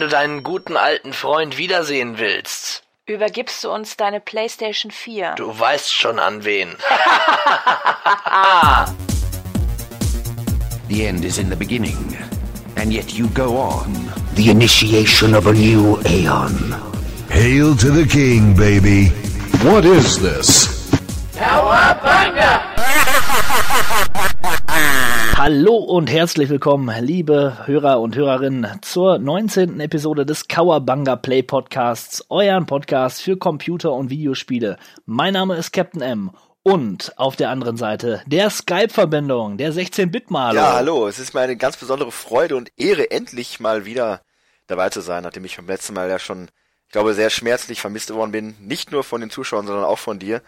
wenn du deinen guten alten Freund wiedersehen willst. Übergibst du uns deine PlayStation 4? Du weißt schon an wen. The end is in the beginning, and yet you go on. The initiation of a new aeon. Hail to the king, baby. What is this? Hallo und herzlich willkommen, liebe Hörer und Hörerinnen, zur 19. Episode des Kawabanga Play Podcasts, euren Podcast für Computer- und Videospiele. Mein Name ist Captain M und auf der anderen Seite der Skype-Verbindung, der 16-Bit-Maler. Ja, hallo, es ist mir eine ganz besondere Freude und Ehre, endlich mal wieder dabei zu sein, nachdem ich beim letzten Mal ja schon, ich glaube, sehr schmerzlich vermisst worden bin. Nicht nur von den Zuschauern, sondern auch von dir.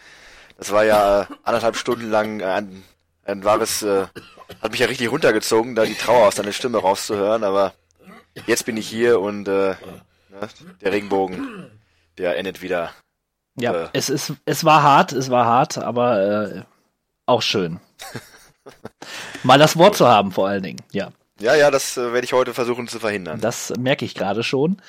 Das war ja anderthalb Stunden lang ein, ein wahres, äh, hat mich ja richtig runtergezogen, da die Trauer aus deiner Stimme rauszuhören, aber jetzt bin ich hier und äh, ne, der Regenbogen, der endet wieder. Ja, Äh. es ist, es war hart, es war hart, aber äh, auch schön. Mal das Wort zu haben, vor allen Dingen. Ja, Ja, ja, das äh, werde ich heute versuchen zu verhindern. das merke ich gerade schon.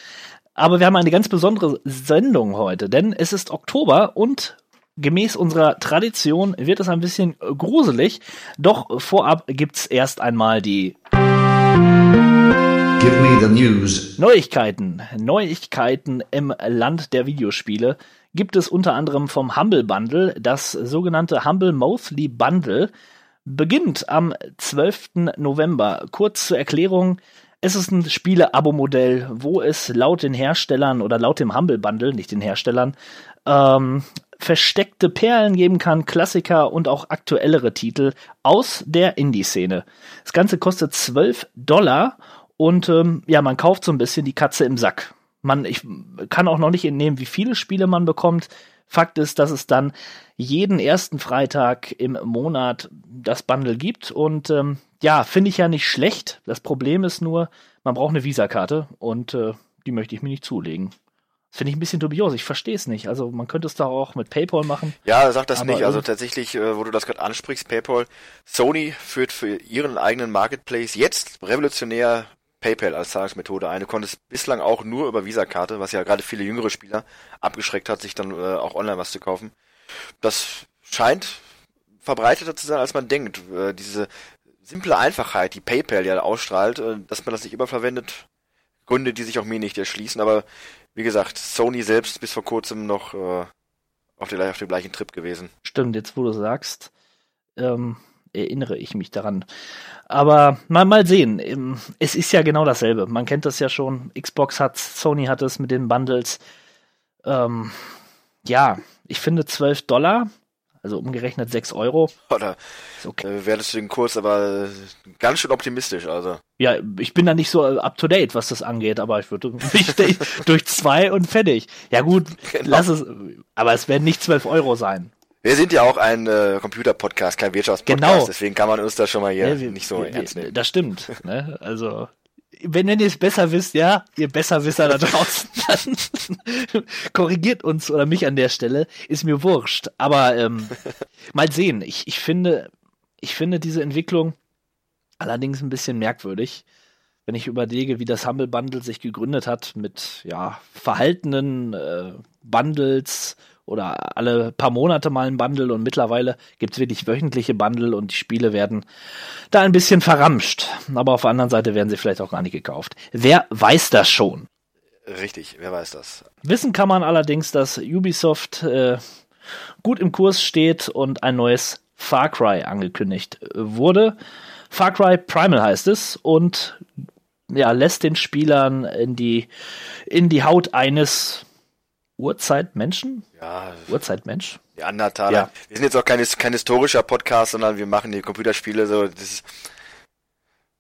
Aber wir haben eine ganz besondere Sendung heute, denn es ist Oktober und gemäß unserer Tradition wird es ein bisschen gruselig. Doch vorab gibt's erst einmal die Give me the news. Neuigkeiten. Neuigkeiten im Land der Videospiele gibt es unter anderem vom Humble Bundle. Das sogenannte Humble Monthly Bundle beginnt am 12. November. Kurz zur Erklärung. Es ist ein Spiele-Abo-Modell, wo es laut den Herstellern oder laut dem Humble Bundle, nicht den Herstellern, ähm, versteckte Perlen geben kann, Klassiker und auch aktuellere Titel aus der Indie-Szene. Das Ganze kostet 12 Dollar und ähm, ja, man kauft so ein bisschen die Katze im Sack. Man, ich kann auch noch nicht entnehmen, wie viele Spiele man bekommt. Fakt ist, dass es dann jeden ersten Freitag im Monat das Bundle gibt. Und ähm, ja, finde ich ja nicht schlecht. Das Problem ist nur, man braucht eine Visakarte und äh, die möchte ich mir nicht zulegen. Das finde ich ein bisschen dubios. Ich verstehe es nicht. Also man könnte es doch auch mit PayPal machen. Ja, sag das nicht. Also tatsächlich, äh, wo du das gerade ansprichst, PayPal, Sony führt für ihren eigenen Marketplace jetzt revolutionär PayPal als Zahlungsmethode ein. Du konntest bislang auch nur über Visa-Karte, was ja gerade viele jüngere Spieler abgeschreckt hat, sich dann äh, auch online was zu kaufen. Das scheint verbreiteter zu sein, als man denkt. Äh, diese simple Einfachheit, die PayPal ja ausstrahlt, dass man das nicht immer verwendet, Gründe, die sich auch mir nicht erschließen. Aber wie gesagt, Sony selbst bis vor kurzem noch äh, auf, der, auf dem gleichen Trip gewesen. Stimmt, jetzt wo du sagst, ähm, erinnere ich mich daran. Aber mal, mal sehen. Ähm, Es ist ja genau dasselbe. Man kennt das ja schon. Xbox hat Sony hat es mit den Bundles. Ähm, ja, ich finde 12 Dollar, also umgerechnet 6 Euro, Oder ist okay. äh, werdest du den Kurs aber äh, ganz schön optimistisch, also. Ja, ich bin da nicht so up to date, was das angeht, aber ich würde mich durch- zwei und fertig. Ja gut, Genau. lass es, aber es werden nicht 12 Euro sein. Wir sind ja auch ein äh, Computer-Podcast, kein Wirtschaftspodcast, Genau. deswegen kann man uns da schon mal hier Ne, wir- nicht so wir- ernst nehmen. Das stimmt. Ne? Also, wenn, wenn ihr es besser wisst, ja, ihr Besserwisser da draußen, dann korrigiert uns oder mich an der Stelle, ist mir wurscht. Aber ähm, mal sehen. Ich, ich finde, ich finde diese Entwicklung allerdings ein bisschen merkwürdig. Wenn ich überlege, wie das Humble Bundle sich gegründet hat mit ja verhaltenen äh, Bundles oder alle paar Monate mal ein Bundle und mittlerweile gibt's wirklich wöchentliche Bundle und die Spiele werden da ein bisschen verramscht. Aber auf der anderen Seite werden sie vielleicht auch gar nicht gekauft. Wer weiß das schon? Richtig, wer weiß das. Wissen kann man allerdings, dass Ubisoft äh, gut im Kurs steht und ein neues Far Cry angekündigt wurde. Far Cry Primal heißt es und ja, lässt den Spielern in die, in die Haut eines Urzeitmenschen? Ja, Urzeitmensch? die Andertaler. Ja. Wir sind jetzt auch kein, kein historischer Podcast, sondern wir machen die Computerspiele so, das ist,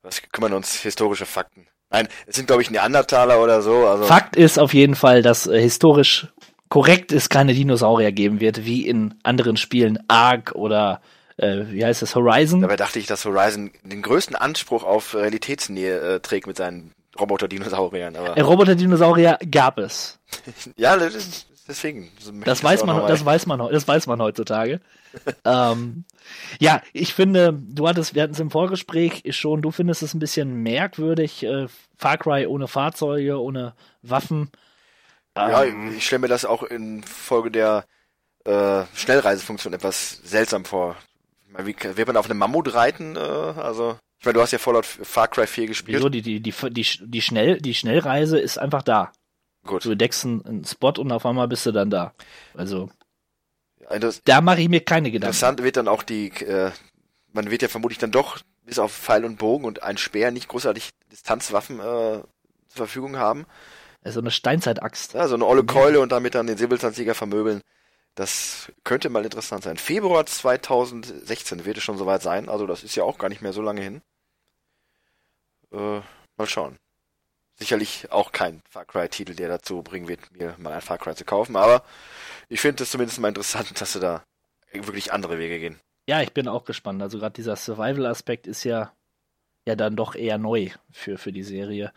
was kümmern uns historische Fakten. Nein, es sind glaube ich Neandertaler oder so, also. Fakt ist auf jeden Fall, dass äh, historisch korrekt es keine Dinosaurier geben wird, wie in anderen Spielen Ark oder äh, wie heißt es, Horizon. Dabei dachte ich, dass Horizon den größten Anspruch auf Realitätsnähe äh, trägt mit seinen Roboter-Dinosauriern, aber. Äh, Roboter-Dinosaurier gab es. Ja, das deswegen. Das ich weiß man, das weiß man, das weiß man heutzutage. ähm, ja, ich finde, du hattest, wir hatten es im Vorgespräch schon, du findest es ein bisschen merkwürdig, äh, Far Cry ohne Fahrzeuge, ohne Waffen. Ja, Ähm, ich stelle mir das auch in Folge der äh, Schnellreisefunktion etwas seltsam vor. Ich wie wird man auf einem Mammut reiten? Äh, also, ich meine, du hast ja Fallout Far Cry 4 gespielt. wieso, die, die, die, die, die, Schnell, die Schnellreise ist einfach da. Gut. Du entdeckst einen, Spot und auf einmal bist du dann da. Also, Inter da mache ich mir keine Gedanken. interessant wird dann auch die, äh, man wird ja vermutlich dann doch bis auf Pfeil und Bogen und ein Speer nicht großartig Distanzwaffen äh, zur Verfügung haben. Also eine Steinzeitaxt. Ja, so eine olle Keule und damit dann den Säbelzahntiger vermöbeln. Das könnte mal interessant sein. Februar 2016 wird es schon soweit sein. Also das ist ja auch gar nicht mehr so lange hin. Äh, mal schauen. Sicherlich auch kein Far Cry-Titel, der dazu bringen wird, mir mal ein Far Cry zu kaufen. Aber ich finde es zumindest mal interessant, dass sie da wirklich andere Wege gehen. Ja, ich bin auch gespannt. Also gerade dieser Survival-Aspekt ist ja, ja dann doch eher neu für, für die Serie.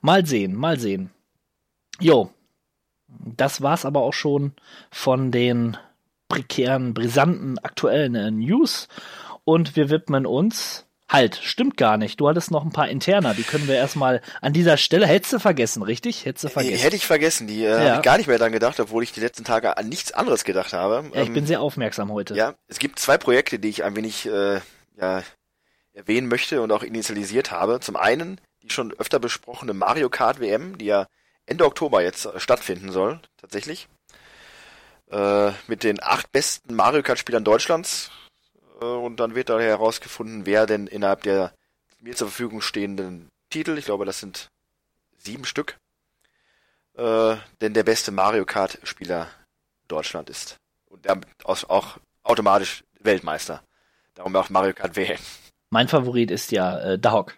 Mal sehen, mal sehen. Jo, das war's aber auch schon von den prekären, brisanten, aktuellen äh, News. Und wir widmen uns. Halt, stimmt gar nicht. Du hattest noch ein paar interner, die können wir erstmal an dieser Stelle. Hättest du vergessen, richtig? Hättest du vergessen. Hätte ich vergessen, die äh, Ja. habe ich gar nicht mehr dran gedacht, obwohl ich die letzten Tage an nichts anderes gedacht habe. ja, ich Ähm, bin sehr aufmerksam heute. Ja, es gibt zwei Projekte, die ich ein wenig äh, ja, erwähnen möchte und auch initialisiert habe. Zum einen die schon öfter besprochene Mario Kart WM, die ja Ende Oktober jetzt äh, stattfinden soll, tatsächlich. Äh, mit den acht besten Mario Kart Spielern Deutschlands. Äh, und dann wird da herausgefunden, wer denn innerhalb der mir zur Verfügung stehenden Titel, ich glaube, das sind sieben Stück, äh, denn der beste Mario Kart Spieler Deutschland ist. Und damit auch automatisch Weltmeister. Darum auch Mario Kart WM. Mein Favorit ist ja äh, Dahok.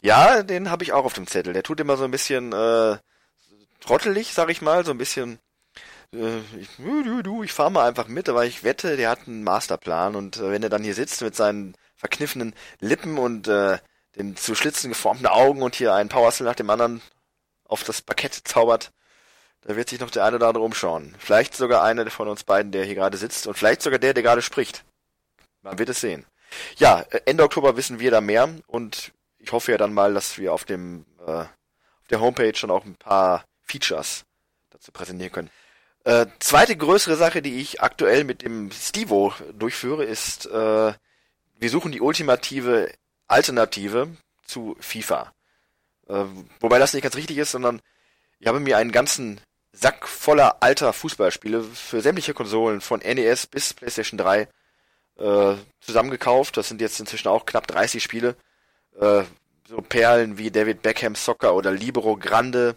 Ja, den habe ich auch auf dem Zettel. Der tut immer so ein bisschen äh, trottelig, sag ich mal, so ein bisschen äh, ich, du, du, ich fahr mal einfach mit, aber ich wette, der hat einen Masterplan und äh, wenn er dann hier sitzt mit seinen verkniffenen Lippen und äh, den zu Schlitzen geformten Augen und hier einen Powercell nach dem anderen auf das Parkett zaubert, da wird sich noch der eine oder andere umschauen. Vielleicht sogar einer von uns beiden, der hier gerade sitzt und vielleicht sogar der, der gerade spricht. Man wird es sehen. Ja, äh, Ende Oktober wissen wir da mehr und ich hoffe ja dann mal, dass wir auf dem äh, auf der Homepage schon auch ein paar Features dazu präsentieren können. Äh, zweite größere Sache, die ich aktuell mit dem Stivo durchführe, ist, äh, wir suchen die ultimative Alternative zu FIFA. Äh, wobei das nicht ganz richtig ist, sondern ich habe mir einen ganzen Sack voller alter Fußballspiele für sämtliche Konsolen von NES bis PlayStation 3 äh, zusammengekauft. Das sind jetzt inzwischen auch knapp 30 Spiele. Äh, so Perlen wie David Beckham Soccer oder Libero Grande,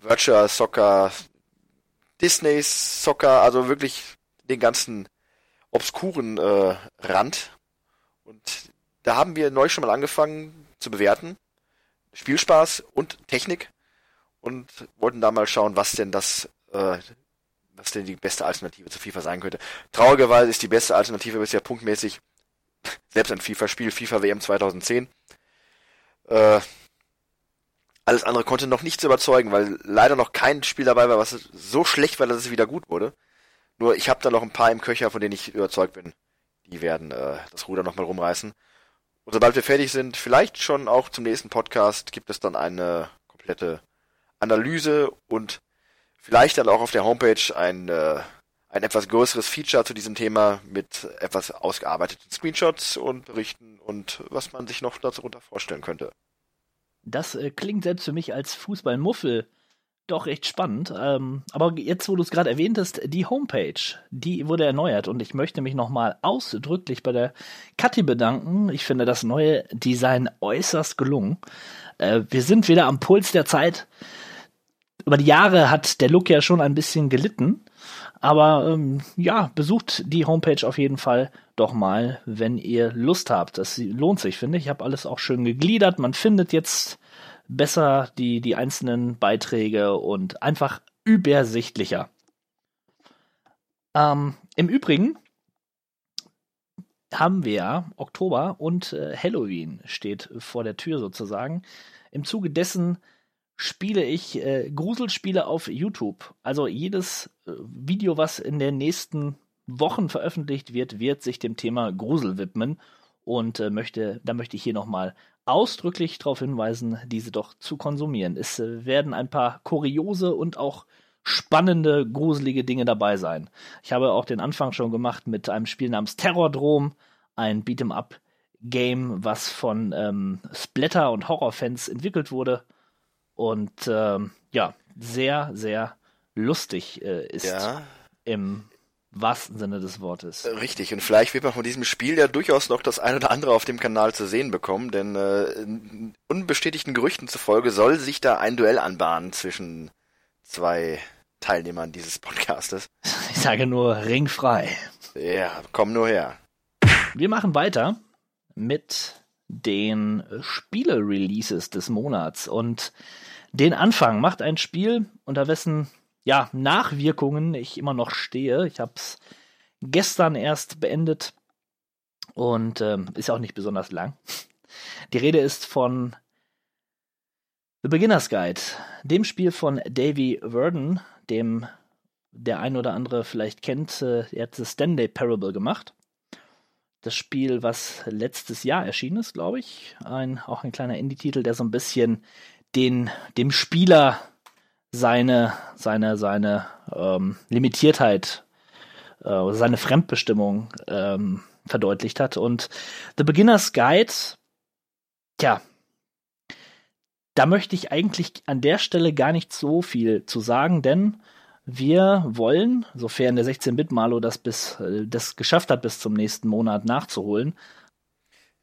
Virtua Soccer, Disney Soccer, also wirklich den ganzen obskuren äh, Rand. Und da haben wir neu schon mal angefangen zu bewerten. Spielspaß und Technik. Und wollten da mal schauen, was denn das, äh, was denn die beste Alternative zu FIFA sein könnte. Traurigerweise ist die beste Alternative bisher punktmäßig selbst ein FIFA-Spiel, FIFA WM 2010. Äh, alles andere konnte noch nichts überzeugen, weil leider noch kein Spiel dabei war, was so schlecht war, dass es wieder gut wurde. Nur ich habe da noch ein paar im Köcher, von denen ich überzeugt bin. Die werden äh, das Ruder nochmal rumreißen. Und sobald wir fertig sind, vielleicht schon auch zum nächsten Podcast, gibt es dann eine komplette Analyse und vielleicht dann auch auf der Homepage ein, äh, ein etwas größeres Feature zu diesem Thema mit etwas ausgearbeiteten Screenshots und Berichten und was man sich noch darunter vorstellen könnte. Das äh, klingt selbst für mich als Fußballmuffel doch recht spannend. Ähm, aber jetzt, wo du es gerade erwähnt hast, die Homepage, die wurde erneuert und ich möchte mich nochmal ausdrücklich bei der Kathi bedanken. Ich finde das neue Design äußerst gelungen. Äh, wir sind wieder am Puls der Zeit. Über die Jahre hat der Look ja schon ein bisschen gelitten. Aber ähm, ja, besucht die Homepage auf jeden Fall doch mal, wenn ihr Lust habt. Das lohnt sich, finde ich. Ich habe alles auch schön gegliedert. Man findet jetzt besser die, die einzelnen Beiträge und einfach übersichtlicher. Ähm, Im Übrigen haben wir Oktober und äh, Halloween steht vor der Tür sozusagen. Im Zuge dessen spiele ich äh, Gruselspiele auf YouTube. Also jedes äh, Video, was in den nächsten Wochen veröffentlicht wird, wird sich dem Thema Grusel widmen und äh, möchte, da möchte ich hier nochmal ausdrücklich darauf hinweisen, diese doch zu konsumieren. Es äh, werden ein paar kuriose und auch spannende, gruselige Dinge dabei sein. Ich habe auch den Anfang schon gemacht mit einem Spiel namens Terrordrom, ein Beat'em Up Game, was von ähm, Splatter und Horrorfans entwickelt wurde und ähm, ja, sehr, sehr lustig äh, ist Ja, im wahrsten Sinne des Wortes. richtig. Und vielleicht wird man von diesem Spiel ja durchaus noch das ein oder andere auf dem Kanal zu sehen bekommen, denn äh, unbestätigten Gerüchten zufolge soll sich da ein Duell anbahnen zwischen zwei Teilnehmern dieses Podcastes. Ich sage nur ringfrei. Ja, komm nur her. Wir machen weiter mit den Spiele-Releases des Monats. Und den Anfang macht ein Spiel, unter wessen ja, Nachwirkungen ich immer noch stehe. Ich habe es gestern erst beendet und ähm, ist auch nicht besonders lang. Die Rede ist von The Beginner's Guide, dem Spiel von Davy Worden, dem der ein oder andere vielleicht kennt. Äh, er hat The Stanley Parable gemacht das Spiel, was letztes Jahr erschienen ist, glaube ich. Ein, auch ein kleiner Indie-Titel, der so ein bisschen den, dem Spieler seine, seine, seine ähm, Limitiertheit, äh, seine Fremdbestimmung ähm, verdeutlicht hat. Und The Beginner's Guide, tja, da möchte ich eigentlich an der Stelle gar nicht so viel zu sagen, denn wir wollen, sofern der 16-Bit-Malo das bis äh, das geschafft hat, bis zum nächsten Monat nachzuholen,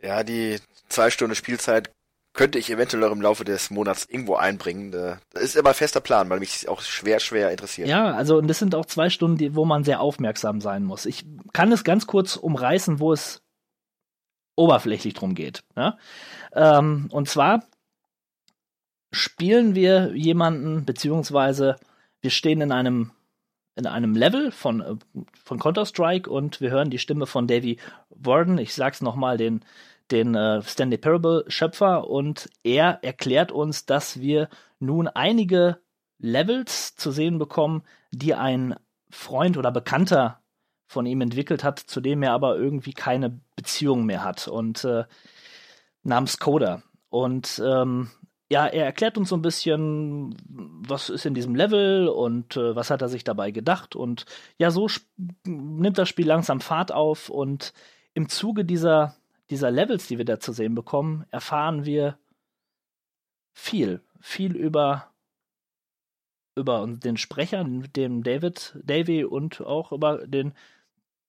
Ja, die zwei Stunden Spielzeit könnte ich eventuell auch im Laufe des Monats irgendwo einbringen. Das ist aber fester Plan, weil mich auch schwer, schwer interessiert. Ja, also und das sind auch zwei Stunden, wo man sehr aufmerksam sein muss. Ich kann es ganz kurz umreißen, wo es oberflächlich drum geht. Ja? Ähm, und zwar spielen wir jemanden, beziehungsweise wir stehen in einem in einem Level von, äh, von Counter-Strike und wir hören die Stimme von Davy Warden, ich sag's nochmal, den, den äh, Stanley Parable Schöpfer und er erklärt uns, dass wir nun einige Levels zu sehen bekommen, die ein Freund oder Bekannter von ihm entwickelt hat, zu dem er aber irgendwie keine Beziehung mehr hat und äh, namens Coda. Und ähm, ja, er erklärt uns so ein bisschen, was ist in diesem Level und äh, was hat er sich dabei gedacht. Und ja, so nimmt das Spiel langsam Fahrt auf und im Zuge dieser, dieser Levels, die wir da zu sehen bekommen, erfahren wir viel, viel über, über den Sprecher, dem David, Davy und auch über den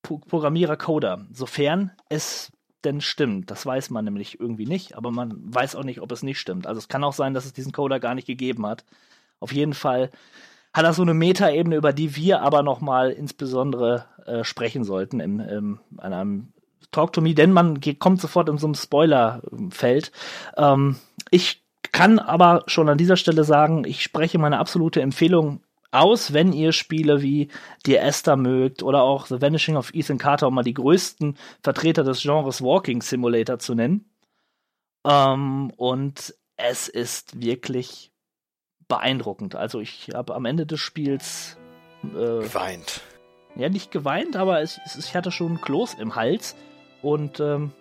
Pro- Programmierer Coder, sofern es denn stimmt. Das weiß man nämlich irgendwie nicht, aber man weiß auch nicht, ob es nicht stimmt. Also es kann auch sein, dass es diesen Coder gar nicht gegeben hat. Auf jeden Fall hat er so eine Metaebene, über die wir aber nochmal insbesondere äh, sprechen sollten im, im, an einem Talk to Me, denn man kommt sofort in so einem Spoilerfeld. Ähm, ich kann aber schon an dieser Stelle sagen, ich spreche meine absolute Empfehlung aus, wenn ihr Spiele wie Dear Esther mögt oder auch The Vanishing of Ethan Carter, um mal die größten Vertreter des Genres Walking Simulator zu nennen. Ähm, und es ist wirklich beeindruckend. Also ich habe am Ende des Spiels äh, Geweint. ja nicht geweint, aber es, es, ich hatte schon Kloß im Hals und ähm,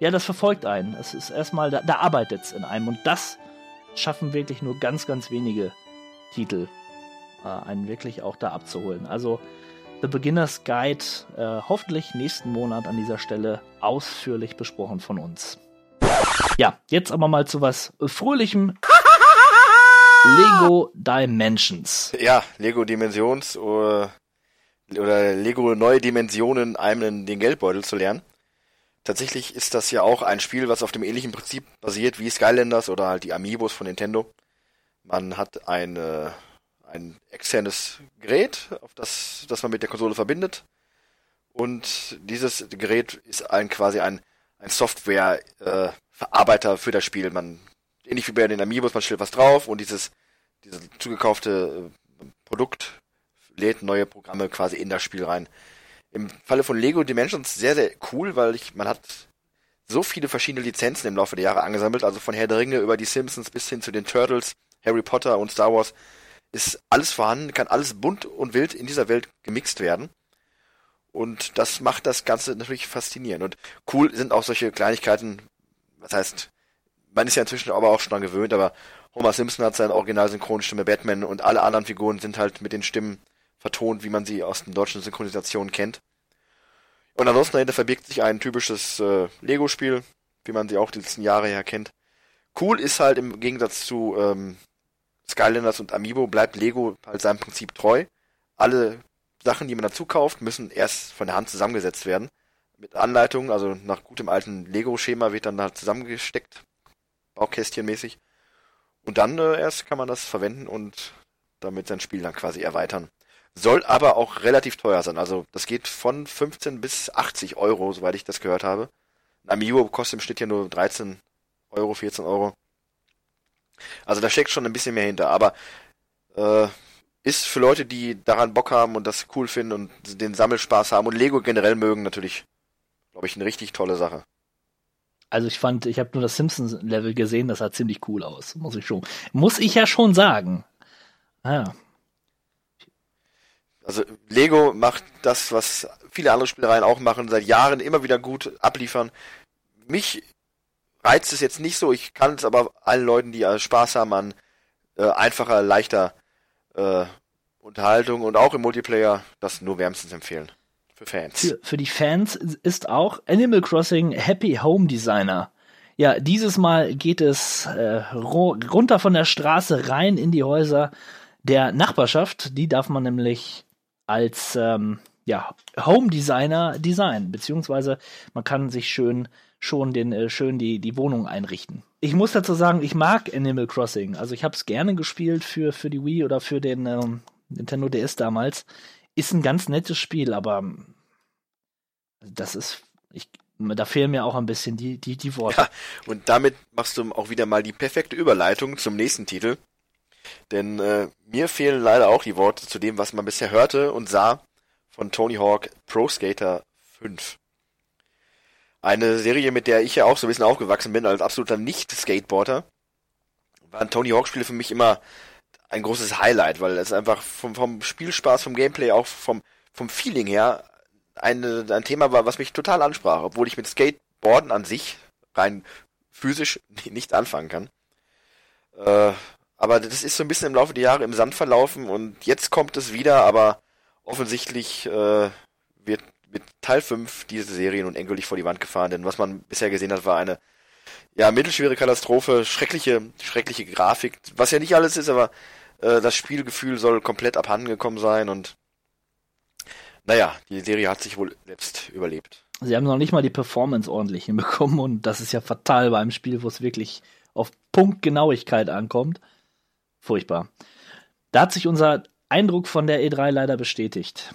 ja, das verfolgt einen. Es ist erstmal, da, da arbeitet es in einem und das schaffen wirklich nur ganz, ganz wenige Titel, äh, einen wirklich auch da abzuholen. Also The Beginner's Guide, äh, hoffentlich nächsten Monat an dieser Stelle ausführlich besprochen von uns. Ja, jetzt aber mal zu was Fröhlichem. Lego Dimensions. Ja, Lego Dimensions oder, oder Lego neue Dimensionen einem den Geldbeutel zu lernen. Tatsächlich ist das ja auch ein Spiel, was auf dem ähnlichen Prinzip basiert wie Skylanders oder halt die Amiibos von Nintendo. Man hat ein, äh, ein externes Gerät, auf das, das man mit der Konsole verbindet. Und dieses Gerät ist ein quasi ein, ein Software-Verarbeiter äh, für das Spiel. Man, ähnlich wie bei den Amiibos, man stellt was drauf und dieses, dieses zugekaufte äh, Produkt lädt neue Programme quasi in das Spiel rein. Im Falle von Lego Dimensions sehr, sehr cool, weil ich, man hat so viele verschiedene Lizenzen im Laufe der Jahre angesammelt, also von Herr der Ringe über die Simpsons bis hin zu den Turtles, Harry Potter und Star Wars ist alles vorhanden, kann alles bunt und wild in dieser Welt gemixt werden. Und das macht das Ganze natürlich faszinierend. Und cool sind auch solche Kleinigkeiten, was heißt, man ist ja inzwischen aber auch schon dran gewöhnt, aber Homer Simpson hat seine Original-Synchronstimme Batman und alle anderen Figuren sind halt mit den Stimmen vertont, wie man sie aus den deutschen Synchronisationen kennt. Und ansonsten dahinter verbirgt sich ein typisches äh, Lego-Spiel, wie man sie auch die letzten Jahre her kennt. Cool ist halt im Gegensatz zu ähm, Skylanders und Amiibo bleibt Lego halt seinem Prinzip treu. Alle Sachen, die man dazu kauft, müssen erst von der Hand zusammengesetzt werden. Mit Anleitungen, also nach gutem alten Lego-Schema wird dann halt zusammengesteckt, Baukästchenmäßig. Und dann äh, erst kann man das verwenden und damit sein Spiel dann quasi erweitern. Soll aber auch relativ teuer sein. Also das geht von 15 bis 80 Euro, soweit ich das gehört habe. Ein Amiibo kostet im Schnitt ja nur 13 Euro, 14 Euro. Also da steckt schon ein bisschen mehr hinter. Aber äh, ist für Leute, die daran Bock haben und das cool finden und den Sammelspaß haben und Lego generell mögen, natürlich, glaube ich, eine richtig tolle Sache. Also ich fand, ich habe nur das Simpsons-Level gesehen, das sah ziemlich cool aus, muss ich schon, muss ich ja schon sagen. Ah, Also Lego macht das, was viele andere Spielereien auch machen, seit Jahren immer wieder gut abliefern. Mich reizt es jetzt nicht so, ich kann es aber allen Leuten, die Spaß haben an äh, einfacher, leichter äh, Unterhaltung und auch im Multiplayer, das nur wärmstens empfehlen. Für Fans. Für, für die Fans ist auch Animal Crossing Happy Home Designer. Ja, dieses Mal geht es äh, ru- runter von der Straße rein in die Häuser der Nachbarschaft. Die darf man nämlich als ähm, ja, Home Designer designen, beziehungsweise man kann sich schön schon den äh, schön die die Wohnung einrichten. Ich muss dazu sagen, ich mag Animal Crossing. Also ich habe es gerne gespielt für für die Wii oder für den ähm, Nintendo DS damals. Ist ein ganz nettes Spiel, aber ähm, das ist ich da fehlen mir auch ein bisschen die die die Worte. Ja, und damit machst du auch wieder mal die perfekte Überleitung zum nächsten Titel. Denn äh, mir fehlen leider auch die Worte zu dem, was man bisher hörte und sah von Tony Hawk Pro Skater 5. Eine Serie, mit der ich ja auch so ein bisschen aufgewachsen bin als absoluter Nicht-Skateboarder, waren Tony Hawk-Spiele für mich immer ein großes Highlight, weil es einfach vom, vom Spielspaß, vom Gameplay, auch vom, vom Feeling her eine, ein Thema war, was mich total ansprach, obwohl ich mit Skateboarden an sich rein physisch nicht anfangen kann. Äh, aber das ist so ein bisschen im Laufe der Jahre im Sand verlaufen und jetzt kommt es wieder, aber offensichtlich äh, wird mit Teil 5 diese Serie nun endgültig vor die Wand gefahren, denn was man bisher gesehen hat, war eine ja mittelschwere Katastrophe, schreckliche, schreckliche Grafik, was ja nicht alles ist, aber äh, das Spielgefühl soll komplett abhanden gekommen sein und naja, die Serie hat sich wohl selbst überlebt. Sie haben noch nicht mal die Performance ordentlich hinbekommen und das ist ja fatal bei einem Spiel, wo es wirklich auf Punktgenauigkeit ankommt. Furchtbar. Da hat sich unser Eindruck von der E3 leider bestätigt.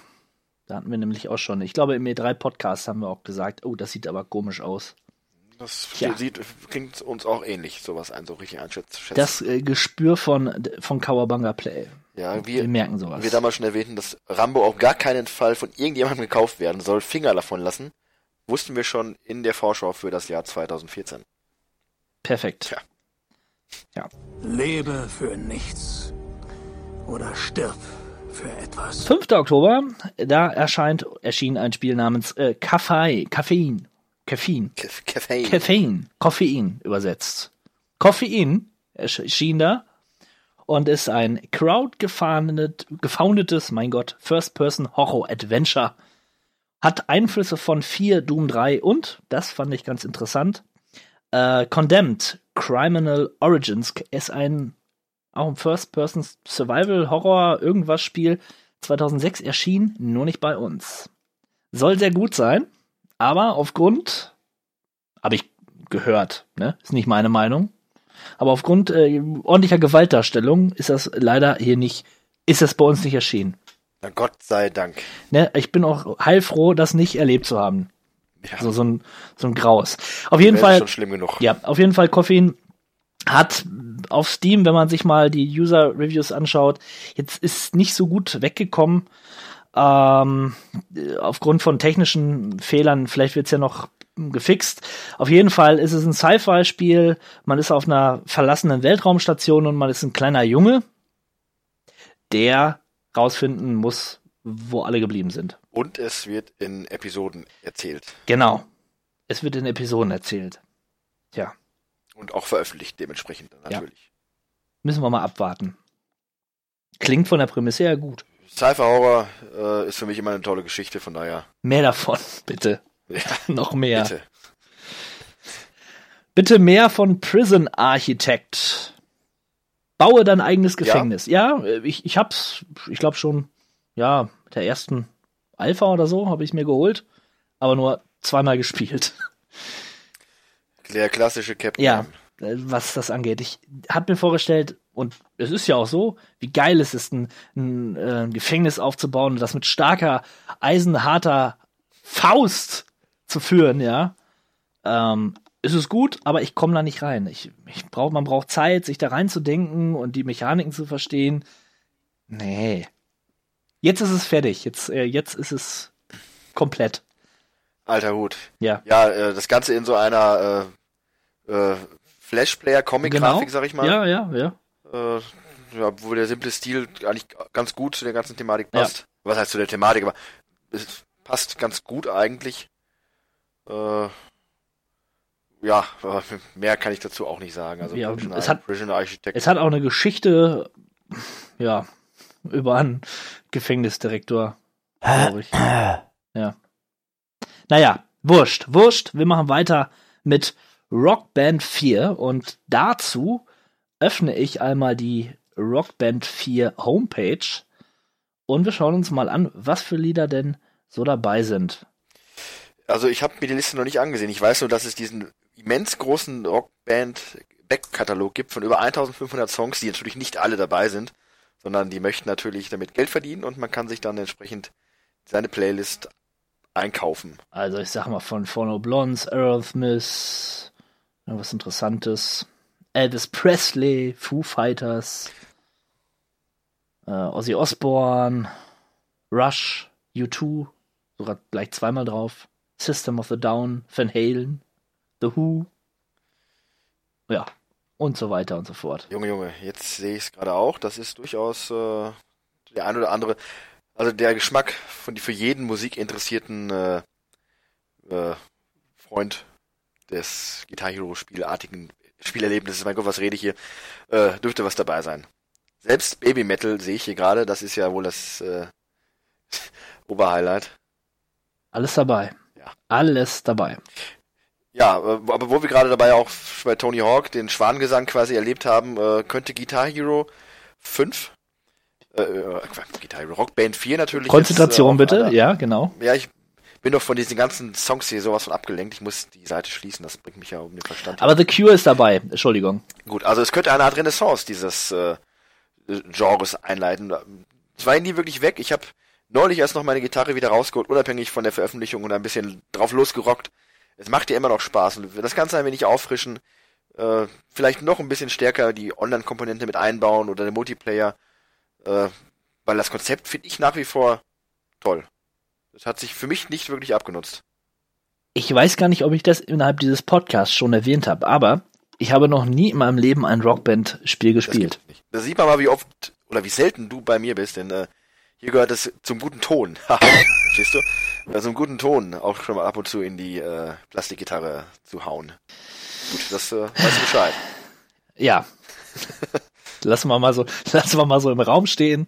Da hatten wir nämlich auch schon, ich glaube im E3-Podcast haben wir auch gesagt, oh, das sieht aber komisch aus. Das Ja. sieht, klingt uns auch ähnlich, sowas ein, so richtig einschätzen. Das äh, Gespür von, von Kawabanga Play. ja, Wir wir, merken sowas. wir damals schon erwähnten, dass Rambo auf gar keinen Fall von irgendjemandem gekauft werden soll, Finger davon lassen, wussten wir schon in der Vorschau für das Jahr 2014. Perfekt. Tja. Ja. Lebe für nichts oder stirb für etwas. 5. Oktober, da erscheint, erschien ein Spiel namens äh, Kaffei, Koffein, Koffein, Kef- Caffeine. Koffein, übersetzt. Koffein erschien da und ist ein crowd-gefoundetes, gefoundetes, mein Gott, First-Person-Horror-Adventure. Hat Einflüsse von 4, Doom 3 und, das fand ich ganz interessant, äh, Condemned, Criminal Origins ist ein auch ein First-Person Survival Horror irgendwas Spiel 2006 erschien, nur nicht bei uns. Soll sehr gut sein, aber aufgrund habe ich gehört, ne? Ist nicht meine Meinung. Aber aufgrund äh, ordentlicher Gewaltdarstellung ist das leider hier nicht, ist das bei uns nicht erschienen. Na Gott sei Dank. Ne? Ich bin auch heilfroh, das nicht erlebt zu haben. Ja, So, so ein, so ein Graus. Auf jeden Fall. schon schlimm genug. Ja, auf jeden Fall Koffein hat auf Steam, wenn man sich mal die User Reviews anschaut, jetzt ist nicht so gut weggekommen. Ähm, aufgrund von technischen Fehlern, vielleicht wird es ja noch gefixt. Auf jeden Fall ist es ein Sci-Fi-Spiel. Man ist auf einer verlassenen Weltraumstation und man ist ein kleiner Junge, der rausfinden muss, wo alle geblieben sind. Und es wird in Episoden erzählt. Genau. Es wird in Episoden erzählt. Tja, Und auch veröffentlicht dementsprechend dann Ja. natürlich. müssen wir mal abwarten. Klingt von der Prämisse her gut. Sci-Fi-Horror äh, ist für mich immer eine tolle Geschichte, von daher. Mehr davon, bitte. Ja, Noch mehr. bitte. Bitte mehr von Prison Architect. Baue dein eigenes Gefängnis. Ja, äh, ich, ich hab's, ich glaube schon, ja, mit der ersten Alpha oder so habe ich mir geholt, aber nur zweimal gespielt. Der klassische Captain. Ja, äh, was das angeht. Ich habe mir vorgestellt, und es ist ja auch so, wie geil es ist, ein, ein, äh, ein Gefängnis aufzubauen und das mit starker, eisenharter Faust zu führen, ja. Ähm, es ist gut, aber ich komme da nicht rein. Ich, ich brauch, man braucht Zeit, sich da reinzudenken und die Mechaniken zu verstehen. Nee. Jetzt ist es fertig. Jetzt, äh, jetzt ist es komplett. Alter Hut. Ja. Ja, äh, das Ganze in so einer äh, äh, Flashplayer-Comic-Grafik, Genau. sag ich mal. Ja, ja, ja. Äh, ja, wo der simple Stil eigentlich ganz gut zu der ganzen Thematik passt. Was heißt zu der Thematik, aber es passt ganz gut eigentlich. Äh, ja, mehr kann ich dazu auch nicht sagen. Also Ja, es hat-. Es hat auch eine Geschichte, ja, über einen Gefängnisdirektor, glaube ich. Ja. Naja, wurscht, wurscht. Wir machen weiter mit Rock Band 4 und dazu öffne ich einmal die Rock Band 4 Homepage und wir schauen uns mal an, was für Lieder denn so dabei sind. Also ich habe mir die Liste noch nicht angesehen. Ich weiß nur, dass es diesen immens großen Rockband Backkatalog gibt von über 1500 Songs, die natürlich nicht alle dabei sind, sondern die möchten natürlich damit Geld verdienen und man kann sich dann entsprechend seine Playlist einkaufen. Also ich sag mal von Phono Blondes, Aerosmith, was Interessantes, Elvis Presley, Foo Fighters, äh, Ozzy Osbourne, Rush, U2, sogar gleich zweimal drauf, System of the Down, Van Halen, The Who, ja, und so weiter und so fort. Junge, Junge, jetzt sehe ich es gerade auch. Das ist durchaus äh, der ein oder andere, also der Geschmack von die für jeden musikinteressierten äh, äh, Freund des Guitar Hero Spielartigen Spielerlebnisses, mein Gott, was rede ich hier, äh, dürfte was dabei sein. Selbst Baby Metal sehe ich hier gerade, das ist ja wohl das äh, Oberhighlight. Alles dabei. Ja. Alles dabei. Ja, äh, aber wo wir gerade dabei auch bei Tony Hawk den Schwanengesang quasi erlebt haben, äh, könnte Guitar Hero 5, äh, äh, Guitar Hero Rock Band 4 natürlich. Konzentration jetzt, äh, bitte, einer- ja, genau. Ja, ich bin doch von diesen ganzen Songs hier sowas von abgelenkt. Ich muss die Seite schließen, das bringt mich ja um den Verstand. Aber The Cure ist dabei, Entschuldigung. Gut, also es könnte eine Art Renaissance dieses äh, Genres einleiten. Es war nie wirklich weg. Ich habe neulich erst noch meine Gitarre wieder rausgeholt, unabhängig von der Veröffentlichung und ein bisschen drauf losgerockt. Es macht dir immer noch Spaß und das Ganze ein wenig auffrischen, äh, vielleicht noch ein bisschen stärker die Online-Komponente mit einbauen oder den Multiplayer, äh, weil das Konzept finde ich nach wie vor toll. Das hat sich für mich nicht wirklich abgenutzt. Ich weiß gar nicht, ob ich das innerhalb dieses Podcasts schon erwähnt habe, aber ich habe noch nie in meinem Leben ein Rockband-Spiel Das gespielt. gibt's nicht. Da sieht man mal, wie oft oder wie selten du bei mir bist, denn äh, hier gehört es zum guten Ton. Verstehst du? Ja, zum guten Ton auch schon mal ab und zu in die äh, Plastikgitarre zu hauen. Gut, das äh, weißt du Bescheid. Ja. lassen wir mal so, lassen wir mal so im Raum stehen.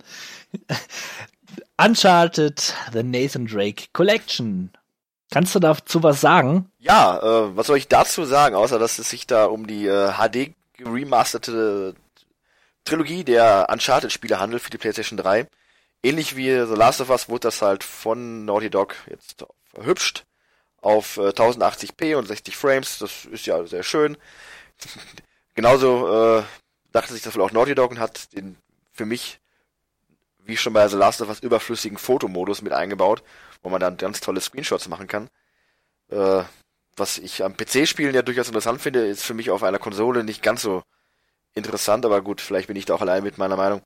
Uncharted, The Nathan Drake Collection. Kannst du dazu was sagen? Ja, äh, was soll ich dazu sagen, außer dass es sich da um die äh, HD remasterte Trilogie der Uncharted-Spiele handelt für die PlayStation 3. Ähnlich wie The Last of Us wurde das halt von Naughty Dog jetzt verhübscht auf äh, 1080p und 60 Frames. Das ist ja sehr schön. Genauso äh, dachte sich das wohl auch Naughty Dog und hat den für mich, wie schon bei The Last of Us, überflüssigen Fotomodus mit eingebaut, wo man dann ganz tolle Screenshots machen kann. Äh, was ich am PC-Spielen ja durchaus interessant finde, ist für mich auf einer Konsole nicht ganz so interessant, aber gut, vielleicht bin ich da auch allein mit meiner Meinung.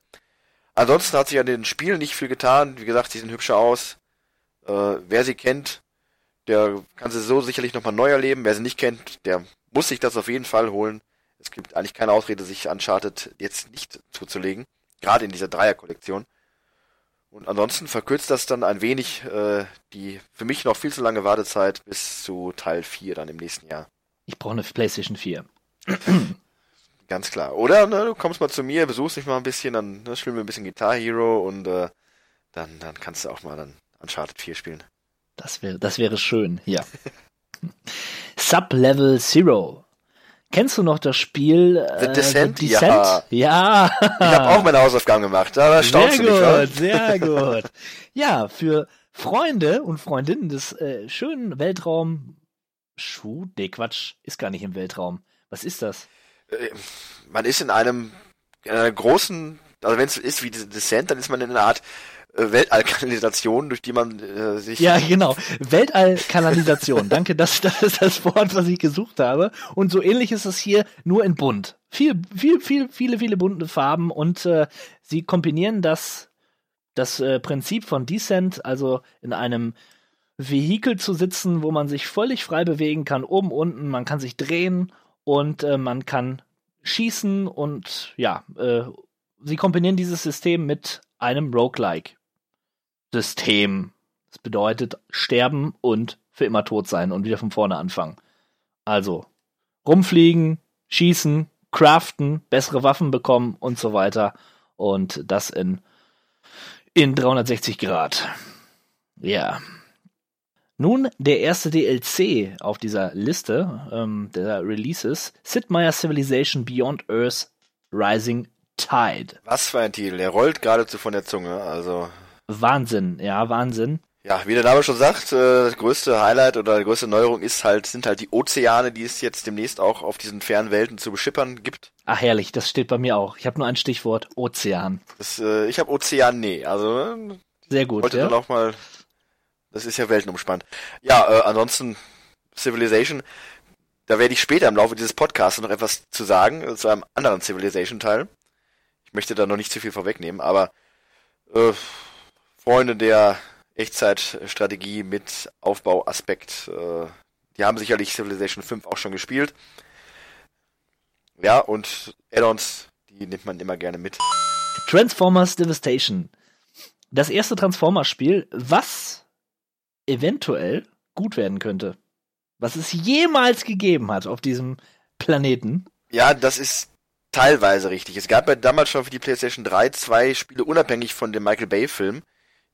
Ansonsten hat sich an den Spielen nicht viel getan. Wie gesagt, sie sehen hübscher aus. Äh, wer sie kennt, Der kann sie so sicherlich nochmal neu erleben. Wer sie nicht kennt, der muss sich das auf jeden Fall holen. Es gibt eigentlich keine Ausrede, sich Uncharted jetzt nicht zuzulegen. Gerade in dieser Dreier-Kollektion. Und ansonsten verkürzt das dann ein wenig äh, die für mich noch viel zu lange Wartezeit bis zu Teil 4 dann im nächsten Jahr. Ich brauche eine PlayStation 4. Ganz klar. Oder ne, du kommst mal zu mir, besuchst mich mal ein bisschen, dann ne, spielen wir ein bisschen Guitar Hero und äh, dann, dann kannst du auch mal dann Uncharted 4 spielen. Das wäre, das wäre schön, ja. Sublevel Zero. Kennst du noch das Spiel äh, The Descent? The Descent? Ja. Ich habe auch meine Hausaufgaben gemacht, da staunst sehr du gut, mich, sehr gut. Ja, für Freunde und Freundinnen des äh, schönen Weltraum Schuh? Nee, Quatsch, ist gar nicht im Weltraum. Was ist das? Äh, Man ist in einem in einer großen, also wenn es ist wie Descent, dann ist man in einer Art äh, Weltallkanalisation, durch die man äh, sich Ja, genau. Weltallkanalisation. Danke, das, das ist das Wort, was ich gesucht habe. Und so ähnlich ist es hier, nur in bunt. Viel, viel, viel, viele, viele bunte Farben und äh, sie kombinieren das, das äh, Prinzip von Descent, also in einem Vehikel zu sitzen, wo man sich völlig frei bewegen kann, oben, unten, man kann sich drehen und äh, man kann schießen und ja, äh, sie kombinieren dieses System mit einem Roguelike-System. Das bedeutet sterben und für immer tot sein und wieder von vorne anfangen. Also rumfliegen, schießen, craften, bessere Waffen bekommen und so weiter. Und das in, in 360 Grad. Ja. Nun der erste DLC auf dieser Liste ähm, der Releases: Sid Meier's Civilization Beyond Earth Rising Tide. Was für ein Titel, der rollt geradezu von der Zunge. Also, Wahnsinn, ja, Wahnsinn. ja, wie der Name schon sagt, äh, das größte Highlight oder die größte Neuerung ist halt, sind halt die Ozeane, die es jetzt demnächst auch auf diesen fernen Welten zu beschippern gibt. Ach herrlich, das steht bei mir auch. Ich habe nur ein Stichwort: Ozean. Das, äh, ich habe Ozeanee, also äh, Sehr gut. wollte Ja? dann auch mal, das ist ja weltenumspannt. Ja, äh, ansonsten Civilization, da werde ich später im Laufe dieses Podcasts noch etwas zu sagen, äh, zu einem anderen Civilization-Teil. Ich möchte da noch nicht zu viel vorwegnehmen, aber äh, Freunde der Echtzeitstrategie mit Aufbauaspekt, äh, die haben sicherlich Civilization 5 auch schon gespielt. Ja, und Add-ons, die nimmt man immer gerne mit. Transformers Devastation. Das erste Transformers-Spiel, was eventuell gut werden könnte. Was es jemals gegeben hat auf diesem Planeten. Ja, das ist teilweise richtig. Es gab ja damals schon für die PlayStation 3 zwei Spiele unabhängig von dem Michael Bay Film,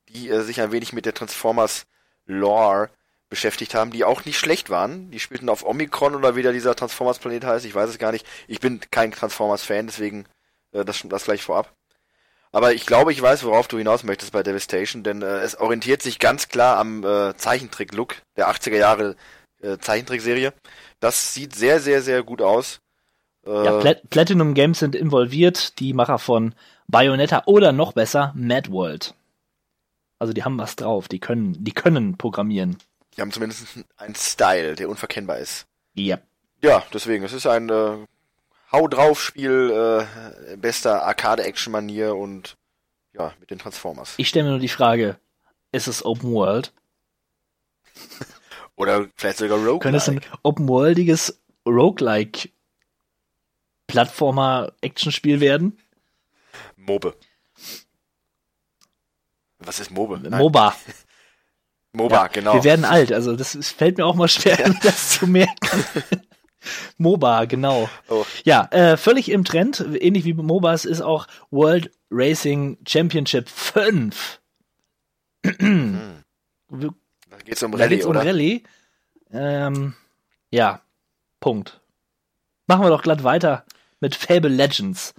die äh, sich ein wenig mit der Transformers Lore beschäftigt haben, die auch nicht schlecht waren. Die spielten auf Omikron oder wie der dieser Transformers Planet heißt, ich weiß es gar nicht. Ich bin kein Transformers Fan, deswegen äh, das, das gleich vorab. Aber ich glaube, ich weiß, worauf du hinaus möchtest bei Devastation, denn äh, es orientiert sich ganz klar am äh, Zeichentrick-Look der 80er Jahre äh, Zeichentrickserie. Das sieht sehr, sehr, sehr gut aus. Äh, Ja, Plat Platinum Games sind involviert, die Macher von Bayonetta oder noch besser Mad World. Also die haben was drauf, die können, die können programmieren. Die haben zumindest einen Style, der unverkennbar ist. Ja. Ja, deswegen, es ist ein äh, Hau drauf Spiel, äh, bester Arcade-Action-Manier und ja, mit den Transformers. Ich stelle mir nur die Frage, ist es Open World? Oder vielleicht sogar Rogue. Könnte es ein open worldiges Roguelike Plattformer-Action-Spiel werden? Mobe. Was ist Mobe? Nein, MOBA. MOBA, Ja, genau. Wir werden alt, also das ist, fällt mir auch mal schwer, das zu merken. MOBA, genau. Oh. Ja, äh, völlig im Trend, ähnlich wie MOBAs ist auch World Racing Championship 5. Da geht's um Da Rallye, geht's um oder? Rallye. Ähm, ja, Punkt. Machen wir doch glatt weiter mit Fable Legends.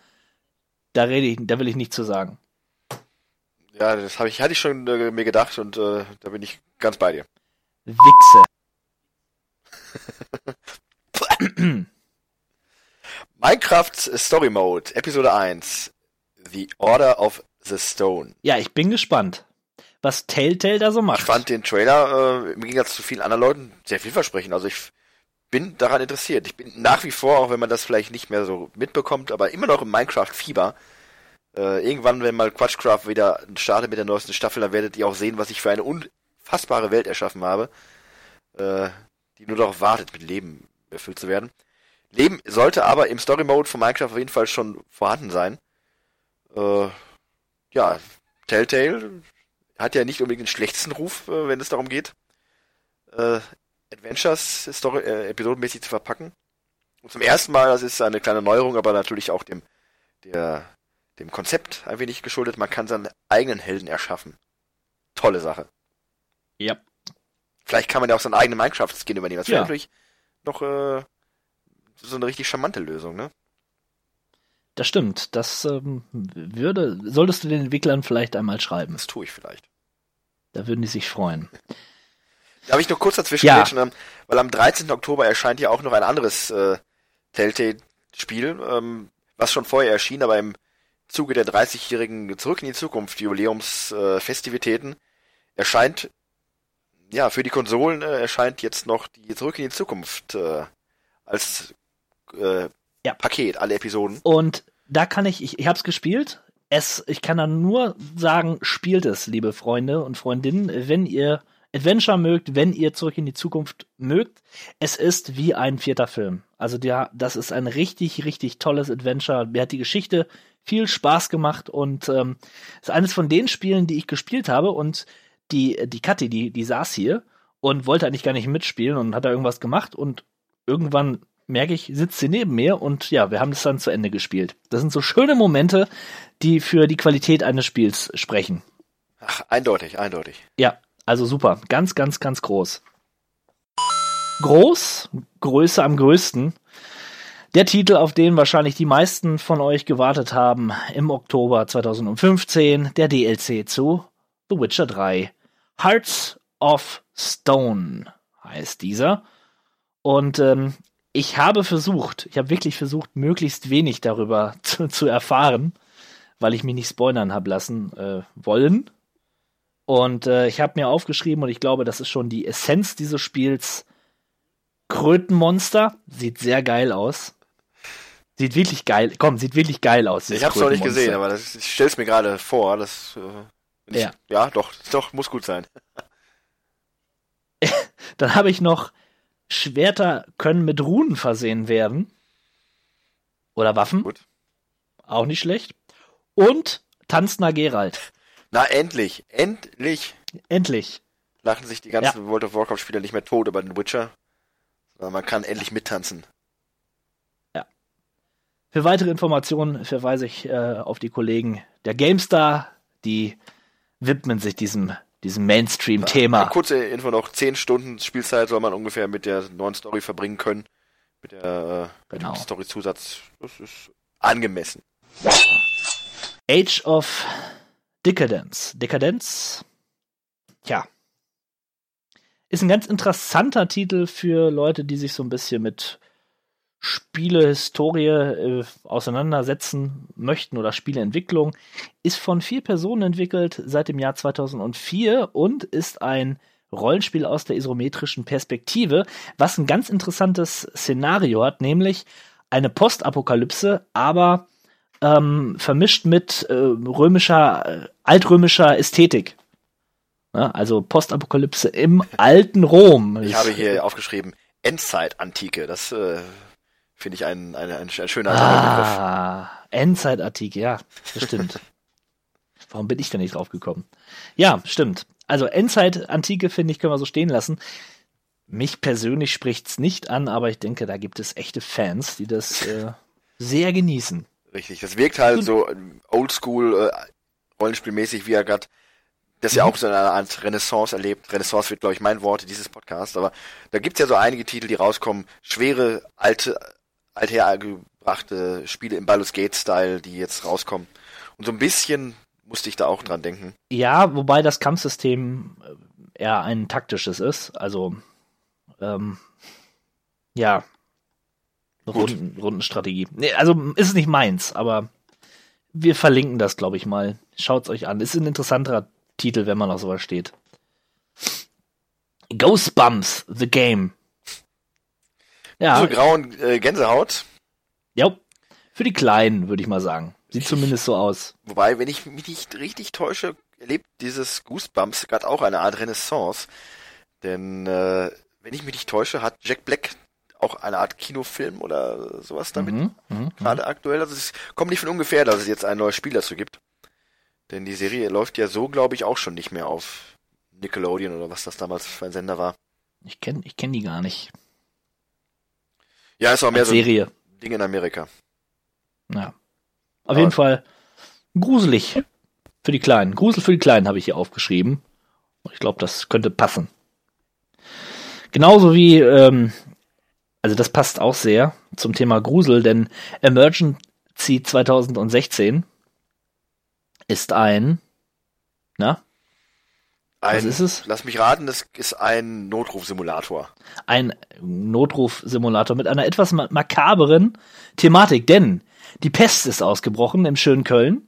Da rede ich, da will ich nichts zu sagen. Ja, das habe ich, hatte ich schon äh, mir gedacht und äh, da bin ich ganz bei dir. Wichse. Minecraft Story Mode, Episode 1. The Order of the Stone. Ja, ich bin gespannt, was Telltale da so macht. Ich fand den Trailer äh, im Gegensatz zu vielen anderen Leuten sehr vielversprechend. Also ich bin daran interessiert. Ich bin nach wie vor, auch wenn man das vielleicht nicht mehr so mitbekommt, aber immer noch im Minecraft-Fieber. Äh, irgendwann, wenn mal Quatschcraft wieder startet mit der neuesten Staffel, dann werdet ihr auch sehen, was ich für eine unfassbare Welt erschaffen habe. äh, die nur darauf wartet, mit Leben erfüllt zu werden. Leben sollte aber im Story Mode von Minecraft auf jeden Fall schon vorhanden sein. Äh, ja, Telltale hat ja nicht unbedingt den schlechtesten Ruf, äh, wenn es darum geht, äh, Adventures Story, äh, episodenmäßig zu verpacken. Und zum ersten Mal, das ist eine kleine Neuerung, aber natürlich auch dem, der, dem Konzept ein wenig geschuldet, man kann seinen eigenen Helden erschaffen. Tolle Sache. Ja. Vielleicht kann man ja auch seinen eigenen Minecraft-Skin übernehmen. Das wäre Ja. natürlich noch äh, so eine richtig charmante Lösung, ne? Das stimmt. Das ähm, würde, solltest du den Entwicklern vielleicht einmal schreiben. Das tue ich vielleicht. Da würden die sich freuen. Darf ich noch kurz dazwischen Ja. grätschen, ähm, weil am 13. Oktober erscheint ja auch noch ein anderes äh, Telltale-Spiel, ähm, was schon vorher erschien, aber im Zuge der 30-jährigen Zurück in die Zukunft Jubiläumsfestivitäten äh, erscheint, ja, für die Konsolen äh, erscheint jetzt noch die Zurück in die Zukunft äh, als äh, Ja. Paket, alle Episoden. Und da kann ich, ich, ich habe es gespielt. Es, ich kann da nur sagen, spielt es, liebe Freunde und Freundinnen, wenn ihr Adventure mögt, wenn ihr zurück in die Zukunft mögt. Es ist wie ein vierter Film. Also der, das ist ein richtig, richtig tolles Adventure. Mir hat die Geschichte viel Spaß gemacht und ähm, ist eines von den Spielen, die ich gespielt habe und die, die Kathi, die, die saß hier und wollte eigentlich gar nicht mitspielen und hat da irgendwas gemacht und irgendwann merke ich, sitzt sie neben mir und ja, wir haben das dann zu Ende gespielt. Das sind so schöne Momente, die für die Qualität eines Spiels sprechen. Ach, eindeutig, eindeutig. Ja, also super. Ganz, ganz, ganz groß. Groß, Größe am größten. Der Titel, auf den wahrscheinlich die meisten von euch gewartet haben, im Oktober 2015, der DLC zu The Witcher 3. Hearts of Stone heißt dieser. Und ähm, ich habe versucht, ich habe wirklich versucht, möglichst wenig darüber zu, zu erfahren, weil ich mich nicht spoilern habe lassen äh, wollen. Und äh, ich habe mir aufgeschrieben, und ich glaube, das ist schon die Essenz dieses Spiels. Krötenmonster sieht sehr geil aus. Sieht wirklich geil, komm, sieht wirklich geil aus. Ich hab's noch nicht gesehen, aber das, ich stell's mir gerade vor. Das, äh, ich, Ja. ja, doch, doch, muss gut sein. Dann habe ich noch Schwerter können mit Runen versehen werden. Oder Waffen. Gut. Auch nicht schlecht. Und tanzender Geralt. Na, endlich, endlich Endlich. lachen sich die ganzen World of Warcraft-Spieler nicht mehr tot über den Witcher. Sondern man kann endlich mittanzen. Für weitere Informationen verweise ich äh, auf die Kollegen der GameStar, die widmen sich diesem, diesem Mainstream-Thema. Kurze Info noch, 10 Stunden Spielzeit soll man ungefähr mit der neuen Story verbringen können. Mit der äh, Genau. Story-Zusatz. Das ist angemessen. Age of Decadence. Dekadenz, tja, ist ein ganz interessanter Titel für Leute, die sich so ein bisschen mit Spielehistorie äh, auseinandersetzen möchten oder Spieleentwicklung. Ist von vier Personen entwickelt seit dem Jahr 2004 und ist ein Rollenspiel aus der isometrischen Perspektive, was ein ganz interessantes Szenario hat, nämlich eine Postapokalypse, aber ähm, vermischt mit äh, römischer, äh, altrömischer Ästhetik. Ja, also Postapokalypse im alten Rom. Ich habe hier aufgeschrieben, Endzeit-Antike. Das äh, finde ich ein, ein, ein, ein schöner. Ah, Endzeitartikel, ja, das stimmt. Warum bin ich da nicht drauf gekommen? Ja, stimmt. Also Endzeit-Antike, finde ich, können wir so stehen lassen. Mich persönlich spricht's nicht an, aber ich denke, da gibt es echte Fans, die das äh, sehr genießen. Richtig, das wirkt halt so ähm, oldschool, äh, rollenspielmäßig, wie er gerade das ja auch so eine Art Renaissance erlebt. Renaissance wird, glaube ich, mein Wort dieses Podcast, aber da gibt's ja so einige Titel, die rauskommen, schwere, alte, althergebrachte Spiele im Baldur's Gate-Style, die jetzt rauskommen. Und so ein bisschen musste ich da auch dran denken. Ja, wobei das Kampfsystem äh, eher ein taktisches ist. Also, ähm, ja, Runden, Rundenstrategie. Nee, also ist nicht meins, aber wir verlinken das, glaube ich mal. Schaut's euch an. Ist ein interessanterer Titel, wenn man auf sowas steht. Ghostbumps, the game. Ja, So grauen äh, Gänsehaut. ja, für die Kleinen, würde ich mal sagen. Sieht zumindest so aus. Wobei, wenn ich mich nicht richtig täusche, erlebt dieses Goosebumps gerade auch eine Art Renaissance. Denn äh, wenn ich mich nicht täusche, hat Jack Black auch eine Art Kinofilm oder sowas damit. Mhm, mhm, Gerade aktuell. Also es kommt nicht von ungefähr, dass es jetzt ein neues Spiel dazu gibt. Denn die Serie läuft ja so, glaube ich, auch schon nicht mehr auf Nickelodeon oder was das damals für ein Sender war. Ich kenne ich kenn die gar nicht. Ja, ist auch mehr so ein Serie. Ding in Amerika. Ja. Auf Aber- jeden Fall gruselig für die Kleinen. Grusel für die Kleinen habe ich hier aufgeschrieben. Und ich glaube, das könnte passen. Genauso wie, ähm, also das passt auch sehr zum Thema Grusel, denn Emergency 2016 ist ein, na, Ein, Was ist es? Lass mich raten, das ist ein Notrufsimulator. ein Notrufsimulator mit einer etwas ma- makaberen Thematik, denn die Pest ist ausgebrochen im schönen Köln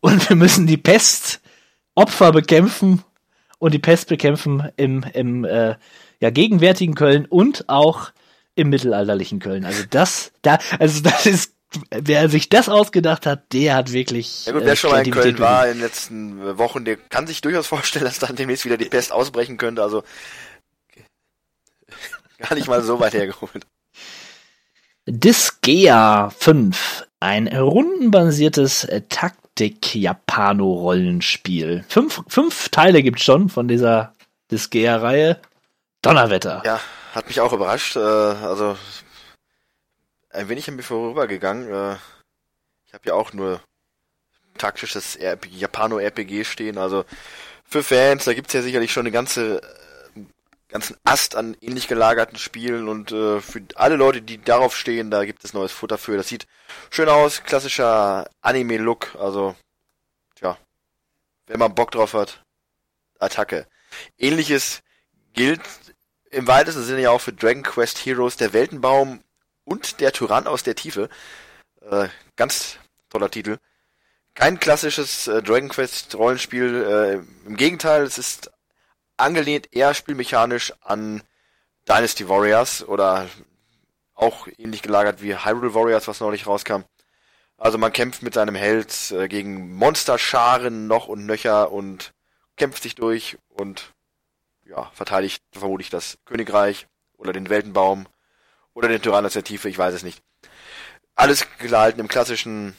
und wir müssen die Pestopfer bekämpfen und die Pest bekämpfen im, im äh, ja, gegenwärtigen Köln und auch im mittelalterlichen Köln. Also das, da, also das ist, wer sich das ausgedacht hat, der hat wirklich. Ja gut, äh, wer schon mal in Köln war in den letzten äh, Wochen, der kann sich durchaus vorstellen, dass dann demnächst wieder die Pest ausbrechen könnte. Also gar nicht mal so weit hergeholt. Disgaea 5, ein rundenbasiertes äh, Taktik-Japano-Rollenspiel. Fünf, fünf Teile gibt's schon von dieser Disgaea-Reihe. Donnerwetter. Ja, hat mich auch überrascht. Äh, also ein wenig an mir vorübergegangen. Äh, ich habe ja auch nur taktisches RP Japano-RPG stehen. Also für Fans, da gibt's ja sicherlich schon eine ganze äh, ganzen Ast an ähnlich gelagerten Spielen und äh, für alle Leute, die darauf stehen, da gibt es neues Futter für. Das sieht schön aus, klassischer Anime-Look, also tja, wenn man Bock drauf hat, Attacke. Ähnliches gilt im weitesten Sinne ja auch für Dragon Quest Heroes, der Weltenbaum und der Tyrann aus der Tiefe. Äh, ganz toller Titel. Kein klassisches äh, Dragon Quest Rollenspiel, äh, im Gegenteil, es ist angelehnt eher spielmechanisch an Dynasty Warriors oder auch ähnlich gelagert wie Hyrule Warriors, was neulich rauskam. Also man kämpft mit seinem Held äh, gegen Monsterscharen noch und nöcher und kämpft sich durch und ja, verteidigt vermutlich das Königreich oder den Weltenbaum oder den Tyrann aus der Tiefe, ich weiß es nicht. Alles gehalten im klassischen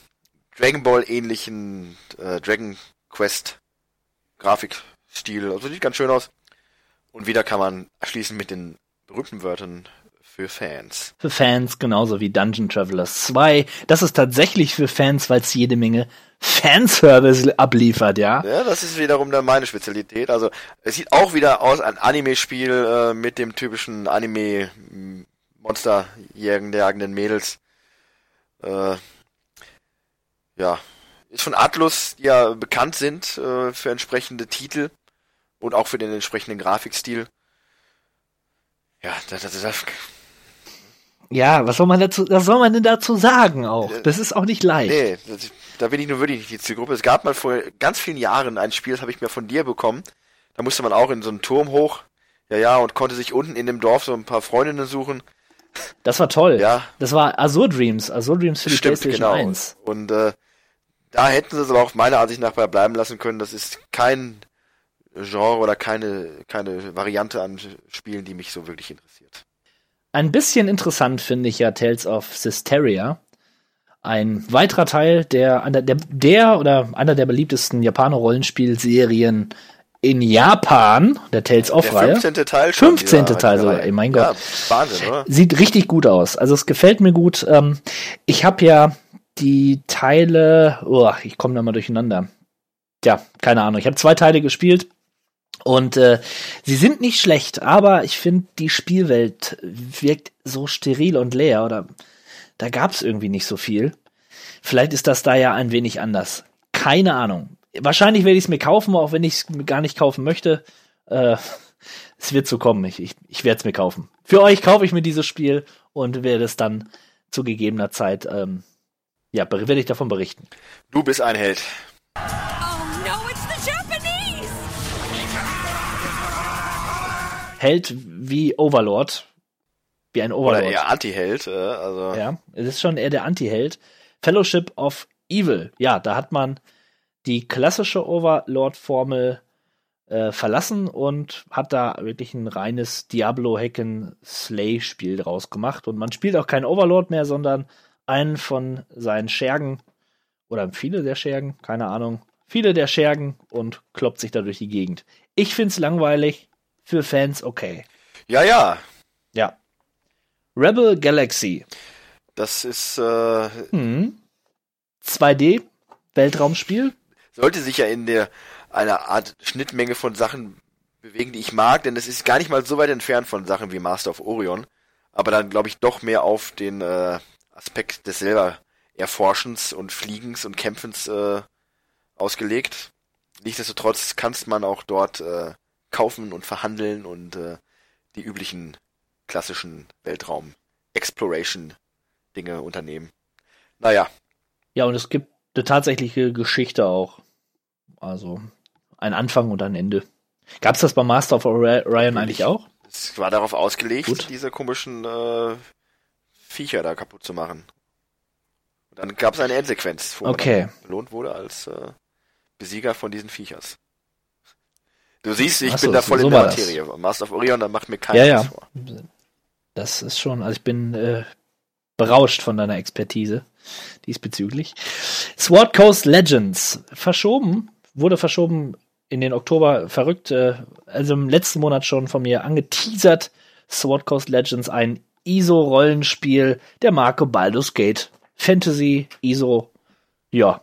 Dragon Ball ähnlichen äh, Dragon Quest Grafikstil. Also sieht ganz schön aus. Und wieder kann man schließen mit den berühmten Wörtern für Fans. Für Fans genauso wie Dungeon Travelers 2. Das ist tatsächlich für Fans, weil es jede Menge Fanservice abliefert, ja. Ja, das ist wiederum dann meine Spezialität. Also es sieht auch wieder aus ein Anime-Spiel äh, mit dem typischen Anime Monster jagenden Mädels. Äh, ja, ist von Atlus, die ja bekannt sind äh, für entsprechende Titel und auch für den entsprechenden Grafikstil. Ja, das, das, das, Ja, was soll man dazu, was soll man denn dazu sagen auch? Das ist auch nicht leicht. nee, das, da bin ich nur wirklich nicht die Zielgruppe. Es gab mal vor ganz vielen Jahren ein Spiel, das habe ich mir von dir bekommen. Da musste man auch in so einen Turm hoch. Ja, ja, und konnte sich unten in dem Dorf so ein paar Freundinnen suchen. Das war toll. Ja. Das war Azure Dreams, Azure Dreams für die Stimmt, PlayStation genau. 1. Und äh, da hätten sie es aber auch meiner Ansicht nach bei bleiben lassen können. Das ist kein Genre oder keine, keine Variante an Spielen, die mich so wirklich interessiert. Ein bisschen interessant finde ich ja Tales of Systeria. Ein weiterer Teil der, der, der oder einer der beliebtesten Japaner-Rollenspielserien in Japan, der Tales Der of-Reihe. 15. Teil schon. 15. dieser- Teil sogar, Reihe. ey, mein Ja, Gott. Wahnsinn, oder? Sieht richtig gut aus. Also es gefällt mir gut. Ähm, ich habe ja die Teile, oh, ich komme da mal durcheinander. Tja, keine Ahnung. Ich habe zwei Teile gespielt und äh, sie sind nicht schlecht, aber ich finde, die Spielwelt wirkt so steril und leer oder da gab es irgendwie nicht so viel. Vielleicht ist das da ja ein wenig anders. Keine Ahnung. Wahrscheinlich werde ich es mir kaufen, auch wenn ich es gar nicht kaufen möchte. Äh, es wird so kommen. Ich, ich, ich werde es mir kaufen. Für euch kaufe ich mir dieses Spiel und werde es dann zu gegebener Zeit, ähm, ja, werde ich davon berichten. Du bist ein Held. Oh no, it's the Japanese! Held wie Overlord. Wie ein Oder Overlord. eher Anti-Held. Äh, also Ja, es ist schon eher der Anti-Held. Fellowship of Evil. Ja, da hat man die klassische Overlord-Formel äh, verlassen und hat da wirklich ein reines Diablo-Hacken-Slay-Spiel draus gemacht. Und man spielt auch kein Overlord mehr, sondern einen von seinen Schergen oder viele der Schergen, keine Ahnung, viele der Schergen und kloppt sich da durch die Gegend. Ich find's langweilig, für Fans okay. Ja, ja. Ja. Rebel Galaxy. Das ist äh, Hm. 2D Weltraumspiel. Sollte sich ja in der einer Art Schnittmenge von Sachen bewegen, die ich mag, denn es ist gar nicht mal so weit entfernt von Sachen wie Master of Orion, aber dann glaube ich doch mehr auf den äh, Aspekt des selber Erforschens und Fliegens und Kämpfens äh, ausgelegt. Nichtsdestotrotz kannst man auch dort äh, kaufen und verhandeln und äh, die üblichen klassischen Weltraum Exploration Dinge unternehmen. Naja, Ja, und es gibt eine tatsächliche Geschichte auch. Also ein Anfang und ein Ende. Gab's das bei Master of Orion eigentlich auch? es war darauf ausgelegt, Gut. diese komischen äh, Viecher da kaputt zu machen. Und dann gab es eine Endsequenz, wo Okay. man belohnt wurde als äh, Besieger von diesen Viechers. Du siehst, ich so, bin da voll so in der war das. Materie. Master of Orion, da macht mir keiner Ja, ja. vor. Das ist schon, also ich bin äh, berauscht von deiner Expertise diesbezüglich. Sword Coast Legends verschoben, wurde verschoben in den Oktober verrückt, äh, also im letzten Monat schon von mir angeteasert. Sword Coast Legends, ein ISO-Rollenspiel der Marke Baldur's Gate. Fantasy, ISO, ja.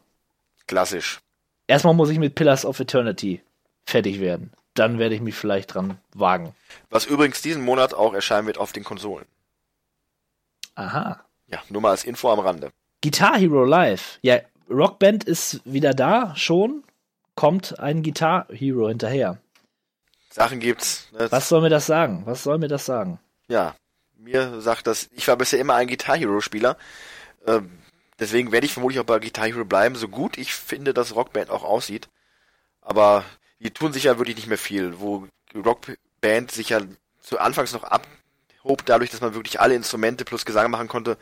Klassisch. Erstmal muss ich mit Pillars of Eternity fertig werden. Dann werde ich mich vielleicht dran wagen. Was übrigens diesen Monat auch erscheinen wird auf den Konsolen. Aha. Ja, nur mal als Info am Rande. Guitar Hero Live. Ja, Rockband ist wieder da, schon. Kommt ein Guitar Hero hinterher. Sachen gibt's. Ne? Was soll mir das sagen? Was soll mir das sagen? Ja, mir sagt das, ich war bisher immer ein Guitar Hero Spieler. Ähm, deswegen werde ich vermutlich auch bei Guitar Hero bleiben, so gut ich finde, dass Rockband auch aussieht. Aber die tun sich ja wirklich nicht mehr viel, wo Rockband sich ja zu Anfangs noch abhob, dadurch, dass man wirklich alle Instrumente plus Gesang machen konnte,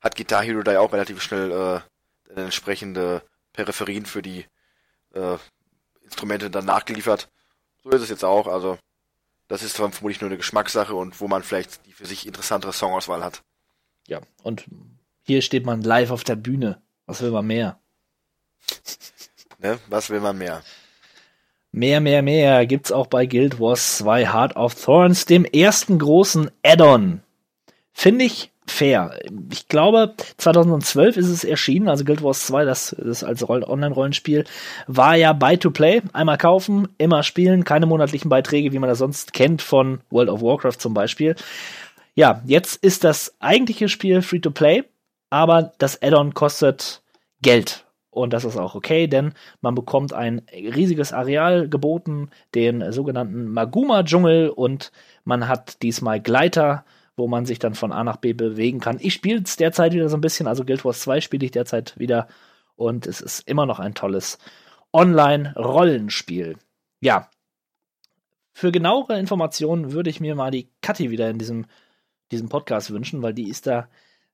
hat Guitar Hero da ja auch relativ schnell äh, entsprechende Peripherien für die äh, Instrumente dann nachgeliefert. So ist es jetzt auch, also das ist dann vermutlich nur eine Geschmackssache und wo man vielleicht die für sich interessantere Songauswahl hat. Ja, und hier steht man live auf der Bühne. Was will man mehr? Ne? Was will man mehr? Mehr, mehr, mehr gibt's auch bei Guild Wars 2 Heart of Thorns, dem ersten großen Add-on. Finde ich fair. Ich glaube, 2012 ist es erschienen, also Guild Wars 2, das, das als Roll- Online-Rollenspiel, war ja Buy-to-Play. Einmal kaufen, immer spielen, keine monatlichen Beiträge, wie man das sonst kennt von World of Warcraft zum Beispiel. Ja, jetzt ist das eigentliche Spiel Free-to-Play, aber das Add-on kostet Geld. Und das ist auch okay, denn man bekommt ein riesiges Areal geboten, den sogenannten Maguma-Dschungel und man hat diesmal Gleiter, wo man sich dann von A nach B bewegen kann. Ich spiele es derzeit wieder so ein bisschen, also Guild Wars 2 spiele ich derzeit wieder und es ist immer noch ein tolles Online-Rollenspiel. Ja, für genauere Informationen würde ich mir mal die Kathi wieder in diesem, diesem Podcast wünschen, weil die ist da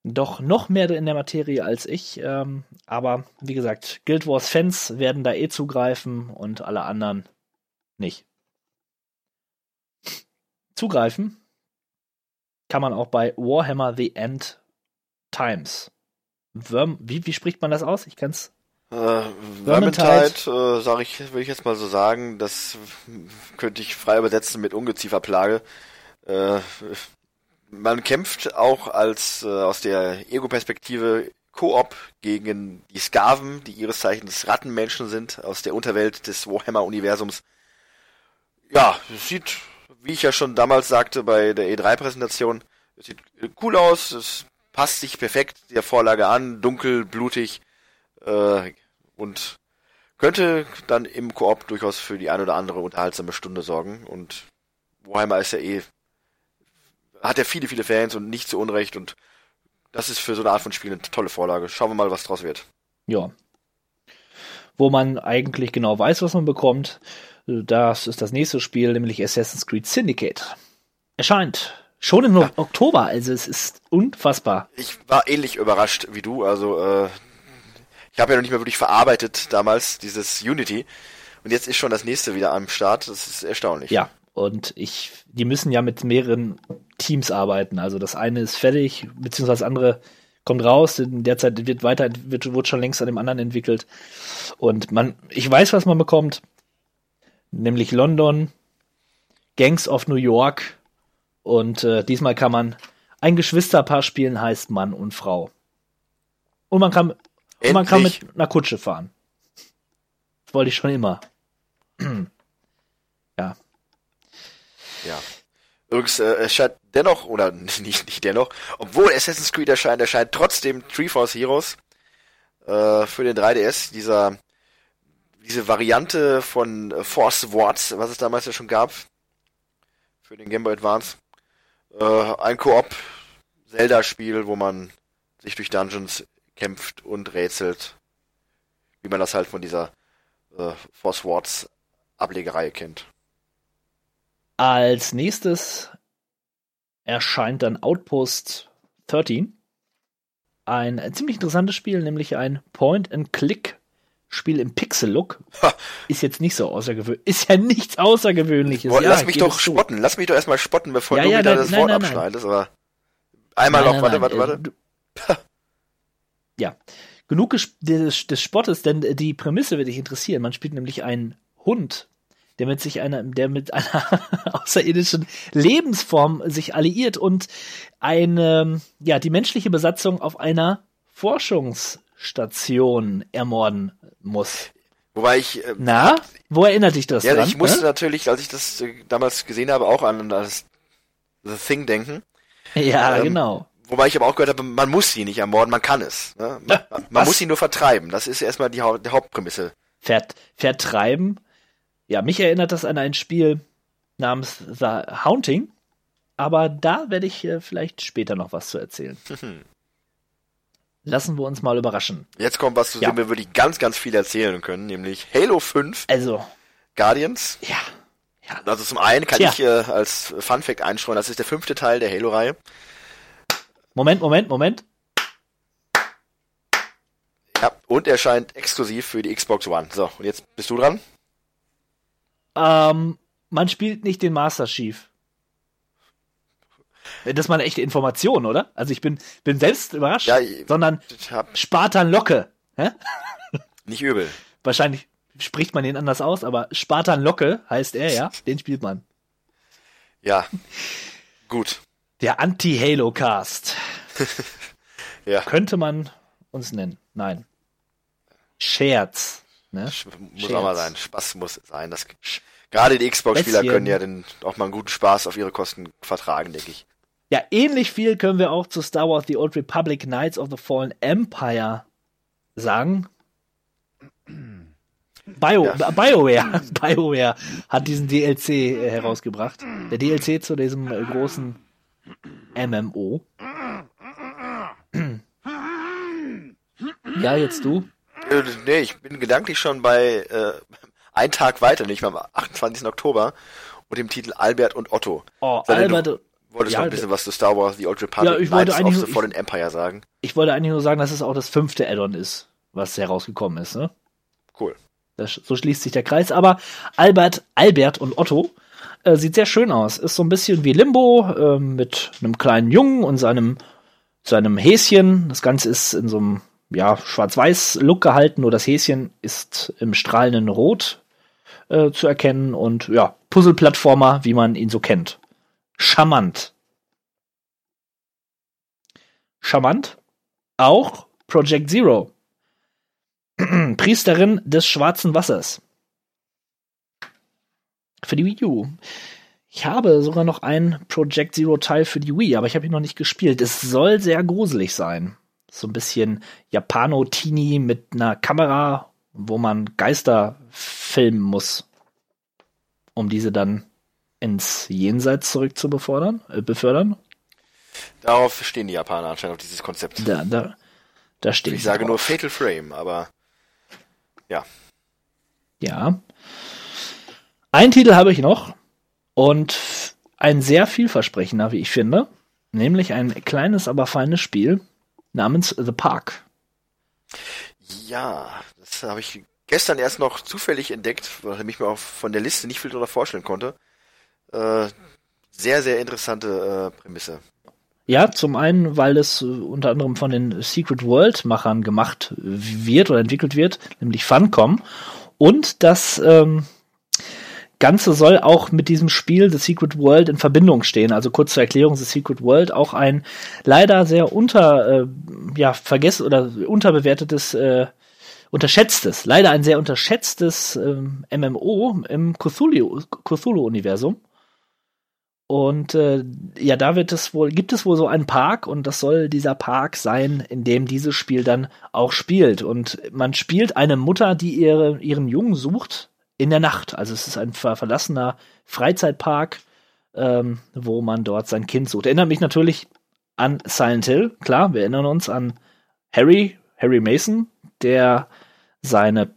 doch noch mehr in der Materie als ich. Ähm, aber wie gesagt, Guild Wars Fans werden da eh zugreifen und alle anderen nicht. Zugreifen kann man auch bei Warhammer The End Times. Worm, wie, wie spricht man das aus? Ich kann's. Äh, Vermintide, äh, sage ich, will ich jetzt mal so sagen, das könnte ich frei übersetzen mit Ungezieferplage. Äh, man kämpft auch als äh, aus der Ego-Perspektive Koop gegen die Skaven, die ihres Zeichens Rattenmenschen sind, aus der Unterwelt des Warhammer-Universums. Ja, sieht, wie ich ja schon damals sagte bei der E3-Präsentation, es sieht cool aus, es passt sich perfekt der Vorlage an, dunkel, blutig äh, und könnte dann im Koop durchaus für die ein oder andere unterhaltsame Stunde sorgen. Und Warhammer ist ja eh, hat ja viele, viele Fans und nicht zu Unrecht und das ist für so eine Art von Spiel eine tolle Vorlage. Schauen wir mal, was draus wird. Ja. Wo man eigentlich genau weiß, was man bekommt. Das ist das nächste Spiel, nämlich Assassin's Creed Syndicate. Erscheint schon im ja. Oktober, also es ist unfassbar. Ich war ähnlich überrascht wie du, also äh, ich habe ja noch nicht mehr wirklich verarbeitet damals, dieses Unity. Und jetzt ist schon das nächste wieder am Start. Das ist erstaunlich. Ja, und ich, die müssen ja mit mehreren Teams arbeiten. Also das eine ist fertig, beziehungsweise das andere kommt raus. In der Zeit wird weiter, wird, wird schon längst an dem anderen entwickelt. Und man, ich weiß, was man bekommt. Nämlich London, Gangs of New York. Und äh, diesmal kann man ein Geschwisterpaar spielen, heißt Mann und Frau. Und man kann, und man kann mit einer Kutsche fahren. Das wollte ich schon immer. ja. Ja. Übrigens, äh, erscheint dennoch, oder nicht, nicht dennoch, obwohl Assassin's Creed erscheint, erscheint trotzdem Treeforce Heroes äh, für den 3DS, dieser diese Variante von äh, Force Wars, was es damals ja schon gab, für den Game Boy Advance. Äh, ein Koop Zelda-Spiel, wo man sich durch Dungeons kämpft und rätselt, wie man das halt von dieser äh, Force Wars Ablegerei kennt. Als nächstes erscheint dann Outpost 13. Ein ziemlich interessantes Spiel, nämlich ein Point-and-Click-Spiel im Pixel-Look. Ist jetzt nicht so außergewöhnlich. Ist ja nichts Außergewöhnliches. Boah, ja, lass mich doch es zu. spotten. Lass mich doch erstmal spotten, bevor Ja, du ja, wieder nein, das nein, Wort nein, abschneidest. Aber einmal noch, warte, warte, äh, warte. du- Ja. Genug des, des Spottes, denn die Prämisse wird dich interessieren. Man spielt nämlich einen Hund, der mit sich einer, der mit einer außerirdischen Lebensform sich alliiert und eine, ja, die menschliche Besatzung auf einer Forschungsstation ermorden muss. Wobei ich, äh, Na, wo erinnert dich das ja, dran? ich musste ne? natürlich, als ich das äh, damals gesehen habe, auch an das The Thing denken. Ja, ähm, genau. Wobei ich aber auch gehört habe, man muss sie nicht ermorden, man kann es. Ne? Man, man muss sie nur vertreiben. Das ist erstmal die, Hau die Hauptprämisse. Vert, vertreiben. Ja, mich erinnert das an ein Spiel namens The Haunting, aber da werde ich äh, vielleicht später noch was zu erzählen. Lassen wir uns mal überraschen. Jetzt kommt was, zu Ja. dem wir wirklich ganz, ganz viel erzählen können, nämlich Halo 5 Also, Guardians. ja. ja. Also zum einen kann Tja. ich äh, als Fun Fact einstreuen, das ist der fünfte Teil der Halo-Reihe. Moment, Moment, Moment. Ja, und erscheint exklusiv für die Xbox One. So, und jetzt bist du dran. Ähm, man spielt nicht den Master Chief. Das ist mal eine echte Information, oder? Also ich bin, bin selbst überrascht, Ja, ich- sondern Ich hab Spartan Locke. Hä? nicht übel. Wahrscheinlich spricht man den anders aus, aber Spartan Locke heißt er, ja. Den spielt man. Ja. Gut. Der Anti-Halo-Cast. Ja. Könnte man uns nennen. Nein. Scherz. Ne? Muss Scherz. auch mal sein. Spaß muss sein. Das, gerade die Xbox-Spieler können ja den, auch mal einen guten Spaß auf ihre Kosten vertragen, denke ich. Ja, ähnlich viel können wir auch zu Star Wars The Old Republic Knights of the Fallen Empire sagen. Bio, Ja. BioWare, BioWare hat diesen DLC äh, herausgebracht. Der DLC zu diesem äh, großen MMO. Ja, jetzt du. Nee, ich bin gedanklich schon bei äh, ein Tag weiter, nicht am 28. Oktober und dem Titel Albert und Otto. Oh, Sei denn, Albert, wolltest ja, noch ein bisschen was zu Star Wars The Old Republic Ja, ich wollte Knights of eigentlich- the Fallen Empire sagen. ich wollte eigentlich nur sagen, dass es auch das fünfte Add-on ist, was herausgekommen ist. Ne? Cool. Das, so schließt sich der Kreis. Aber Albert, Albert und Otto äh, sieht sehr schön aus. Ist so ein bisschen wie Limbo äh, mit einem kleinen Jungen und seinem, seinem Häschen. Das Ganze ist in so einem ja, Schwarz-Weiß-Look gehalten, nur das Häschen ist im strahlenden Rot äh, zu erkennen und ja, Puzzle-Plattformer, wie man ihn so kennt. Charmant. Charmant. Auch Project Zero. Priesterin des schwarzen Wassers. Für die Wii U. Ich habe sogar noch einen Project Zero Teil für die Wii, aber ich habe ihn noch nicht gespielt. Es soll sehr gruselig sein. So ein bisschen Japano-Teenie mit einer Kamera, wo man Geister filmen muss, um diese dann ins Jenseits zurück zu befördern. Äh, befördern. Darauf stehen die Japaner anscheinend auf dieses Konzept. Da, da, da steht Ich sage nur Fatal Frame, aber ja. Ja. Einen Titel habe ich noch und ein sehr vielversprechender, wie ich finde, nämlich ein kleines, aber feines Spiel namens The Park. Ja, das habe ich gestern erst noch zufällig entdeckt, weil ich mir auch von der Liste nicht viel darüber vorstellen konnte. Äh, sehr, sehr interessante äh, Prämisse. Ja, zum einen, weil es äh, unter anderem von den Secret World-Machern gemacht wird oder entwickelt wird, nämlich Funcom. Und das ähm, Ganze soll auch mit diesem Spiel The Secret World in Verbindung stehen. Also kurz zur Erklärung, The Secret World auch ein leider sehr unter, äh, ja, vergessen oder unterbewertetes, äh, unterschätztes, leider ein sehr unterschätztes ähm, MMO im Cthulhu-Universum. Cthulhu und äh, ja, da wird es wohl, gibt es wohl so einen Park und das soll dieser Park sein, in dem dieses Spiel dann auch spielt. Und man spielt eine Mutter, die ihre, ihren Jungen sucht in der Nacht. Also es ist ein ver verlassener Freizeitpark, ähm, wo man dort sein Kind sucht. Erinnert mich natürlich an Silent Hill, klar, wir erinnern uns an Harry, Harry Mason, der seine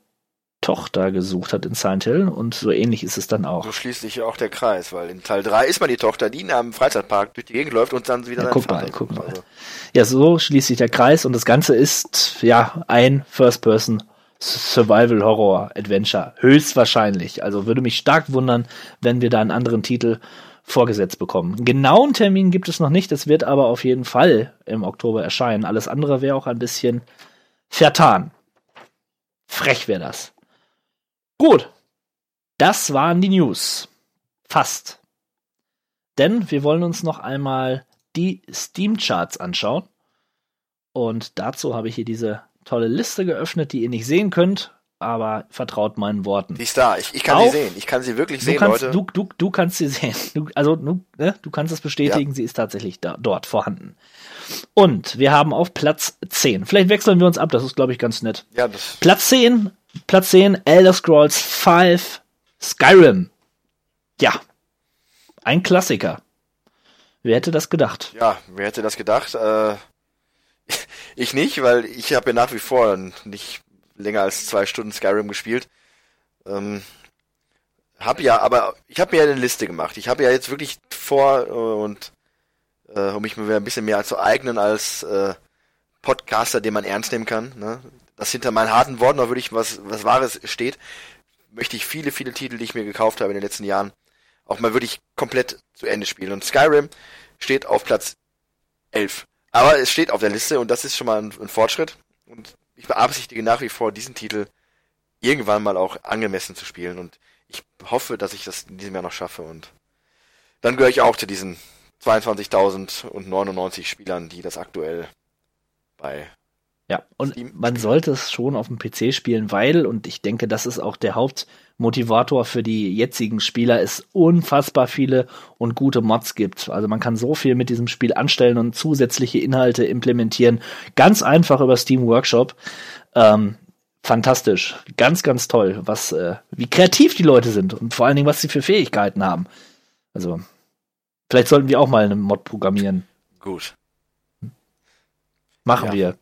Tochter gesucht hat in Silent Hill und so ähnlich ist es dann auch. So schließt sich ja auch der Kreis, weil in Teil 3 ist man die Tochter, die in einem Freizeitpark durch die Gegend läuft und dann wieder ja, guck mal, guck mal. Also. Ja, so schließt sich der Kreis und das Ganze ist ja ein First-Person Survival Horror Adventure. Höchstwahrscheinlich. Also würde mich stark wundern, wenn wir da einen anderen Titel vorgesetzt bekommen. Genauen Termin gibt es noch nicht, es wird aber auf jeden Fall im Oktober erscheinen. Alles andere wäre auch ein bisschen vertan. Frech wäre das. Gut. Das waren die News. Fast. Denn wir wollen uns noch einmal die Steam-Charts anschauen. Und dazu habe ich hier diese tolle Liste geöffnet, die ihr nicht sehen könnt, aber vertraut meinen Worten. Die ist da, ich, ich kann Auf, sie sehen, ich kann sie wirklich sehen, kannst, Leute. Du, du, du kannst sie sehen. Du, also du, ne, du kannst es bestätigen, ja. sie ist tatsächlich da, dort vorhanden. Und wir haben auf Platz 10. Vielleicht wechseln wir uns ab, das ist, glaube ich, ganz nett. Ja, Platz 10 Platz 10, Elder Scrolls 5, Skyrim. Ja, ein Klassiker. Wer hätte das gedacht? Ja, wer hätte das gedacht? Äh, ich nicht, weil ich habe ja nach wie vor nicht länger als zwei Stunden Skyrim gespielt. Ähm, hab ja, aber ich habe mir ja eine Liste gemacht. Ich habe ja jetzt wirklich vor äh, und äh, um mich mir ein bisschen mehr zu eignen als äh, Podcaster, den man ernst nehmen kann. Ne? Dass hinter meinen harten Worten auch wirklich was, was Wahres steht, möchte ich viele, viele Titel, die ich mir gekauft habe in den letzten Jahren, auch mal wirklich komplett zu Ende spielen. Und Skyrim steht auf Platz 11. Aber es steht auf der Liste und das ist schon mal ein, ein Fortschritt. Und ich beabsichtige nach wie vor, diesen Titel irgendwann mal auch angemessen zu spielen. Und ich hoffe, dass ich das in diesem Jahr noch schaffe. Und dann gehöre ich auch zu diesen 22.099 Spielern, die das aktuell bei ja, und man sollte es schon auf dem PC spielen, weil, und ich denke, das ist auch der Hauptmotivator für die jetzigen Spieler, es unfassbar viele und gute Mods gibt. Also man kann so viel mit diesem Spiel anstellen und zusätzliche Inhalte implementieren. Ganz einfach über Steam Workshop. Ähm, fantastisch. Ganz, ganz toll, was, äh, wie kreativ die Leute sind und vor allen Dingen, was sie für Fähigkeiten haben. Also, vielleicht sollten wir auch mal einen Mod programmieren. Gut. Machen ja. wir.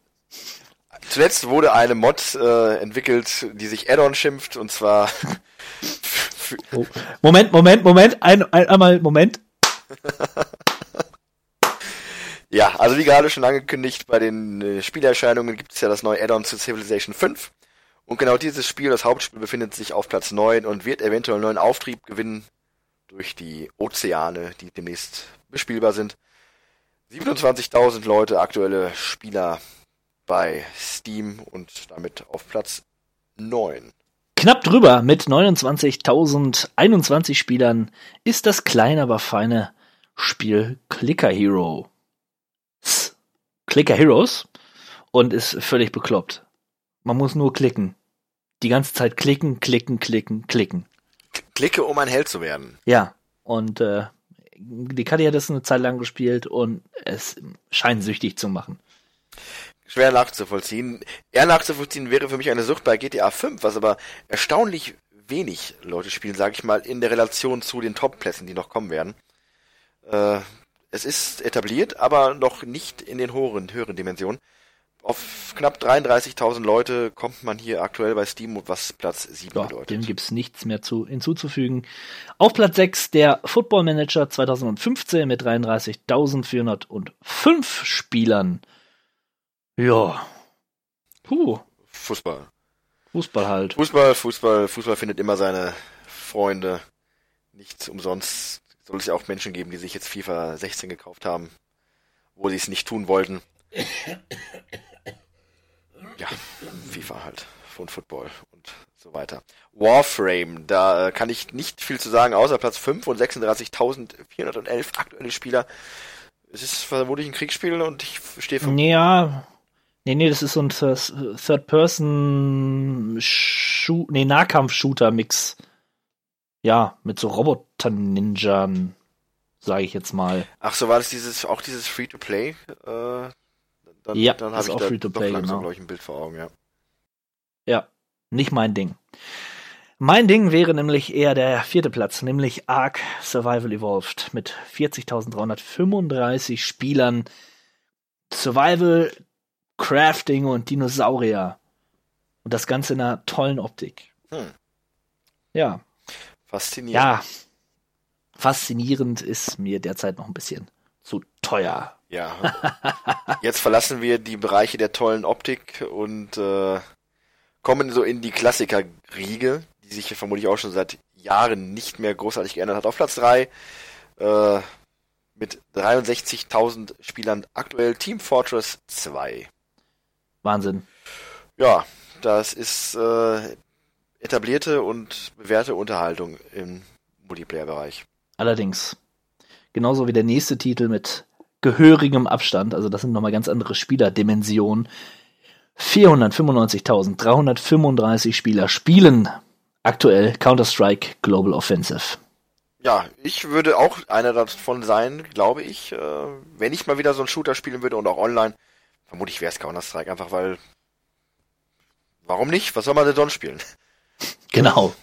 Zuletzt wurde eine Mod äh, entwickelt, die sich Addon schimpft, und zwar. oh. Moment, Moment, Moment, ein, ein, einmal, Moment. ja, also wie gerade schon angekündigt, bei den äh, Spielerscheinungen gibt es ja das neue Addon zu Civilization 5. Und genau dieses Spiel, das Hauptspiel, befindet sich auf Platz 9 und wird eventuell einen neuen Auftrieb gewinnen durch die Ozeane, die demnächst bespielbar sind. 27.000 Leute, aktuelle Spieler bei Steam und damit auf Platz 9. Knapp drüber mit 29.021 Spielern ist das kleine, aber feine Spiel Clicker Hero. Clicker Heroes und ist völlig bekloppt. Man muss nur klicken. Die ganze Zeit klicken, klicken, klicken, klicken. Klicke, um ein Held zu werden. Ja, und äh, die Kadi hat das eine Zeit lang gespielt und es scheint süchtig zu machen schwer nachzuvollziehen. Eher nachzuvollziehen wäre für mich eine Sucht bei GTA 5, was aber erstaunlich wenig Leute spielen, sage ich mal, in der Relation zu den Top-Plätzen, die noch kommen werden. Äh, es ist etabliert, aber noch nicht in den höheren, höheren Dimensionen. Auf knapp 33.000 Leute kommt man hier aktuell bei Steam, was Platz 7 ja, bedeutet. Dem gibt's nichts mehr zu, hinzuzufügen. Auf Platz 6 der Football Manager 2015 mit 33.405 Spielern. Ja. Puh. Fußball. Fußball halt. Fußball, Fußball, Fußball findet immer seine Freunde. Nicht umsonst soll es ja auch Menschen geben, die sich jetzt FIFA 16 gekauft haben, wo sie es nicht tun wollten. Ja, FIFA halt. Von Football und so weiter. Warframe, da äh, kann ich nicht viel zu sagen, außer Platz 5 und 36.411 aktuelle Spieler. Es ist vermutlich ein Kriegsspiel und ich stehe für... Ja, nee, nee, das ist so ein Third-Person, nee, Nahkampf-Shooter-Mix. Ja, mit so Roboter-Ninjern, sage ich jetzt mal. Ach so, war das dieses, auch dieses Free-to-Play? Äh, dann, Ja, dann ist habe ich auch da Free-to-Play, doch langsam, genau. ich, ein Bild vor Augen, ja. Ja, nicht mein Ding. Mein Ding wäre nämlich eher der vierte Platz, nämlich Ark Survival Evolved mit 40.335 Spielern. Survival, Crafting und Dinosaurier. Und das Ganze in einer tollen Optik. Hm. Ja, Faszinierend. ja. Faszinierend ist mir derzeit noch ein bisschen zu teuer. Ja. Jetzt verlassen wir die Bereiche der tollen Optik und äh, kommen so in die Klassiker-Riege, die sich vermutlich auch schon seit Jahren nicht mehr großartig geändert hat. Auf Platz 3 äh, mit 63.000 Spielern aktuell Team Fortress 2. Wahnsinn. Ja, das ist äh, etablierte und bewährte Unterhaltung im Multiplayer-Bereich. Allerdings. Genauso wie der nächste Titel mit gehörigem Abstand, also das sind nochmal ganz andere Spielerdimensionen. 495.335 Spieler spielen aktuell Counter-Strike Global Offensive. Ja, ich würde auch einer davon sein, glaube ich. Äh, wenn ich mal wieder so einen Shooter spielen würde und auch online, vermutlich wäre es Counter-Strike, einfach weil. Warum nicht? Was soll man denn sonst spielen? Genau.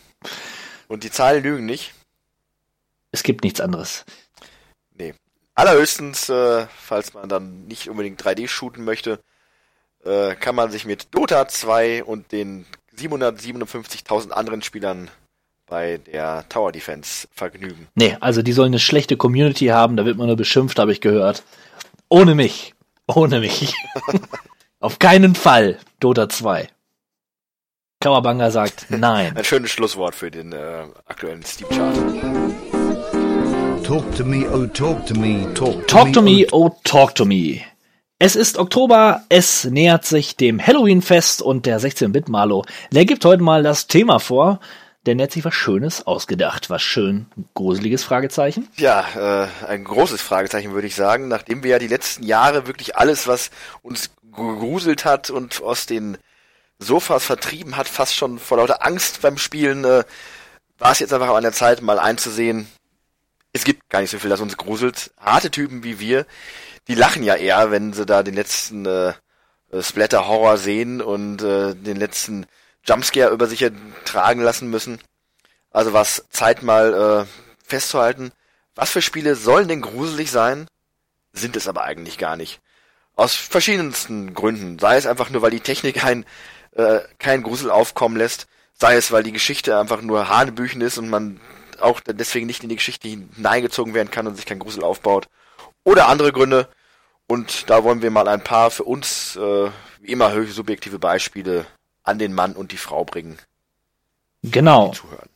Und die Zahlen lügen nicht. Es gibt nichts anderes. Nee. Allerhöchstens, äh, falls man dann nicht unbedingt 3D shooten möchte, äh, kann man sich mit Dota 2 und den 757.000 anderen Spielern bei der Tower Defense vergnügen. Nee, also die sollen eine schlechte Community haben, da wird man nur beschimpft, habe ich gehört. Ohne mich. Ohne mich. Auf keinen Fall Dota 2. Kawabanga sagt nein. Ein schönes Schlusswort für den äh, aktuellen Steam-Chart. Talk to me, oh talk to me, talk to Talk me. to me, oh talk to me. Es ist Oktober, es nähert sich dem Halloween-Fest und der 16-Bit-Malo, der gibt heute mal das Thema vor. Der nähert sich was Schönes ausgedacht. Was schön gruseliges Fragezeichen. Ja, äh, ein großes Fragezeichen würde ich sagen, nachdem wir ja die letzten Jahre wirklich alles, was uns gegruselt hat und aus den Sofas vertrieben hat, fast schon vor lauter Angst beim Spielen, äh, war es jetzt einfach an der Zeit, mal einzusehen, es gibt gar nicht so viel, das uns gruselt. Harte Typen wie wir, die lachen ja eher, wenn sie da den letzten äh, Splatter-Horror sehen und äh, den letzten Jumpscare über sich tragen lassen müssen. Also was Zeit mal äh, festzuhalten. Was für Spiele sollen denn gruselig sein? Sind es aber eigentlich gar nicht. Aus verschiedensten Gründen. Sei es einfach nur, weil die Technik ein, äh, keinen Grusel aufkommen lässt. Sei es, weil die Geschichte einfach nur Hanebüchen ist und man auch deswegen nicht in die Geschichte hineingezogen werden kann und sich kein Grusel aufbaut. Oder andere Gründe. Und da wollen wir mal ein paar für uns äh, wie immer höchst subjektive Beispiele an den Mann und die Frau bringen. Genau, Zuhören.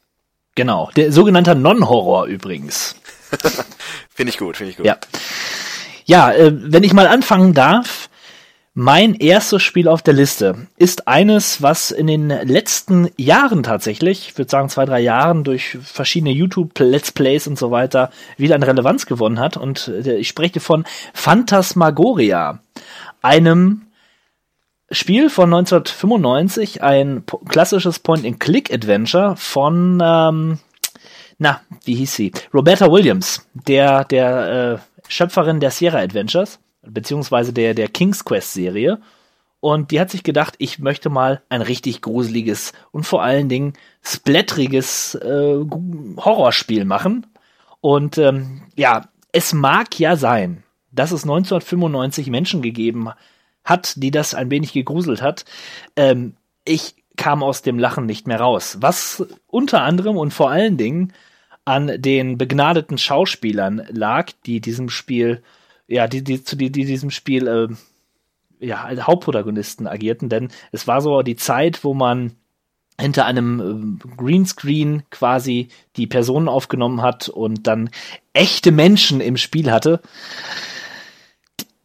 genau. Der sogenannte Non-Horror übrigens. Finde ich gut, finde ich gut. Ja. Ja, äh, wenn ich mal anfangen darf, mein erstes Spiel auf der Liste ist eines, was in den letzten Jahren tatsächlich, ich würde sagen zwei, drei Jahren durch verschiedene YouTube-Let's Plays und so weiter wieder an Relevanz gewonnen hat. Und äh, ich spreche von Phantasmagoria, einem Spiel von 1995, ein klassisches Point-and-Click-Adventure von, ähm, na, wie hieß sie? Roberta Williams, der, der äh, Schöpferin der Sierra Adventures, beziehungsweise der, der King's Quest Serie. Und die hat sich gedacht, ich möchte mal ein richtig gruseliges und vor allen Dingen splatteriges äh, Horrorspiel machen. Und ähm, ja, es mag ja sein, dass es 1995 Menschen gegeben hat, die das ein wenig gegruselt hat. Ähm, ich kam aus dem Lachen nicht mehr raus. Was unter anderem und vor allen Dingen an den begnadeten Schauspielern lag, die diesem Spiel, ja, die, die, die, die diesem Spiel, äh, ja, als Hauptprotagonisten agierten, denn es war so die Zeit, wo man hinter einem äh, Greenscreen quasi die Personen aufgenommen hat und dann echte Menschen im Spiel hatte.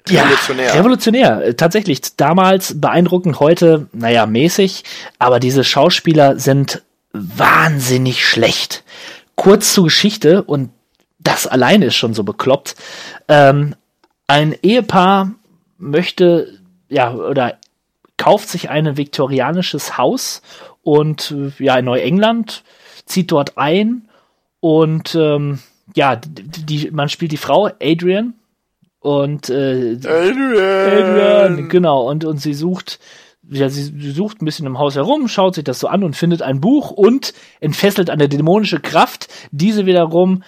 Ja, Revolutionär. revolutionär. Tatsächlich, damals beeindruckend, heute, naja, mäßig, aber diese Schauspieler sind wahnsinnig schlecht. Kurz zur Geschichte, und das alleine ist schon so bekloppt. Ähm, ein Ehepaar möchte, ja, oder kauft sich ein viktorianisches Haus und äh, ja, in Neuengland, zieht dort ein und ähm, ja, die, man spielt die Frau, Adrian, und äh, Adrian, genau, und, und sie sucht, ja, sie, sie sucht ein bisschen im Haus herum, schaut sich das so an und findet ein Buch und entfesselt eine dämonische Kraft. Diese wiederum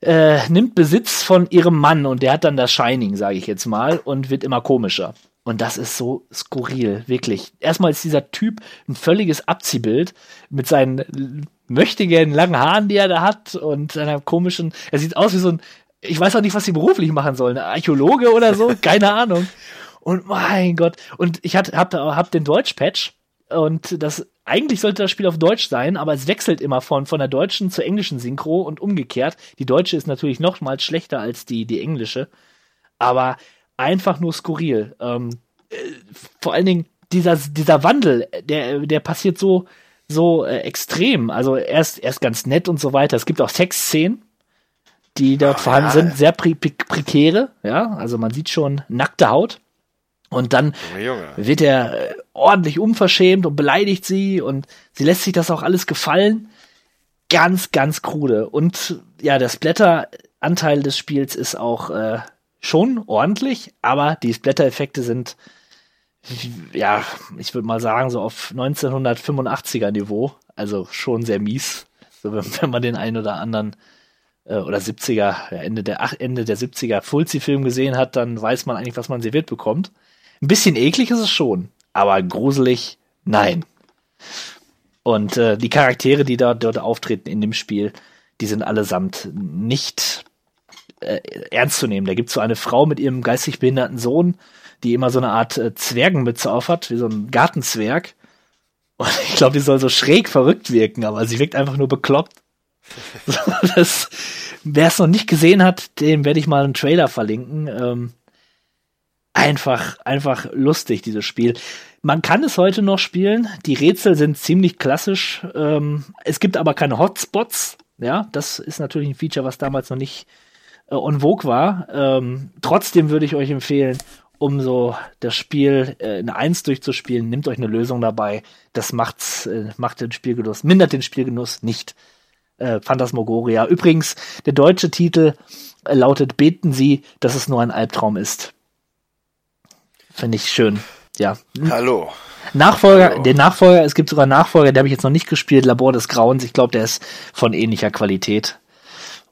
äh, nimmt Besitz von ihrem Mann und der hat dann das Shining, sage ich jetzt mal, und wird immer komischer. Und das ist so skurril, wirklich. Erstmal ist dieser Typ ein völliges Abziehbild mit seinen möchtegern langen Haaren, die er da hat und seiner komischen, er sieht aus wie so ein, ich weiß auch nicht, was sie beruflich machen sollen, Archäologe oder so, keine Ahnung. Und mein Gott, und ich hatte, hab, hab den Deutsch-Patch und das, eigentlich sollte das Spiel auf Deutsch sein, aber es wechselt immer von, von der deutschen zur englischen Synchro und umgekehrt. Die deutsche ist natürlich noch mal schlechter als die, die englische, aber einfach nur skurril. Ähm, äh, vor allen Dingen dieser, dieser Wandel, der, der passiert so, so äh, extrem. Also erst, erst ganz nett und so weiter. Es gibt auch Sexszenen, die dort Ach, vorhanden ja. sind, sehr pre pre prekäre, ja. Also man sieht schon nackte Haut. Und dann Junge, Junge. wird er äh, ordentlich unverschämt und beleidigt sie und sie lässt sich das auch alles gefallen. Ganz, ganz krude. Und ja, der Splatter-Anteil des Spiels ist auch äh, schon ordentlich, aber die Splatter-Effekte sind, ja, ich würde mal sagen, so auf 1985er Niveau. Also schon sehr mies. So, wenn, wenn man den einen oder anderen äh, oder 70er, ja, Ende der Ende der 70er Fulci-Film gesehen hat, dann weiß man eigentlich, was man serviert bekommt. Ein bisschen eklig ist es schon, aber gruselig, nein. Und äh, die Charaktere, die da dort auftreten in dem Spiel, die sind allesamt nicht äh, ernst zu nehmen. Da gibt's so eine Frau mit ihrem geistig behinderten Sohn, die immer so eine Art äh, Zwergenmütze aufhat, wie so ein Gartenzwerg. Und ich glaube, die soll so schräg verrückt wirken, aber sie wirkt einfach nur bekloppt. Wer es noch nicht gesehen hat, dem werde ich mal einen Trailer verlinken. Ähm, einfach, einfach lustig, dieses Spiel. Man kann es heute noch spielen. Die Rätsel sind ziemlich klassisch. Ähm, es gibt aber keine Hotspots. Ja, das ist natürlich ein Feature, was damals noch nicht äh, on vogue war. Ähm, trotzdem würde ich euch empfehlen, um so das Spiel äh, in eins durchzuspielen, nehmt euch eine Lösung dabei. Das macht's, äh, macht den Spielgenuss, mindert den Spielgenuss nicht. Äh, Phantasmagoria. Übrigens, der deutsche Titel äh, lautet Beten Sie, dass es nur ein Albtraum ist. Finde ich schön. Ja. Hallo. Nachfolger, Hallo. den Nachfolger, es gibt sogar einen Nachfolger, den habe ich jetzt noch nicht gespielt, Labor des Grauens. Ich glaube, der ist von ähnlicher Qualität.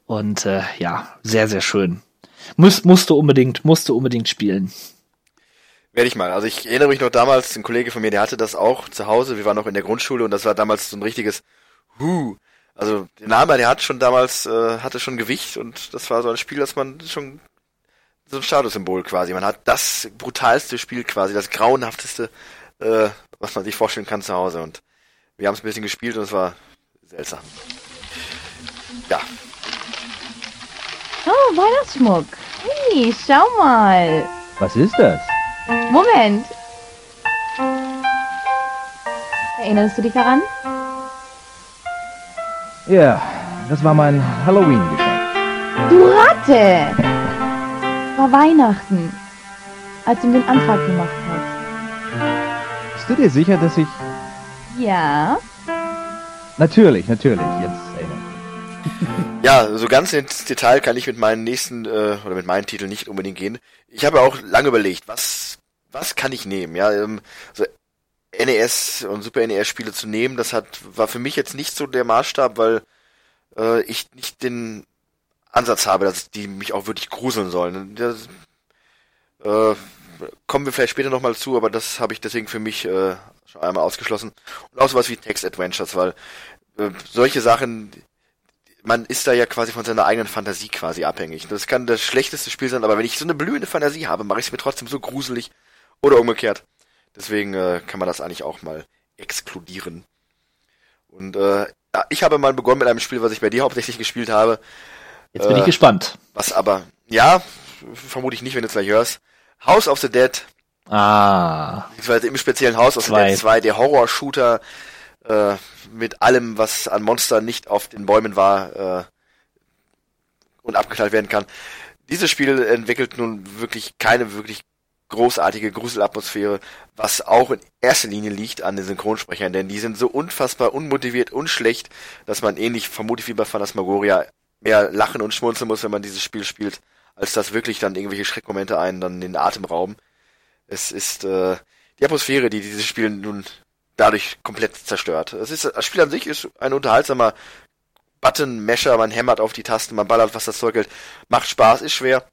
Und äh, ja, sehr, sehr schön. Muss, musste unbedingt, musste unbedingt spielen. Werde ich mal. Also ich erinnere mich noch damals, ein Kollege von mir, der hatte das auch zu Hause. Wir waren noch in der Grundschule und das war damals so ein richtiges Hu. Also der Name, der hat schon damals, äh, hatte schon Gewicht und das war so ein Spiel, das man schon so ein Statussymbol quasi. Man hat das brutalste Spiel quasi, das grauenhafteste, äh, was man sich vorstellen kann zu Hause. Und wir haben es ein bisschen gespielt und es war seltsam. Ja, Oh, Weihnachtsschmuck. Hey, schau mal. Was ist das? Moment. Erinnerst du dich daran? Ja, das war mein Halloween-Geschenk. Du Ratte! War Weihnachten, als du ihm den Antrag gemacht hast. Bist du dir sicher, dass ich... Ja? Natürlich, natürlich, jetzt erinnere ich mich. Ja, so ganz ins Detail kann ich mit meinen nächsten äh, oder mit meinen Titeln nicht unbedingt gehen. Ich habe auch lange überlegt, was was kann ich nehmen? Ja, ähm, so NES und Super NES Spiele zu nehmen, das hat war für mich jetzt nicht so der Maßstab, weil äh, ich nicht den Ansatz habe, dass die mich auch wirklich gruseln sollen. Das, äh, kommen wir vielleicht später nochmal zu, aber das habe ich deswegen für mich äh, schon einmal ausgeschlossen. Und auch sowas wie Text Adventures, weil äh, solche Sachen, man ist da ja quasi von seiner eigenen Fantasie quasi abhängig. Das kann das schlechteste Spiel sein, aber wenn ich so eine blühende Fantasie habe, mache ich es mir trotzdem so gruselig oder umgekehrt. Deswegen äh, kann man das eigentlich auch mal exkludieren. Und äh, ja, ich habe mal begonnen mit einem Spiel, was ich bei dir hauptsächlich gespielt habe. Jetzt bin ich gespannt. Was aber, ja, vermute ich nicht, wenn du es gleich hörst. House of the Dead, Ah, beziehungsweise im speziellen House of the. Dead 2, der Horror-Shooter äh, mit allem, was an Monstern nicht auf den Bäumen war äh, und abgeteilt werden kann. Dieses Spiel entwickelt nun wirklich keine wirklich großartige Gruselatmosphäre, was auch in erster Linie liegt an den Synchronsprechern, denn die sind so unfassbar unmotiviert und schlecht, dass man ähnlich vermutlich wie bei Phantasmagoria mehr lachen und schmunzeln muss, wenn man dieses Spiel spielt, als dass wirklich dann irgendwelche Schreckmomente einen dann den Atem rauben. Es ist äh, die Atmosphäre, die dieses Spiel nun dadurch komplett zerstört. Es ist das Spiel an sich ist ein unterhaltsamer Button-Mesher, man hämmert auf die Tasten, man ballert, was das Zeug hält. Macht Spaß, ist schwer.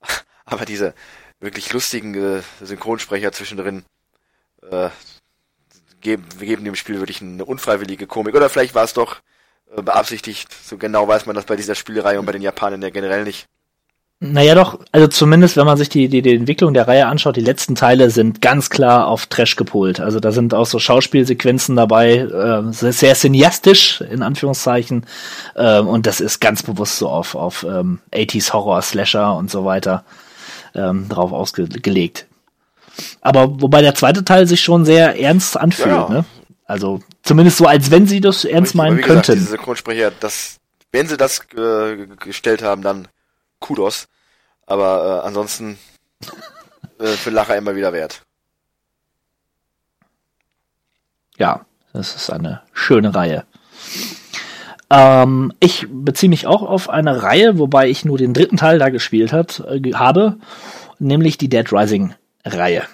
Aber diese wirklich lustigen äh, Synchronsprecher zwischendrin äh, geben, geben dem Spiel wirklich eine unfreiwillige Komik. Oder vielleicht war es doch äh, beabsichtigt. So genau weiß man das bei dieser Spielreihe und bei den Japanern ja generell nicht. naja doch, also zumindest wenn man sich die, die, die Entwicklung der Reihe anschaut, die letzten Teile sind ganz klar auf Trash gepolt. Also da sind auch so Schauspielsequenzen dabei, äh, sehr, sehr cineastisch, in Anführungszeichen. Ähm, und das ist ganz bewusst so auf, auf ähm, 80s Horror, Slasher und so weiter ähm, drauf ausgelegt. Aber wobei der zweite Teil sich schon sehr ernst anfühlt, Ja, ja. ne? Also zumindest so, als wenn sie das ernst Aber meinen wie gesagt, könnten. diese Synchronsprecher, das, wenn sie das äh, gestellt haben, dann Kudos. Aber äh, ansonsten äh, für Lacher immer wieder wert. Ja, das ist eine schöne Reihe. Ähm, ich beziehe mich auch auf eine Reihe, wobei ich nur den dritten Teil da gespielt hat, äh, habe, nämlich die Dead Rising Reihe.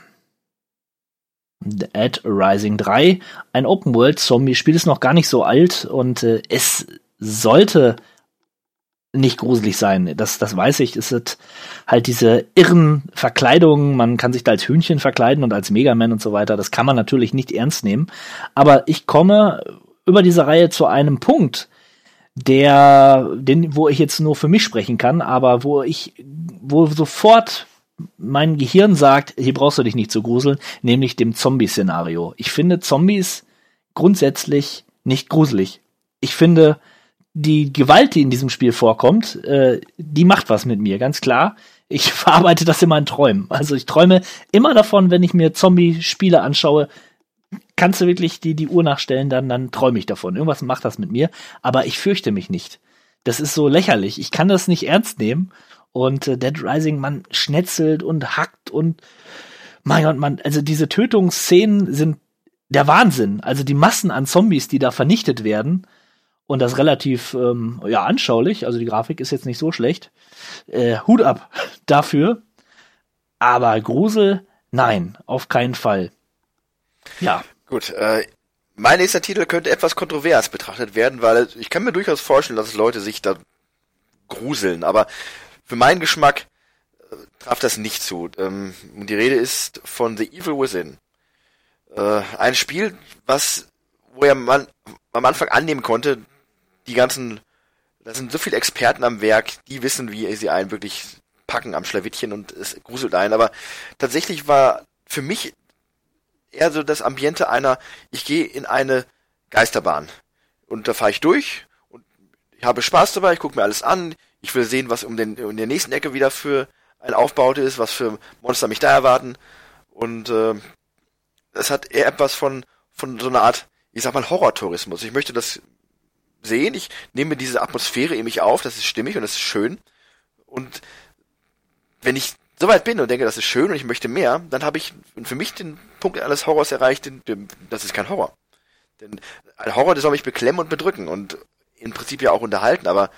Dead Rising 3, ein Open World Zombie Spiel ist noch gar nicht so alt und äh, es sollte nicht gruselig sein. Das, das weiß ich. Es sind halt diese irren Verkleidungen. Man kann sich da als Hühnchen verkleiden und als Megaman und so weiter. Das kann man natürlich nicht ernst nehmen. Aber ich komme über diese Reihe zu einem Punkt, der, den, wo ich jetzt nur für mich sprechen kann, aber wo ich, wo sofort mein Gehirn sagt, hier brauchst du dich nicht zu gruseln, nämlich dem Zombie-Szenario. Ich finde Zombies grundsätzlich nicht gruselig. Ich finde, die Gewalt, die in diesem Spiel vorkommt, äh, die macht was mit mir, ganz klar. Ich verarbeite das in Träumen. Also ich träume immer davon, wenn ich mir Zombie-Spiele anschaue, kannst du wirklich die, die Uhr nachstellen, dann, dann träume ich davon. Irgendwas macht das mit mir, aber ich fürchte mich nicht. Das ist so lächerlich. Ich kann das nicht ernst nehmen. Und äh, Dead Rising, man schnetzelt und hackt und mein Gott, man, also diese Tötungsszenen sind der Wahnsinn. Also die Massen an Zombies, die da vernichtet werden, und das relativ ähm, ja anschaulich. Also die Grafik ist jetzt nicht so schlecht. Äh, Hut ab dafür. Aber Grusel, nein, auf keinen Fall. Ja. Gut, äh, mein nächster Titel könnte etwas kontrovers betrachtet werden, weil ich kann mir durchaus vorstellen, dass Leute sich da gruseln, aber für meinen Geschmack äh, traf das nicht zu. Ähm, die Rede ist von The Evil Within. Äh, ein Spiel, was, wo ja man am Anfang annehmen konnte, die ganzen, da sind so viele Experten am Werk, die wissen, wie sie einen wirklich packen am Schlawittchen und es gruselt einen, aber tatsächlich war für mich eher so das Ambiente einer, ich gehe in eine Geisterbahn. Und da fahre ich durch und ich habe Spaß dabei, ich gucke mir alles an, ich will sehen, was um den in der nächsten Ecke wieder für ein Aufbaute ist, was für Monster mich da erwarten. Und äh, es hat eher etwas von von so einer Art, ich sag mal Horrortourismus. Ich möchte das sehen, ich nehme diese Atmosphäre in mich auf, das ist stimmig und das ist schön. Und wenn ich soweit bin und denke, das ist schön und ich möchte mehr, dann habe ich für mich den Punkt eines Horrors erreicht, den, den, das ist kein Horror. Denn ein Horror, der soll mich beklemmen und bedrücken und im Prinzip ja auch unterhalten, aber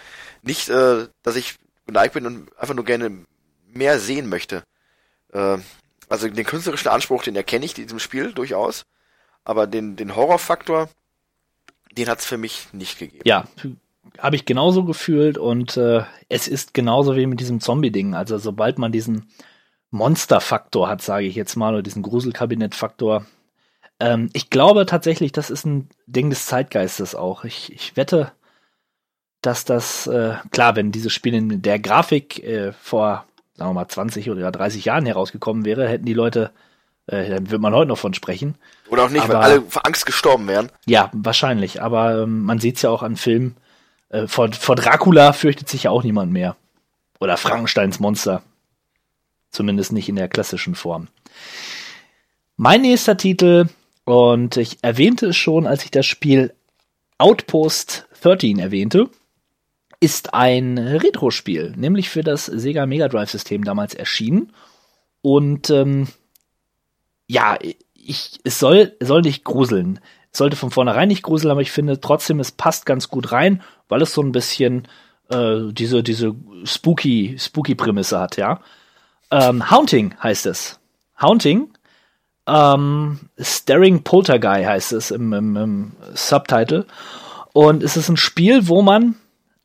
nicht, äh, dass ich geneigt bin und einfach nur gerne mehr sehen möchte. Äh, also den künstlerischen Anspruch, den erkenne ich in diesem Spiel durchaus, aber den, den Horrorfaktor, den hat es für mich nicht gegeben. Ja, habe ich genauso gefühlt und äh, es ist genauso wie mit diesem Zombie-Ding. Also sobald man diesen Monster-Faktor hat, sage ich jetzt mal, oder diesen Gruselkabinett-Faktor, ähm, ich glaube tatsächlich, das ist ein Ding des Zeitgeistes auch. Ich, ich wette, dass das, äh, klar, wenn dieses Spiel in der Grafik äh, vor, sagen wir mal, 20 oder 30 Jahren herausgekommen wäre, hätten die Leute Äh, dann wird man heute noch von sprechen. Oder auch nicht, Aber- weil alle vor Angst gestorben wären. Ja, wahrscheinlich. Aber ähm, man sieht's ja auch an Filmen. Äh, vor, vor Dracula fürchtet sich ja auch niemand mehr. Oder Frankensteins Monster. Zumindest nicht in der klassischen Form. Mein nächster Titel, und ich erwähnte es schon, als ich das Spiel Outpost 13 erwähnte, ist ein Retro-Spiel, nämlich für das Sega Mega Drive System damals erschienen. Und ähm, ja, ich, es soll, es soll nicht gruseln. Es sollte von vornherein nicht gruseln, aber ich finde trotzdem, es passt ganz gut rein, weil es so ein bisschen äh, diese, diese spooky, spooky Prämisse hat, ja. Ähm, Haunting heißt es. Haunting. Ähm, Staring Poltergeist heißt es im, im, im Subtitle. Und es ist ein Spiel, wo man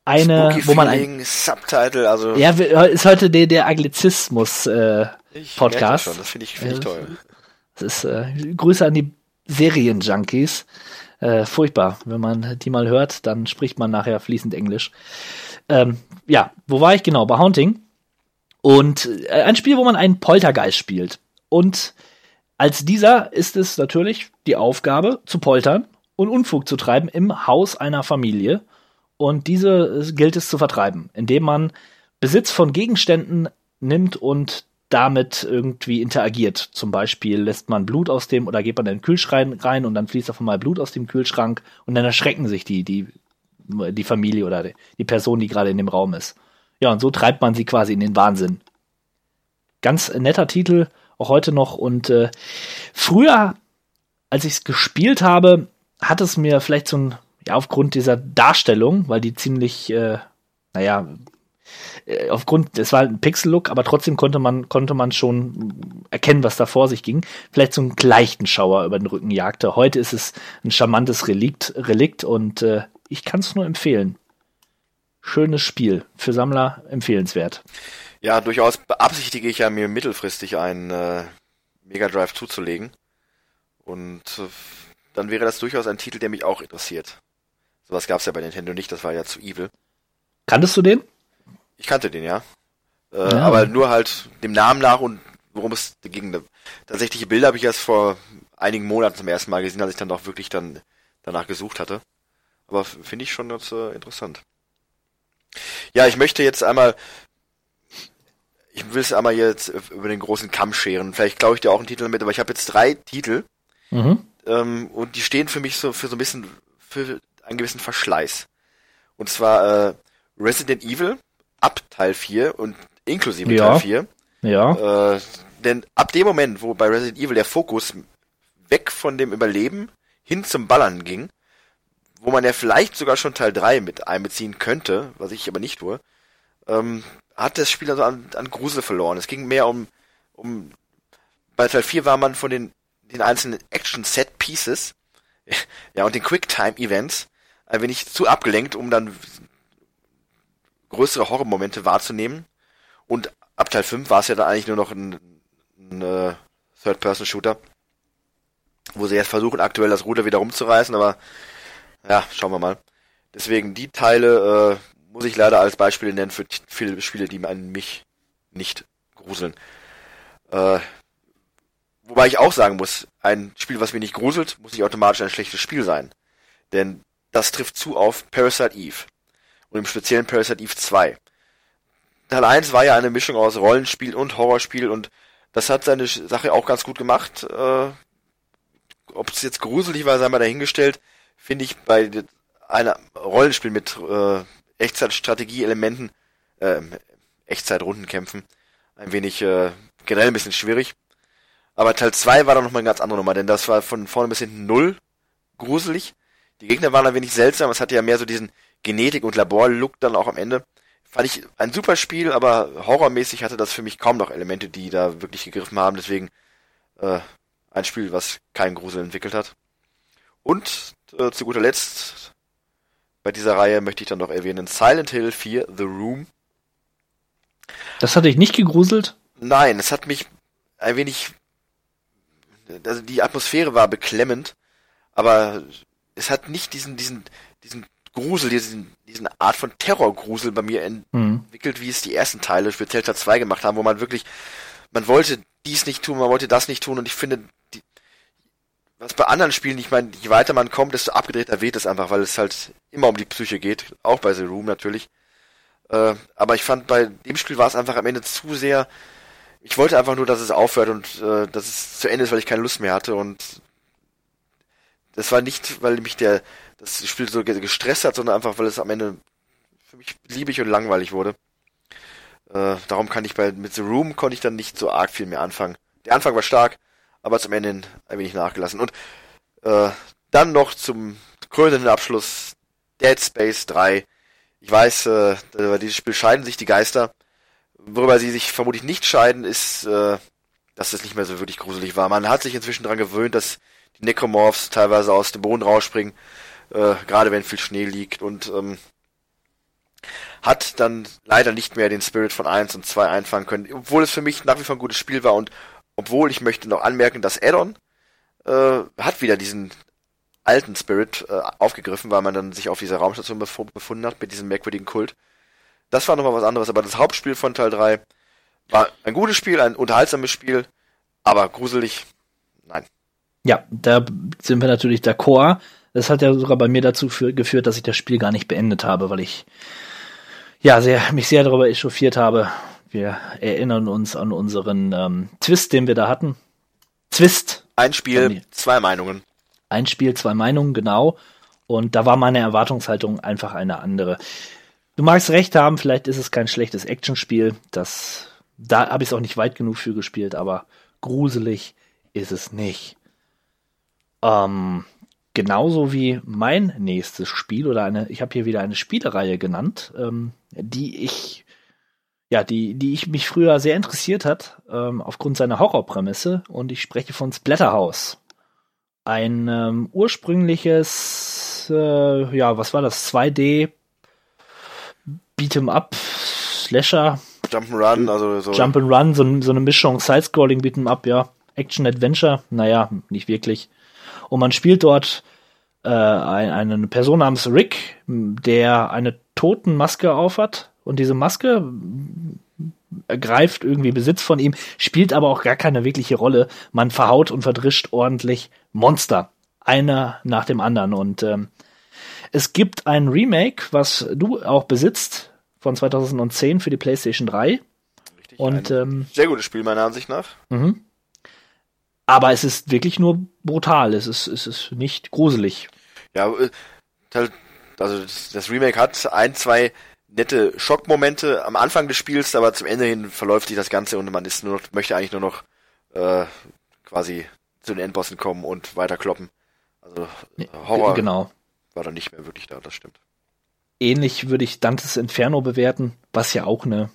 eine, Spooky wo man ein, Subtitle, also ja, ist heute der, der Anglizismus äh, ich Podcast. Das, schon, das finde ich, finde ich Ja, toll. Das ist äh, Grüße an die Serienjunkies. Äh, furchtbar. Wenn man die mal hört, dann spricht man nachher fließend Englisch. Ähm, ja, wo war ich genau? Bei Haunting. Und äh, ein Spiel, wo man einen Poltergeist spielt. Und als dieser ist es natürlich die Aufgabe, zu poltern und Unfug zu treiben im Haus einer Familie. Und diese äh, gilt es zu vertreiben, indem man Besitz von Gegenständen nimmt und damit irgendwie interagiert. Zum Beispiel lässt man Blut aus dem oder geht man in den Kühlschrank rein und dann fließt auf einmal Blut aus dem Kühlschrank und dann erschrecken sich die, die, die Familie oder die, Person, die gerade in dem Raum ist. Ja, und so treibt man sie quasi in den Wahnsinn. Ganz netter Titel, auch heute noch. Und äh, früher, als ich es gespielt habe, hat es mir vielleicht so ein, ja, aufgrund dieser Darstellung, weil die ziemlich, äh, naja, äh, aufgrund, es war ein Pixel-Look, aber trotzdem konnte man, konnte man schon erkennen, was da vor sich ging. Vielleicht so einen leichten Schauer über den Rücken jagte. Heute ist es ein charmantes Relikt, Relikt und äh, ich kann es nur empfehlen. Schönes Spiel. Für Sammler empfehlenswert. Ja, durchaus beabsichtige ich ja, mir mittelfristig einen äh, Mega Drive zuzulegen. Und äh, dann wäre das durchaus ein Titel, der mich auch interessiert. Sowas gab's ja bei Nintendo nicht, das war ja zu evil. Kanntest du den? Ich kannte den, ja. Äh, Ja. Aber nur halt dem Namen nach und worum es ging. Tatsächliche Bilder habe ich erst vor einigen Monaten zum ersten Mal gesehen, als ich dann auch wirklich dann danach gesucht hatte. Aber finde ich schon ganz äh, interessant. Ja, ich möchte jetzt einmal, ich will es einmal jetzt über den großen Kamm scheren. Vielleicht glaube ich dir auch einen Titel damit, aber ich habe jetzt drei Titel Mhm. ähm, und die stehen für mich so für so ein bisschen für einen gewissen Verschleiß. Und zwar äh, Resident Evil ab Teil 4 und inklusive Ja. Teil 4. Ja. Äh, denn ab dem Moment, wo bei Resident Evil der Fokus weg von dem Überleben hin zum Ballern ging, wo man ja vielleicht sogar schon Teil 3 mit einbeziehen könnte, was ich aber nicht tue, ähm, hat das Spiel also an, an Grusel verloren. Es ging mehr um, um bei Teil 4 war man von den, den einzelnen Action-Set-Pieces ja, und den Quicktime-Events ein wenig zu abgelenkt, um dann größere Horrormomente wahrzunehmen. Und ab Teil 5 war es ja dann eigentlich nur noch ein, ein äh, Third-Person-Shooter, wo sie jetzt versuchen, aktuell das Ruder wieder rumzureißen, aber ja, schauen wir mal. Deswegen die Teile äh, muss ich leider als Beispiele nennen für viele Spiele, die an mich nicht gruseln. Äh, wobei ich auch sagen muss, ein Spiel, was mich nicht gruselt, muss nicht automatisch ein schlechtes Spiel sein. Denn das trifft zu auf Parasite Eve. Und im speziellen Parasite Eve 2. Teil 1 war ja eine Mischung aus Rollenspiel und Horrorspiel und das hat seine Sache auch ganz gut gemacht. Äh, Ob es jetzt gruselig war, sei mal dahingestellt, finde ich bei einer Rollenspiel mit äh, Echtzeitstrategie-Elementen, äh, Echtzeit-Rundenkämpfen, ein wenig äh, generell ein bisschen schwierig. Aber Teil 2 war dann nochmal eine ganz andere Nummer, denn das war von vorne bis hinten null gruselig. Die Gegner waren ein wenig seltsam, es hatte ja mehr so diesen Genetik- und Labor-Look dann auch am Ende. Fand ich ein super Spiel, aber horrormäßig hatte das für mich kaum noch Elemente, die da wirklich gegriffen haben. Deswegen äh, ein Spiel, was keinen Grusel entwickelt hat. Und äh, zu guter Letzt bei dieser Reihe möchte ich dann noch erwähnen Silent Hill 4 The Room. Das hatte ich nicht gegruselt. Nein, es hat mich ein wenig. Also die Atmosphäre war beklemmend, aber es hat nicht diesen, diesen, diesen Grusel, diesen, diesen Art von Terrorgrusel bei mir Mhm. entwickelt, wie es die ersten Teile, speziell Teil 2 gemacht haben, wo man wirklich man wollte dies nicht tun, man wollte das nicht tun und ich finde, die, was bei anderen Spielen, ich meine, je weiter man kommt, desto abgedrehter wird es einfach, weil es halt immer um die Psyche geht, auch bei The Room natürlich. Äh, aber ich fand, bei dem Spiel war es einfach am Ende zu sehr, ich wollte einfach nur, dass es aufhört und äh, dass es zu Ende ist, weil ich keine Lust mehr hatte und das war nicht, weil mich der das Spiel so gestresst hat, sondern einfach, weil es am Ende für mich beliebig und langweilig wurde. Äh, darum kann ich bei mit The Room konnte ich dann nicht so arg viel mehr anfangen. Der Anfang war stark, aber zum Ende ein wenig nachgelassen. Und äh, dann noch zum krönenden Abschluss Dead Space 3. Ich weiß, äh, bei diesem Spiel scheiden sich die Geister. Worüber sie sich vermutlich nicht scheiden, ist, äh, dass es nicht mehr so wirklich gruselig war. Man hat sich inzwischen daran gewöhnt, dass die Necromorphs teilweise aus dem Boden rausspringen, äh, gerade wenn viel Schnee liegt und ähm, hat dann leider nicht mehr den Spirit von 1 und 2 einfangen können, obwohl es für mich nach wie vor ein gutes Spiel war und obwohl ich möchte noch anmerken, dass Addon äh, hat wieder diesen alten Spirit äh, aufgegriffen, weil man dann sich auf dieser Raumstation befunden hat mit diesem merkwürdigen Kult. Das war nochmal was anderes, aber das Hauptspiel von Teil 3 war ein gutes Spiel, ein unterhaltsames Spiel, aber gruselig, nein. Ja, da sind wir natürlich d'accord. Das hat ja sogar bei mir dazu geführt, dass ich das Spiel gar nicht beendet habe, weil ich ja sehr, mich sehr darüber echauffiert habe. Wir erinnern uns an unseren ähm, Twist, den wir da hatten. Twist. Ein Spiel, zwei Meinungen. Ein Spiel, zwei Meinungen, genau. Und da war meine Erwartungshaltung einfach eine andere. Du magst recht haben, vielleicht ist es kein schlechtes Actionspiel. Das, da habe ich es auch nicht weit genug für gespielt, aber gruselig ist es nicht. Ähm, genauso wie mein nächstes Spiel oder eine, ich habe hier wieder eine Spielereihe genannt, ähm, die ich, ja, die, die ich mich früher sehr interessiert hat, ähm, aufgrund seiner Horrorprämisse und ich spreche von Splatterhouse. Ein ähm, ursprüngliches, äh, ja, was war das? 2D Beat'em Up, Slasher. Jump'n'Run, also so. Jump'n'Run, so, so eine Mischung, Sidescrolling Beat'em Up, ja. Action Adventure, naja, nicht wirklich. Und man spielt dort äh, ein, eine Person namens Rick, der eine Totenmaske aufhat. Und diese Maske ergreift irgendwie Besitz von ihm, spielt aber auch gar keine wirkliche Rolle. Man verhaut und verdrischt ordentlich Monster. Einer nach dem anderen. Und ähm, es gibt ein Remake, was du auch besitzt, von 2010 für die PlayStation 3. Richtig, und ähm, sehr gutes Spiel meiner Ansicht nach. Mhm. Aber es ist wirklich nur brutal. Es ist, es ist nicht gruselig. Ja, äh, also das Remake hat ein, zwei nette Schockmomente am Anfang des Spiels, aber zum Ende hin verläuft sich das Ganze und man ist nur möchte eigentlich nur noch äh, quasi zu den Endbossen kommen und weiter kloppen. Also Horror genau. war dann nicht mehr wirklich da, das stimmt. Ähnlich würde ich Dantes Inferno bewerten, was ja auch eine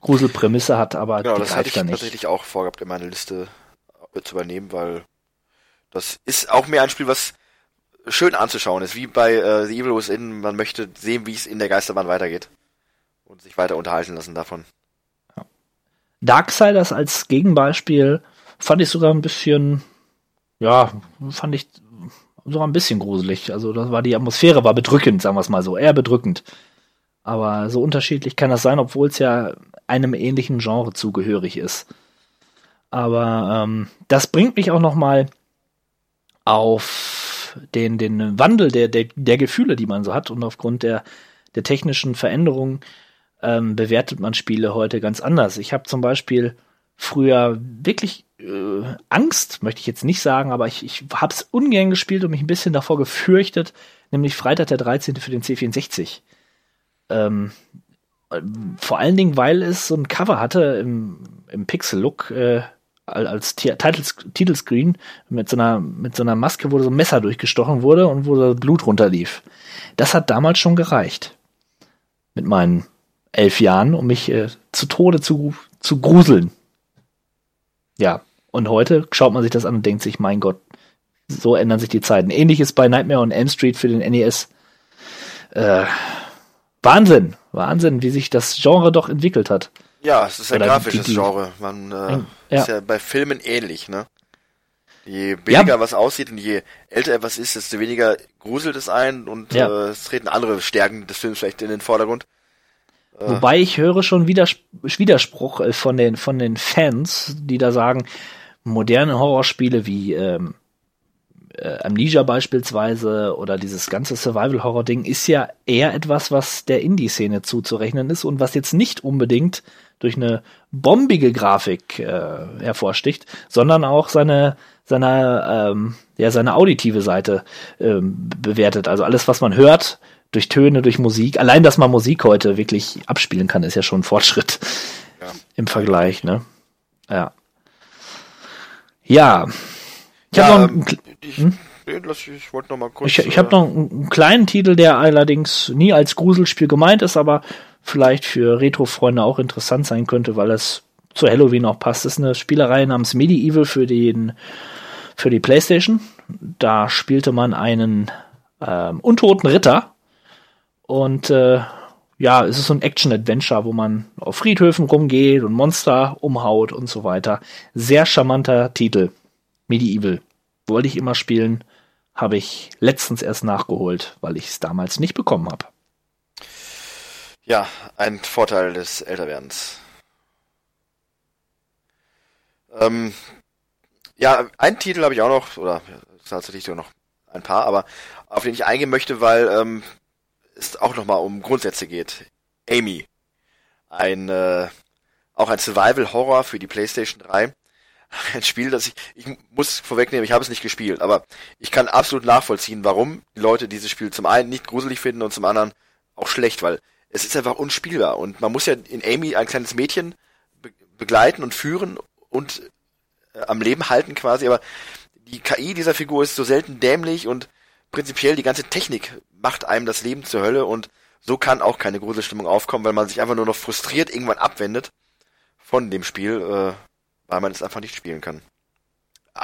Gruselprämisse hat, aber genau, das hatte ich tatsächlich auch vorgehabt in meine Liste zu übernehmen, weil das ist auch mehr ein Spiel, was schön anzuschauen ist, wie bei äh, The Evil Within. Man möchte sehen, wie es in der Geisterbahn weitergeht und sich weiter unterhalten lassen davon. Darksiders als Gegenbeispiel fand ich sogar ein bisschen, ja, fand ich sogar ein bisschen gruselig. Also das war die Atmosphäre war bedrückend, sagen wir es mal so, eher bedrückend. Aber so unterschiedlich kann das sein, obwohl es ja einem ähnlichen Genre zugehörig ist. Aber ähm, das bringt mich auch noch mal auf den, den Wandel der, der, der Gefühle, die man so hat und aufgrund der, der technischen Veränderungen ähm, bewertet man Spiele heute ganz anders. Ich habe zum Beispiel früher wirklich äh, Angst, möchte ich jetzt nicht sagen, aber ich, ich habe es ungern gespielt und mich ein bisschen davor gefürchtet, nämlich Freitag der 13. für den C64. Ähm, vor allen Dingen, weil es so ein Cover hatte im, im Pixel-Look, äh, als Titelscreen mit so einer mit so einer Maske, wo so ein Messer durchgestochen wurde und wo das Blut runterlief. Das hat damals schon gereicht. Mit meinen elf Jahren, um mich äh, zu Tode zu, zu gruseln. Ja, und heute schaut man sich das an und denkt sich, mein Gott, so ändern sich die Zeiten. Ähnliches bei Nightmare on Elm Street für den NES. Äh, Wahnsinn, Wahnsinn, wie sich das Genre doch entwickelt hat. Ja, es ist ein Oder grafisches die, Genre. Man äh, ja. ist ja bei Filmen ähnlich, ne? Je weniger ja. was aussieht und je älter etwas ist, desto weniger gruselt es ein und ja. äh, es treten andere Stärken des Films vielleicht in den Vordergrund. Wobei ich höre schon Widers Widerspruch äh, von den, von den Fans, die da sagen, moderne Horrorspiele wie ähm, äh, Amnesia beispielsweise oder dieses ganze Survival-Horror-Ding ist ja eher etwas, was der Indie-Szene zuzurechnen ist und was jetzt nicht unbedingt durch eine bombige Grafik äh, hervorsticht, sondern auch seine seine ähm, ja seine auditive Seite ähm, bewertet. Also alles, was man hört, durch Töne, durch Musik. Allein, dass man Musik heute wirklich abspielen kann, ist ja schon ein Fortschritt ja. im Vergleich. Ne? Ja. Ja. Ich ja, habe noch einen, ich, hm? ich wollte noch mal kurz. Ich, ich habe noch einen kleinen Titel, der allerdings nie als Gruselspiel gemeint ist, aber vielleicht für Retro-Freunde auch interessant sein könnte, weil es zu Halloween auch passt. Das ist eine Spielerei namens Medieval für den für die PlayStation. Da spielte man einen ähm, untoten Ritter und äh, ja, es ist so ein Action-Adventure, wo man auf Friedhöfen rumgeht und Monster umhaut und so weiter. Sehr charmanter Titel. Medieval. Wollte ich immer spielen, habe ich letztens erst nachgeholt, weil ich es damals nicht bekommen habe. Ja, ein Vorteil des Älterwerdens. Ähm, ja, einen Titel habe ich auch noch, oder tatsächlich sogar noch ein paar, aber auf den ich eingehen möchte, weil ähm, es auch nochmal um Grundsätze geht. Amy. Ein, äh, auch ein Survival-Horror für die PlayStation 3. Ein Spiel, das ich, ich muss vorwegnehmen, ich habe es nicht gespielt, aber ich kann absolut nachvollziehen, warum die Leute dieses Spiel zum einen nicht gruselig finden und zum anderen auch schlecht, weil es ist einfach unspielbar und man muss ja in Amy ein kleines Mädchen be begleiten und führen und äh, am Leben halten quasi, aber die KI dieser Figur ist so selten dämlich und prinzipiell die ganze Technik macht einem das Leben zur Hölle und so kann auch keine Gruselstimmung aufkommen, weil man sich einfach nur noch frustriert irgendwann abwendet von dem Spiel, äh, weil man es einfach nicht spielen kann.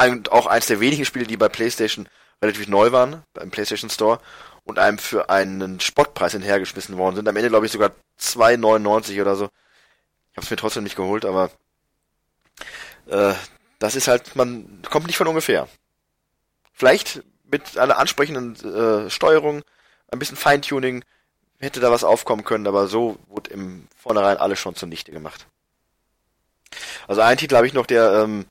Und auch eins der wenigen Spiele, die bei PlayStation relativ neu waren, beim PlayStation Store und einem für einen Spottpreis hinterhergeschmissen worden sind. Am Ende glaube ich sogar 2,99 oder so. Ich habe es mir trotzdem nicht geholt, aber äh, das ist halt, man kommt nicht von ungefähr. Vielleicht mit einer ansprechenden äh, Steuerung, ein bisschen Feintuning, hätte da was aufkommen können, aber so wurde im Vornherein alles schon zunichte gemacht. Also einen Titel habe ich noch, der ähm,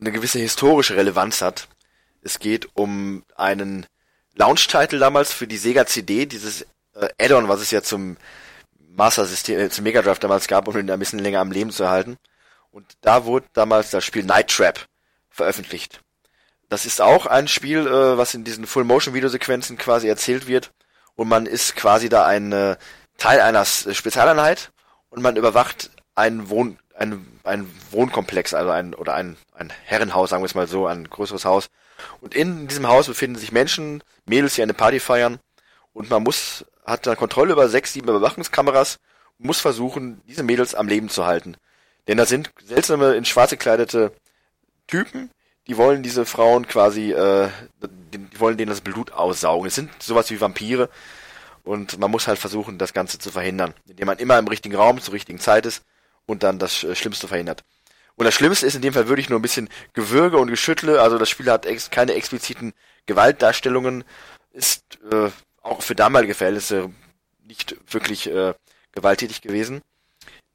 eine gewisse historische Relevanz hat. Es geht um einen Launch-Title damals für die Sega CD, dieses äh, Add-on, was es ja zum Master-System, äh, zum Mega Drive damals gab, um ihn ein bisschen länger am Leben zu erhalten. Und da wurde damals das Spiel Night Trap veröffentlicht. Das ist auch ein Spiel, äh, was in diesen Full-Motion-Videosequenzen quasi erzählt wird. Und man ist quasi da ein äh, Teil einer Spezialeinheit und man überwacht einen Wohn ein, ein Wohnkomplex, also ein oder ein, ein Herrenhaus, sagen wir es mal so, ein größeres Haus. Und in diesem Haus befinden sich Menschen, Mädels, die eine Party feiern. Und man muss, hat dann Kontrolle über sechs, sieben Überwachungskameras und muss versuchen, diese Mädels am Leben zu halten. Denn da sind seltsame, in schwarz gekleidete Typen, die wollen diese Frauen quasi, äh, die wollen denen das Blut aussaugen. Es sind sowas wie Vampire und man muss halt versuchen, das Ganze zu verhindern, indem man immer im richtigen Raum zur richtigen Zeit ist und dann das äh, Schlimmste verhindert. Und das Schlimmste ist in dem Fall wirklich nur ein bisschen Gewürge und Geschüttle, also das Spiel hat ex keine expliziten Gewaltdarstellungen, ist äh, auch für damalige Verhältnisse nicht wirklich äh, gewalttätig gewesen.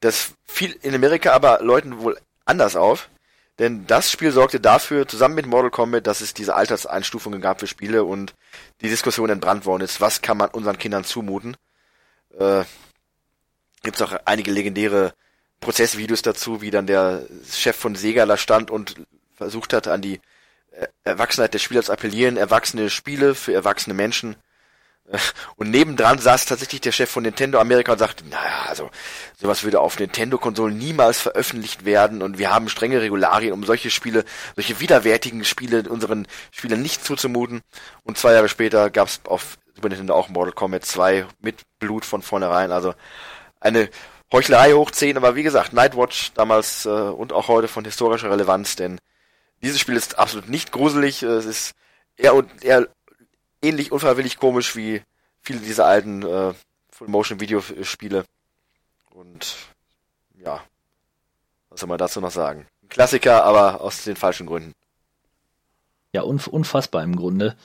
Das fiel in Amerika aber Leuten wohl anders auf. Denn das Spiel sorgte dafür, zusammen mit Mortal Kombat, dass es diese Alterseinstufungen gab für Spiele und die Diskussion entbrannt worden ist, was kann man unseren Kindern zumuten. Äh, Gibt es auch einige legendäre Prozessvideos dazu, wie dann der Chef von Sega da stand und versucht hat, an die äh, Erwachsenheit des Spielers appellieren, erwachsene Spiele für erwachsene Menschen und nebendran saß tatsächlich der Chef von Nintendo Amerika und sagte, naja, also sowas würde auf Nintendo-Konsolen niemals veröffentlicht werden und wir haben strenge Regularien, um solche Spiele, solche widerwärtigen Spiele unseren Spielern nicht zuzumuten. Und zwei Jahre später gab es auf Super Nintendo auch Mortal Kombat 2 mit Blut von vornherein. Also eine Heuchlerei hoch 10, aber wie gesagt, Nightwatch damals äh, und auch heute von historischer Relevanz, denn dieses Spiel ist absolut nicht gruselig, es ist eher, eher ähnlich unfreiwillig komisch wie viele dieser alten äh, Full-Motion-Videospiele. Und ja, was soll man dazu noch sagen? Ein Klassiker, aber aus den falschen Gründen. Ja, unf unfassbar im Grunde,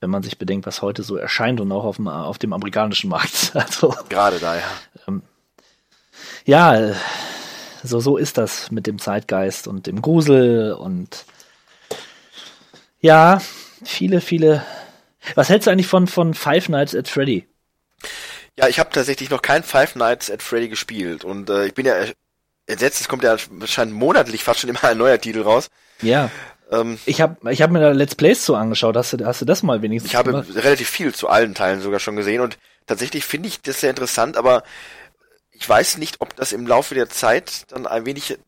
wenn man sich bedenkt, was heute so erscheint und auch auf dem, auf dem amerikanischen Markt. Also, Gerade da, ja. Ähm, ja, so, so ist das mit dem Zeitgeist und dem Grusel und ja, viele, viele. Was hältst du eigentlich von, von Five Nights at Freddy? Ja, ich habe tatsächlich noch kein Five Nights at Freddy gespielt und äh, ich bin ja entsetzt, es kommt ja wahrscheinlich monatlich fast schon immer ein neuer Titel raus. Ja. Ähm, ich habe ich hab mir da Let's Plays zu angeschaut. Hast du, hast du das mal wenigstens Ich habe gemacht? relativ viel zu allen Teilen sogar schon gesehen und tatsächlich finde ich das sehr interessant, aber ich weiß nicht, ob das im Laufe der Zeit dann ein wenig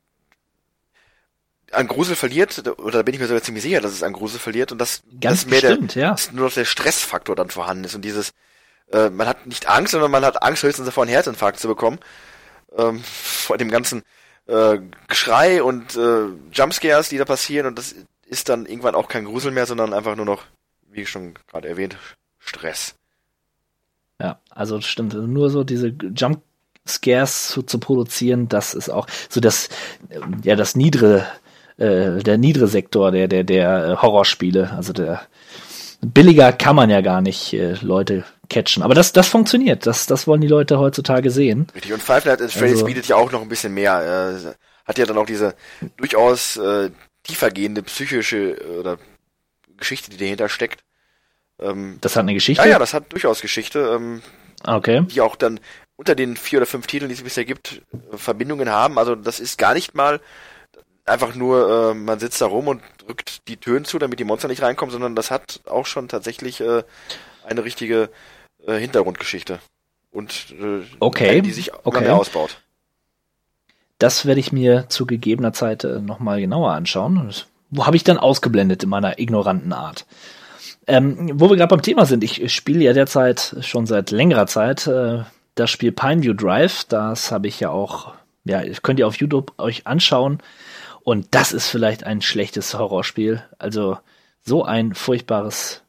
an Grusel verliert, oder da bin ich mir sogar ziemlich sicher, dass es an Grusel verliert und dass, Ganz dass mehr bestimmt, der, ja. dass nur noch der Stressfaktor dann vorhanden ist und dieses, äh, man hat nicht Angst, sondern man hat Angst, höchstens davor einen Herzinfarkt zu bekommen, ähm, vor dem ganzen äh, Geschrei und äh, Jumpscares, die da passieren und das ist dann irgendwann auch kein Grusel mehr, sondern einfach nur noch, wie schon gerade erwähnt, Stress. Ja, also stimmt. Nur so diese Jump Scares zu, zu produzieren, das ist auch so das, ja, das niedere, äh, der niedere Sektor der, der, der äh, Horrorspiele. Also der billiger kann man ja gar nicht äh, Leute catchen. Aber das, das funktioniert. Das, das wollen die Leute heutzutage sehen. Richtig. Und Five Nights at Freddy's Also- bietet ja auch noch ein bisschen mehr. Äh, hat ja dann auch diese durchaus äh, tiefergehende psychische äh, oder Geschichte, die dahinter steckt. Ähm, Das hat eine Geschichte. ja, ja, das hat durchaus Geschichte, ähm, Okay. die auch dann unter den vier oder fünf Titeln, die es bisher gibt, äh, Verbindungen haben. Also das ist gar nicht mal einfach nur, äh, man sitzt da rum und drückt die Türen zu, damit die Monster nicht reinkommen, sondern das hat auch schon tatsächlich äh, eine richtige äh, Hintergrundgeschichte. Und äh, Okay, die sich okay. mehr ausbaut. Das werde ich mir zu gegebener Zeit äh, nochmal genauer anschauen. Wo habe ich dann ausgeblendet in meiner ignoranten Art? Ähm, wo wir gerade beim Thema sind, ich spiele ja derzeit schon seit längerer Zeit äh, das Spiel Pineview Drive. Das habe ich ja auch, ja, könnt ihr auf YouTube euch anschauen. Und das ist vielleicht ein schlechtes Horrorspiel. Also so ein furchtbares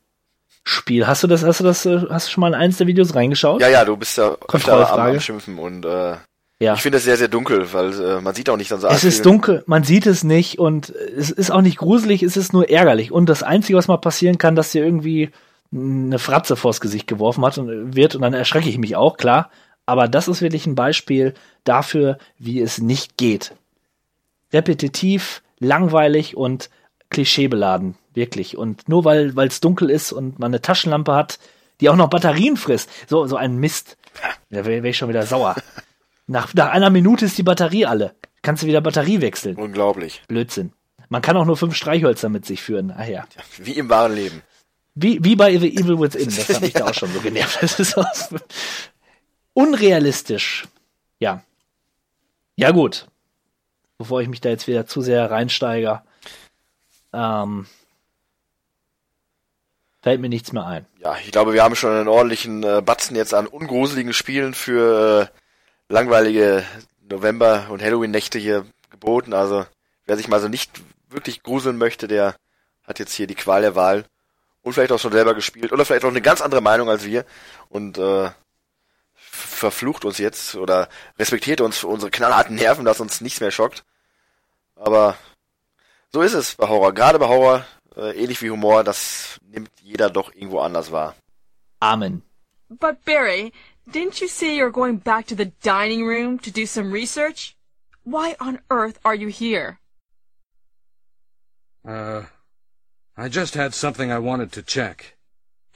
Spiel. Hast du das, hast du das, hast du schon mal in eins der Videos reingeschaut? Ja, ja, du bist ja öfter am, am Schimpfen und äh, Ja. ich finde es sehr, sehr dunkel, weil äh, man sieht auch nicht dann so Es ist dunkel, man sieht es nicht und es ist auch nicht gruselig, es ist nur ärgerlich. Und das Einzige, was mal passieren kann, dass dir irgendwie eine Fratze vors Gesicht geworfen hat und wird und dann erschrecke ich mich auch, klar. Aber das ist wirklich ein Beispiel dafür, wie es nicht geht. Repetitiv, langweilig und klischeebeladen, wirklich. Und nur weil es dunkel ist und man eine Taschenlampe hat, die auch noch Batterien frisst, so so ein Mist. Da wäre wär ich schon wieder sauer. Nach, nach einer Minute ist die Batterie alle. Kannst du wieder Batterie wechseln. Unglaublich. Blödsinn. Man kann auch nur fünf Streichhölzer mit sich führen. Ach ja. Wie im wahren Leben. Wie, wie bei The Evil Within. Das hat mich da auch schon so genervt. Das ist auch unrealistisch. Ja. Ja, gut. Bevor ich mich da jetzt wieder zu sehr reinsteige, ähm, fällt mir nichts mehr ein. Ja, ich glaube, wir haben schon einen ordentlichen äh, Batzen jetzt an ungruseligen Spielen für äh, langweilige November- und Halloween-Nächte hier geboten. Also, wer sich mal so nicht wirklich gruseln möchte, der hat jetzt hier die Qual der Wahl. Und vielleicht auch schon selber gespielt. Oder vielleicht auch eine ganz andere Meinung als wir. Und äh, verflucht uns jetzt oder respektiert uns für unsere knallharten Nerven, dass uns nichts mehr schockt. Aber so ist es bei Horror. Gerade bei Horror, äh, ähnlich wie Humor, das nimmt jeder doch irgendwo anders wahr. Amen. But Barry, didn't you say you're going back to the dining room to do some research? Why on earth are you here? Uh, I just had something I wanted to check.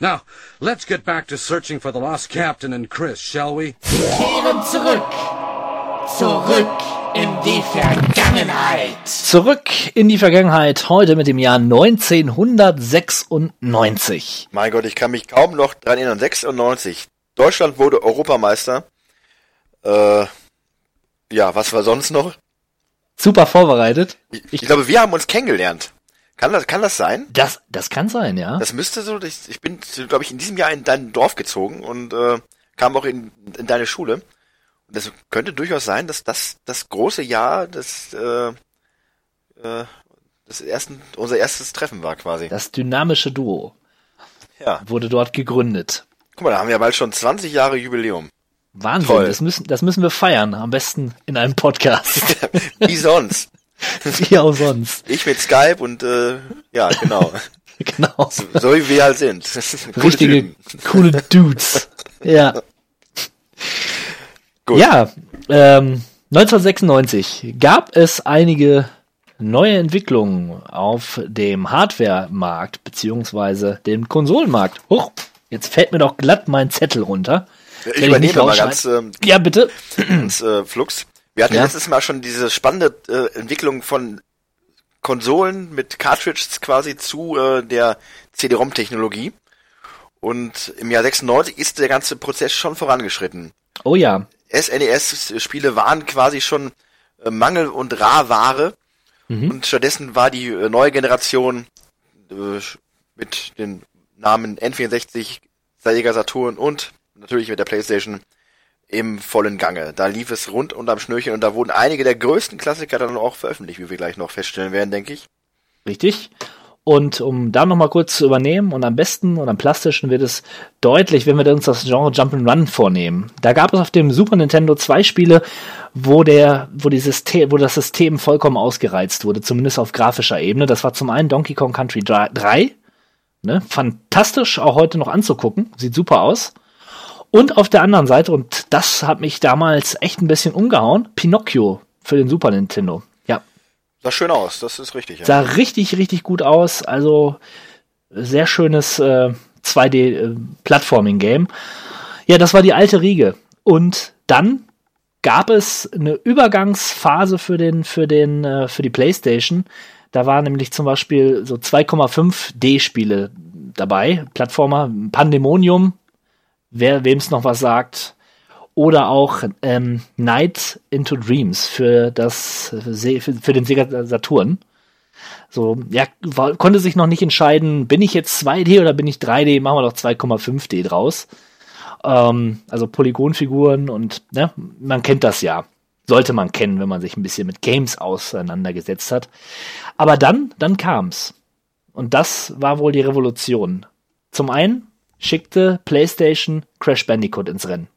Now, let's get back to searching for the lost captain and Chris, shall we? Kehren zurück. Zurück in die Vergangenheit. Zurück in die Vergangenheit, heute mit dem Jahr 1996. Mein Gott, ich kann mich kaum noch dran erinnern. 96. Deutschland wurde Europameister. Äh, ja, was war sonst noch? Super vorbereitet. Ich, ich glaube, wir haben uns kennengelernt. Kann das, kann das sein? Das, das kann sein, ja. Das müsste so, ich, ich bin, glaube ich, in diesem Jahr in dein Dorf gezogen und äh, kam auch in, in deine Schule. Und das könnte durchaus sein, dass das das große Jahr des, äh, äh, des ersten, unser erstes Treffen war quasi. Das dynamische Duo Ja. wurde dort gegründet. Guck mal, da haben wir bald schon 20 Jahre Jubiläum. Wahnsinn, Toll. das müssen, das müssen wir feiern. Am besten in einem Podcast. Wie sonst. Wie auch sonst. Ich mit Skype und äh, ja, genau. Genau. So, wie wir halt sind. Coole Richtige, Typen. coole Dudes. Ja. Gut. Ja, ähm, 1996 gab es einige neue Entwicklungen auf dem Hardware-Markt beziehungsweise dem Konsolenmarkt. Huch, jetzt fällt mir doch glatt mein Zettel runter. Ich übernehme mal ganz, ähm, ja, bitte. ganz äh, Flux. Wir hatten Ja. letztes Mal schon diese spannende äh, Entwicklung von Konsolen mit Cartridges quasi zu äh, der CD-ROM-Technologie. Und im Jahr 96 ist der ganze Prozess schon vorangeschritten. Oh ja. SNES-Spiele waren quasi schon äh, Mangel- und Rarware. Mhm. Und stattdessen war die äh, neue Generation äh, mit den Namen N64, Sega Saturn und natürlich mit der PlayStation im vollen Gange. Da lief es rund unterm Schnürchen und da wurden einige der größten Klassiker dann auch veröffentlicht, wie wir gleich noch feststellen werden, denke ich. Richtig. Und um da nochmal kurz zu übernehmen und am besten und am plastischen wird es deutlich, wenn wir uns das Genre Jump'n'Run vornehmen. Da gab es auf dem Super Nintendo zwei Spiele, wo der, wo die System, wo das System vollkommen ausgereizt wurde, zumindest auf grafischer Ebene. Das war zum einen Donkey Kong Country 3, ne, fantastisch auch heute noch anzugucken, sieht super aus. Und auf der anderen Seite, und das hat mich damals echt ein bisschen umgehauen, Pinocchio für den Super Nintendo. Ja, Sah schön aus, das ist richtig. Ja. Sah richtig, richtig gut aus. Also sehr schönes äh, 2D-Plattforming-Game. Ja, das war die alte Riege. Und dann gab es eine Übergangsphase für den, für den, äh, für die PlayStation. Da waren nämlich zum Beispiel so 2,5 D-Spiele dabei. Plattformer, Pandemonium, wer wem es noch was sagt. Oder auch ähm, Night into Dreams für das für, für den Sega Saturn. So, ja, war, konnte sich noch nicht entscheiden, bin ich jetzt 2D oder bin ich 3D, machen wir doch 2,5D draus. Ähm, also Polygonfiguren und ne, man kennt das ja. Sollte man kennen, wenn man sich ein bisschen mit Games auseinandergesetzt hat. Aber dann, dann kam's. Und das war wohl die Revolution. Zum einen schickte PlayStation Crash Bandicoot ins Rennen.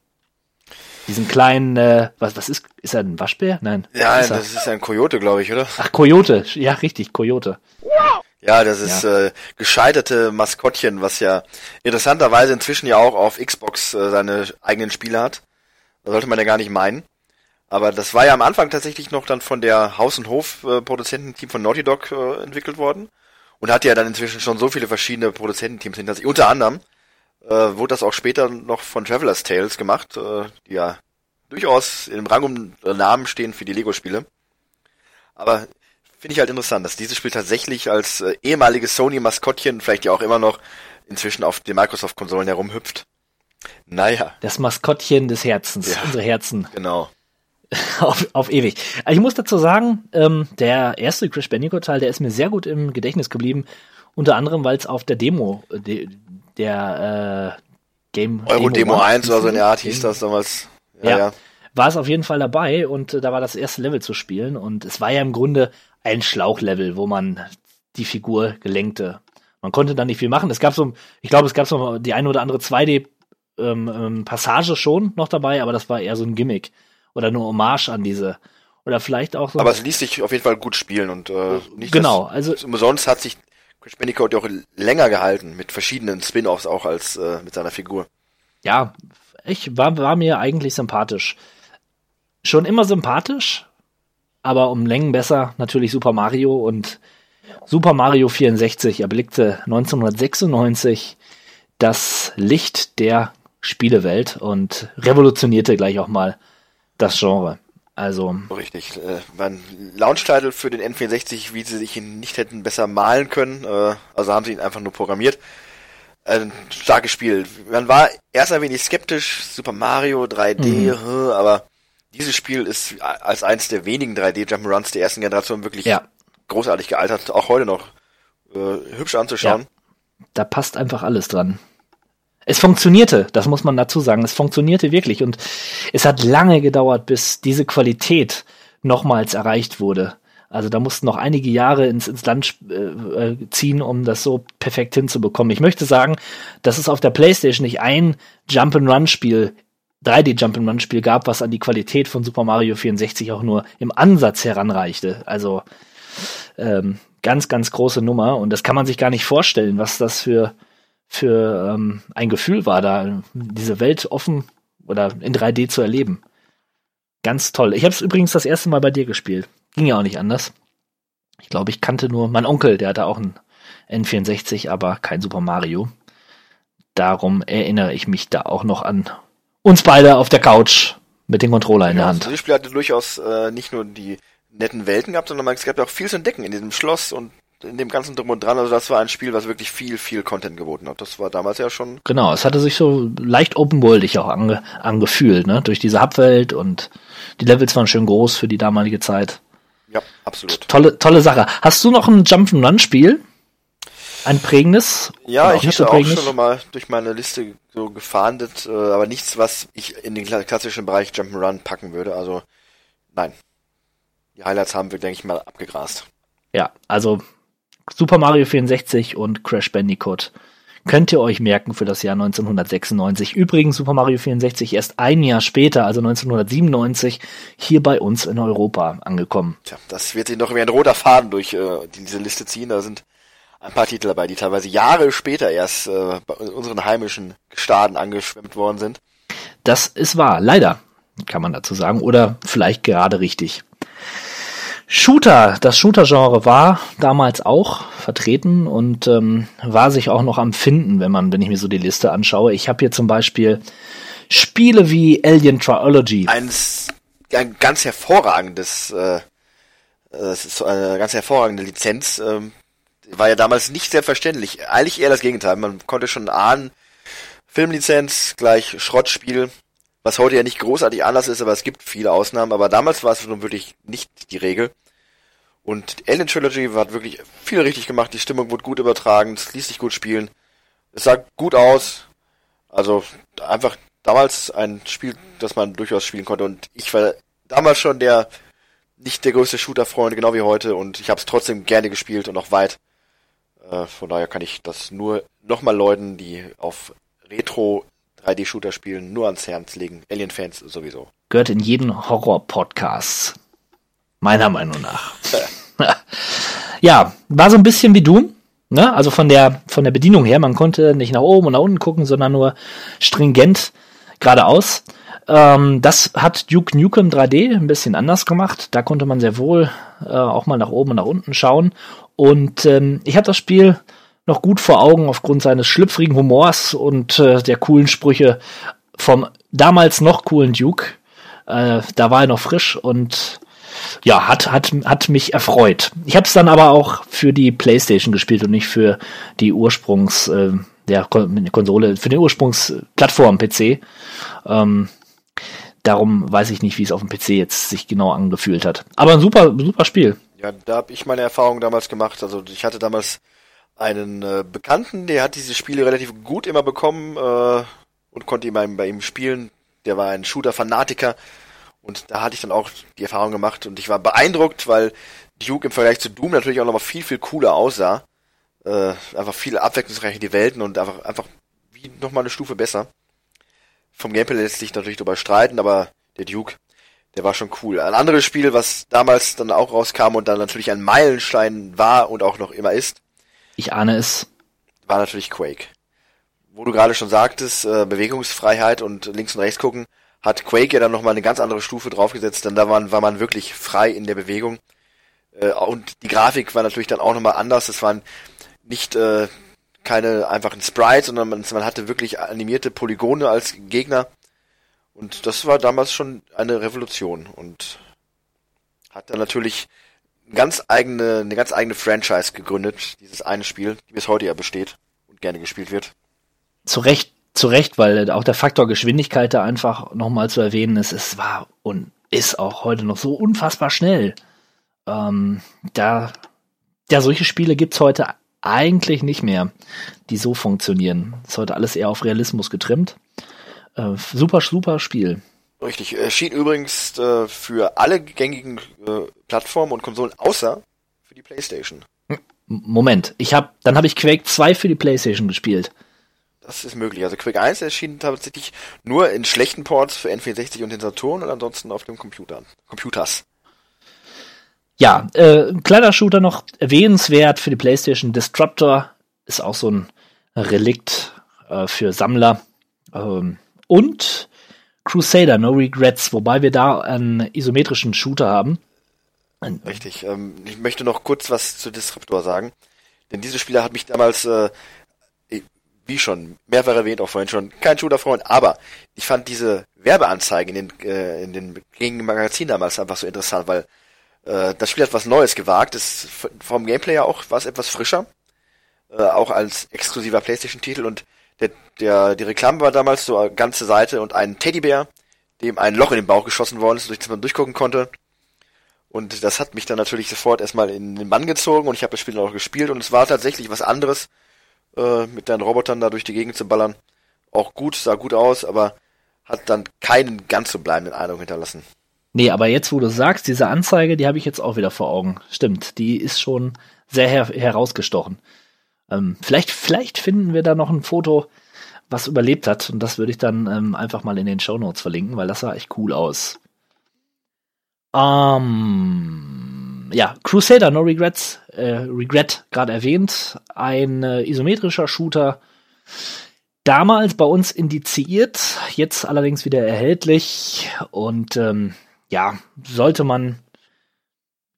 Diesen kleinen, äh, was, was ist, ist er ein Waschbär? Nein. Ja, ist das ist ein Coyote, glaube ich, oder? Ach, Coyote. Ja, richtig, Coyote. Ja, das ist Äh, gescheiterte Maskottchen, was ja interessanterweise inzwischen ja auch auf Xbox äh, seine eigenen Spiele hat. Das sollte man ja gar nicht meinen. Aber das war ja am Anfang tatsächlich noch dann von der Haus- und Hof-Produzententeam von Naughty Dog äh, entwickelt worden. Und hat ja dann inzwischen schon so viele verschiedene Produzententeams hinter sich. Unter anderem äh, wurde das auch später noch von Traveler's Tales gemacht, äh, die ja durchaus im Rang um äh, Namen stehen für die Lego-Spiele. Aber finde ich halt interessant, dass dieses Spiel tatsächlich als äh, ehemaliges Sony-Maskottchen, vielleicht ja auch immer noch, inzwischen auf den Microsoft-Konsolen herumhüpft. Naja, Das Maskottchen des Herzens, Ja. unsere Herzen. genau. auf, auf ewig. Also ich muss dazu sagen, ähm, der erste Crash Bandicoot Teil, der ist mir sehr gut im Gedächtnis geblieben. Unter anderem, weil es auf der Demo äh, de, der äh, Game Euro Demo One 1 oder so der Art hieß das damals. Ja, Ja, ja. war es auf jeden Fall dabei und äh, da war das erste Level zu spielen und es war ja im Grunde ein Schlauchlevel, wo man die Figur gelenkte. Man konnte da nicht viel machen. Es gab so, ich glaube, es gab so die eine oder andere 2D ähm, ähm, Passage schon noch dabei, aber das war eher so ein Gimmick oder eine Hommage an diese oder vielleicht auch so. Aber es ließ sich auf jeden Fall gut spielen und äh, nicht Genau, also- umsonst hat sich Crash Bandicoot ja auch länger gehalten mit verschiedenen Spin-offs auch als äh, mit seiner Figur. ja, ich war, war mir eigentlich sympathisch. Schon immer sympathisch, aber um Längen besser natürlich Super Mario und Super Mario 64 erblickte 1996 das Licht der Spielewelt und revolutionierte gleich auch mal das Genre. Also, Richtig. Äh, war ein Launch-Title für den N64, wie sie sich ihn nicht hätten besser malen können. Äh, also haben sie ihn einfach nur programmiert. Ein starkes Spiel. Man war erst ein wenig skeptisch, Super Mario 3D, Mhm. aber dieses Spiel ist als eins der wenigen 3D Jump'n'Runs der ersten Generation wirklich Ja. großartig gealtert, auch heute noch äh, hübsch anzuschauen. da passt einfach alles dran. Es funktionierte, das muss man dazu sagen. Es funktionierte wirklich und es hat lange gedauert, bis diese Qualität nochmals erreicht wurde. Also da mussten noch einige Jahre ins, ins Land äh, äh, ziehen, um das so perfekt hinzubekommen. Ich möchte sagen, dass es auf der PlayStation nicht ein Jump-and-Run-Spiel, 3D-Jump-and-Run-Spiel gab, was an die Qualität von Super Mario 64 auch nur im Ansatz heranreichte. Also ähm, ganz, ganz große Nummer und das kann man sich gar nicht vorstellen, was das für, für ähm, ein Gefühl war, da diese Welt offen oder in 3D zu erleben. Ganz toll. Ich habe es übrigens das erste Mal bei dir gespielt. Ging ja auch nicht anders. Ich glaube, ich kannte nur mein Onkel, der hatte auch ein N64, aber kein Super Mario. Darum erinnere ich mich da auch noch an uns beide auf der Couch mit dem Controller in der Hand. Also das Spiel hatte durchaus äh, nicht nur die netten Welten gehabt, sondern es gab ja auch viel zu entdecken in diesem Schloss und in dem ganzen Drum und Dran. Also das war ein Spiel, was wirklich viel, viel Content geboten hat. Das war damals ja schon. Genau, es hatte sich so leicht open-worldig auch ange angefühlt, ne? Durch diese Hubwelt und die Levels waren schön groß für die damalige Zeit. Ja, absolut. Tolle, tolle Sache. Hast du noch ein Jump'n'Run-Spiel? Ein prägendes? Ja, ich hatte so auch schon nochmal durch meine Liste so gefahndet, äh, aber nichts, was ich in den kla- klassischen Bereich Jump'n'Run packen würde. Also, nein. Die Highlights haben wir, denke ich mal, abgegrast. Ja, also Super Mario 64 und Crash Bandicoot könnt ihr euch merken für das Jahr 1996. Übrigens Super Mario 64 erst ein Jahr später, also 1997, hier bei uns in Europa angekommen. Tja, das wird sich noch wie ein roter Faden durch äh, diese Liste ziehen. Da sind ein paar Titel dabei, die teilweise Jahre später erst äh, bei unseren heimischen Gestaden angeschwemmt worden sind. Das ist wahr, leider, kann man dazu sagen, oder vielleicht gerade richtig. Shooter, das Shooter-Genre war damals auch vertreten und ähm, war sich auch noch am Finden, wenn man, wenn ich mir so die Liste anschaue. Ich habe hier zum Beispiel Spiele wie Alien Triology. Eines, ein ganz hervorragendes, äh, äh, es ist eine ganz hervorragende Lizenz. Ähm, war ja damals nicht selbstverständlich. Eigentlich eher das Gegenteil. Man konnte schon ahnen, Filmlizenz gleich Schrottspiel, was heute ja nicht großartig anders ist, aber es gibt viele Ausnahmen. Aber damals war es nun wirklich nicht die Regel. Und Alien Trilogy hat wirklich viel richtig gemacht. Die Stimmung wurde gut übertragen, es ließ sich gut spielen. Es sah gut aus. Also einfach damals ein Spiel, das man durchaus spielen konnte. Und ich war damals schon der nicht der größte Shooter-Freund, genau wie heute. Und ich habe es trotzdem gerne gespielt und auch weit. Äh, von daher kann ich das nur nochmal Leuten, die auf Retro 3D-Shooter spielen, nur ans Herz legen. Alien-Fans sowieso. Gehört in jeden Horror-Podcast. Meiner Meinung nach. ja, war so ein bisschen wie Doom. Ne? Also von der, von der Bedienung her, man konnte nicht nach oben und nach unten gucken, sondern nur stringent geradeaus. Ähm, das hat Duke Nukem 3D ein bisschen anders gemacht. Da konnte man sehr wohl äh, auch mal nach oben und nach unten schauen. Und ähm, ich habe das Spiel noch gut vor Augen aufgrund seines schlüpfrigen Humors und äh, der coolen Sprüche vom damals noch coolen Duke. Äh, da war er noch frisch und ja, hat, hat, hat mich erfreut. Ich habe es dann aber auch für die PlayStation gespielt und nicht für die Ursprungs, äh, der Kon Konsole, für den Ursprungsplattform PC. Ähm, darum weiß ich nicht, wie es auf dem PC jetzt sich genau angefühlt hat. Aber ein super, super Spiel. Ja, da habe ich meine Erfahrung damals gemacht. Also ich hatte damals einen äh, Bekannten, der hat diese Spiele relativ gut immer bekommen äh, und konnte immer bei ihm spielen. Der war ein Shooter-Fanatiker und da hatte ich dann auch die Erfahrung gemacht und ich war beeindruckt, weil Duke im Vergleich zu Doom natürlich auch nochmal viel, viel cooler aussah. Äh, einfach viel abwechslungsreicher die Welten und einfach, einfach wie nochmal eine Stufe besser. Vom Gameplay lässt sich natürlich darüber streiten, aber der Duke, der war schon cool. Ein anderes Spiel, was damals dann auch rauskam und dann natürlich ein Meilenstein war und auch noch immer ist, Ich ahne es. war natürlich Quake. Wo du gerade schon sagtest, äh, Bewegungsfreiheit und links und rechts gucken, hat Quake ja dann nochmal eine ganz andere Stufe draufgesetzt, denn da war, war man wirklich frei in der Bewegung. Äh, und die Grafik war natürlich dann auch nochmal anders. Es waren nicht äh, keine einfachen Sprites, sondern man, man hatte wirklich animierte Polygone als Gegner. Und das war damals schon eine Revolution und hat dann natürlich ganz eigene, eine ganz eigene Franchise gegründet, dieses eine Spiel, die bis heute ja besteht und gerne gespielt wird. Zu Recht, zu Recht, weil auch der Faktor Geschwindigkeit da einfach nochmal zu erwähnen ist. Es war und ist auch heute noch so unfassbar schnell. Ähm, da, ja, solche Spiele gibt's heute eigentlich nicht mehr, die so funktionieren. Ist heute alles eher auf Realismus getrimmt. Äh, super, super Spiel. Richtig. Erschien übrigens äh, für alle gängigen äh, Plattformen und Konsolen außer für die PlayStation. Moment, ich hab, dann habe ich Quake 2 für die PlayStation gespielt. Das ist möglich. Also Quake 1 erschien tatsächlich nur in schlechten Ports für N64 und den Saturn und ansonsten auf dem Computer. Computers. Ja, äh, ein kleiner Shooter noch erwähnenswert für die PlayStation. Disruptor ist auch so ein Relikt äh, für Sammler. Ähm, und Crusader, No Regrets, wobei wir da einen isometrischen Shooter haben. Richtig. Ähm, ich möchte noch kurz was zu Disruptor sagen. Denn diese Spieler hat mich damals, äh, wie schon mehrfach erwähnt, auch vorhin schon, kein Shooter-Freund, aber ich fand diese Werbeanzeigen in den, äh, in den gegen Magazin damals einfach so interessant, weil äh, das Spiel hat was Neues gewagt. ist vom Gameplay ja auch was etwas frischer, äh, auch als exklusiver PlayStation-Titel und der, der, die Reklame war damals so eine ganze Seite und ein Teddybär, dem ein Loch in den Bauch geschossen worden ist, durch das man durchgucken konnte. Und das hat mich dann natürlich sofort erstmal in den Bann gezogen und ich habe das Spiel dann auch gespielt und es war tatsächlich was anderes, äh, mit deinen Robotern da durch die Gegend zu ballern. Auch gut, sah gut aus, aber hat dann keinen ganz so bleibenden Eindruck hinterlassen. Nee, aber jetzt, wo du sagst, diese Anzeige, die habe ich jetzt auch wieder vor Augen. Stimmt, die ist schon sehr her herausgestochen. Ähm, vielleicht, vielleicht finden wir da noch ein Foto, was überlebt hat. Und das würde ich dann ähm, einfach mal in den Show Notes verlinken, weil das sah echt cool aus. Ähm, ja, Crusader No Regrets, äh, Regret gerade erwähnt, ein äh, isometrischer Shooter, damals bei uns indiziert, jetzt allerdings wieder erhältlich und ähm, ja, sollte man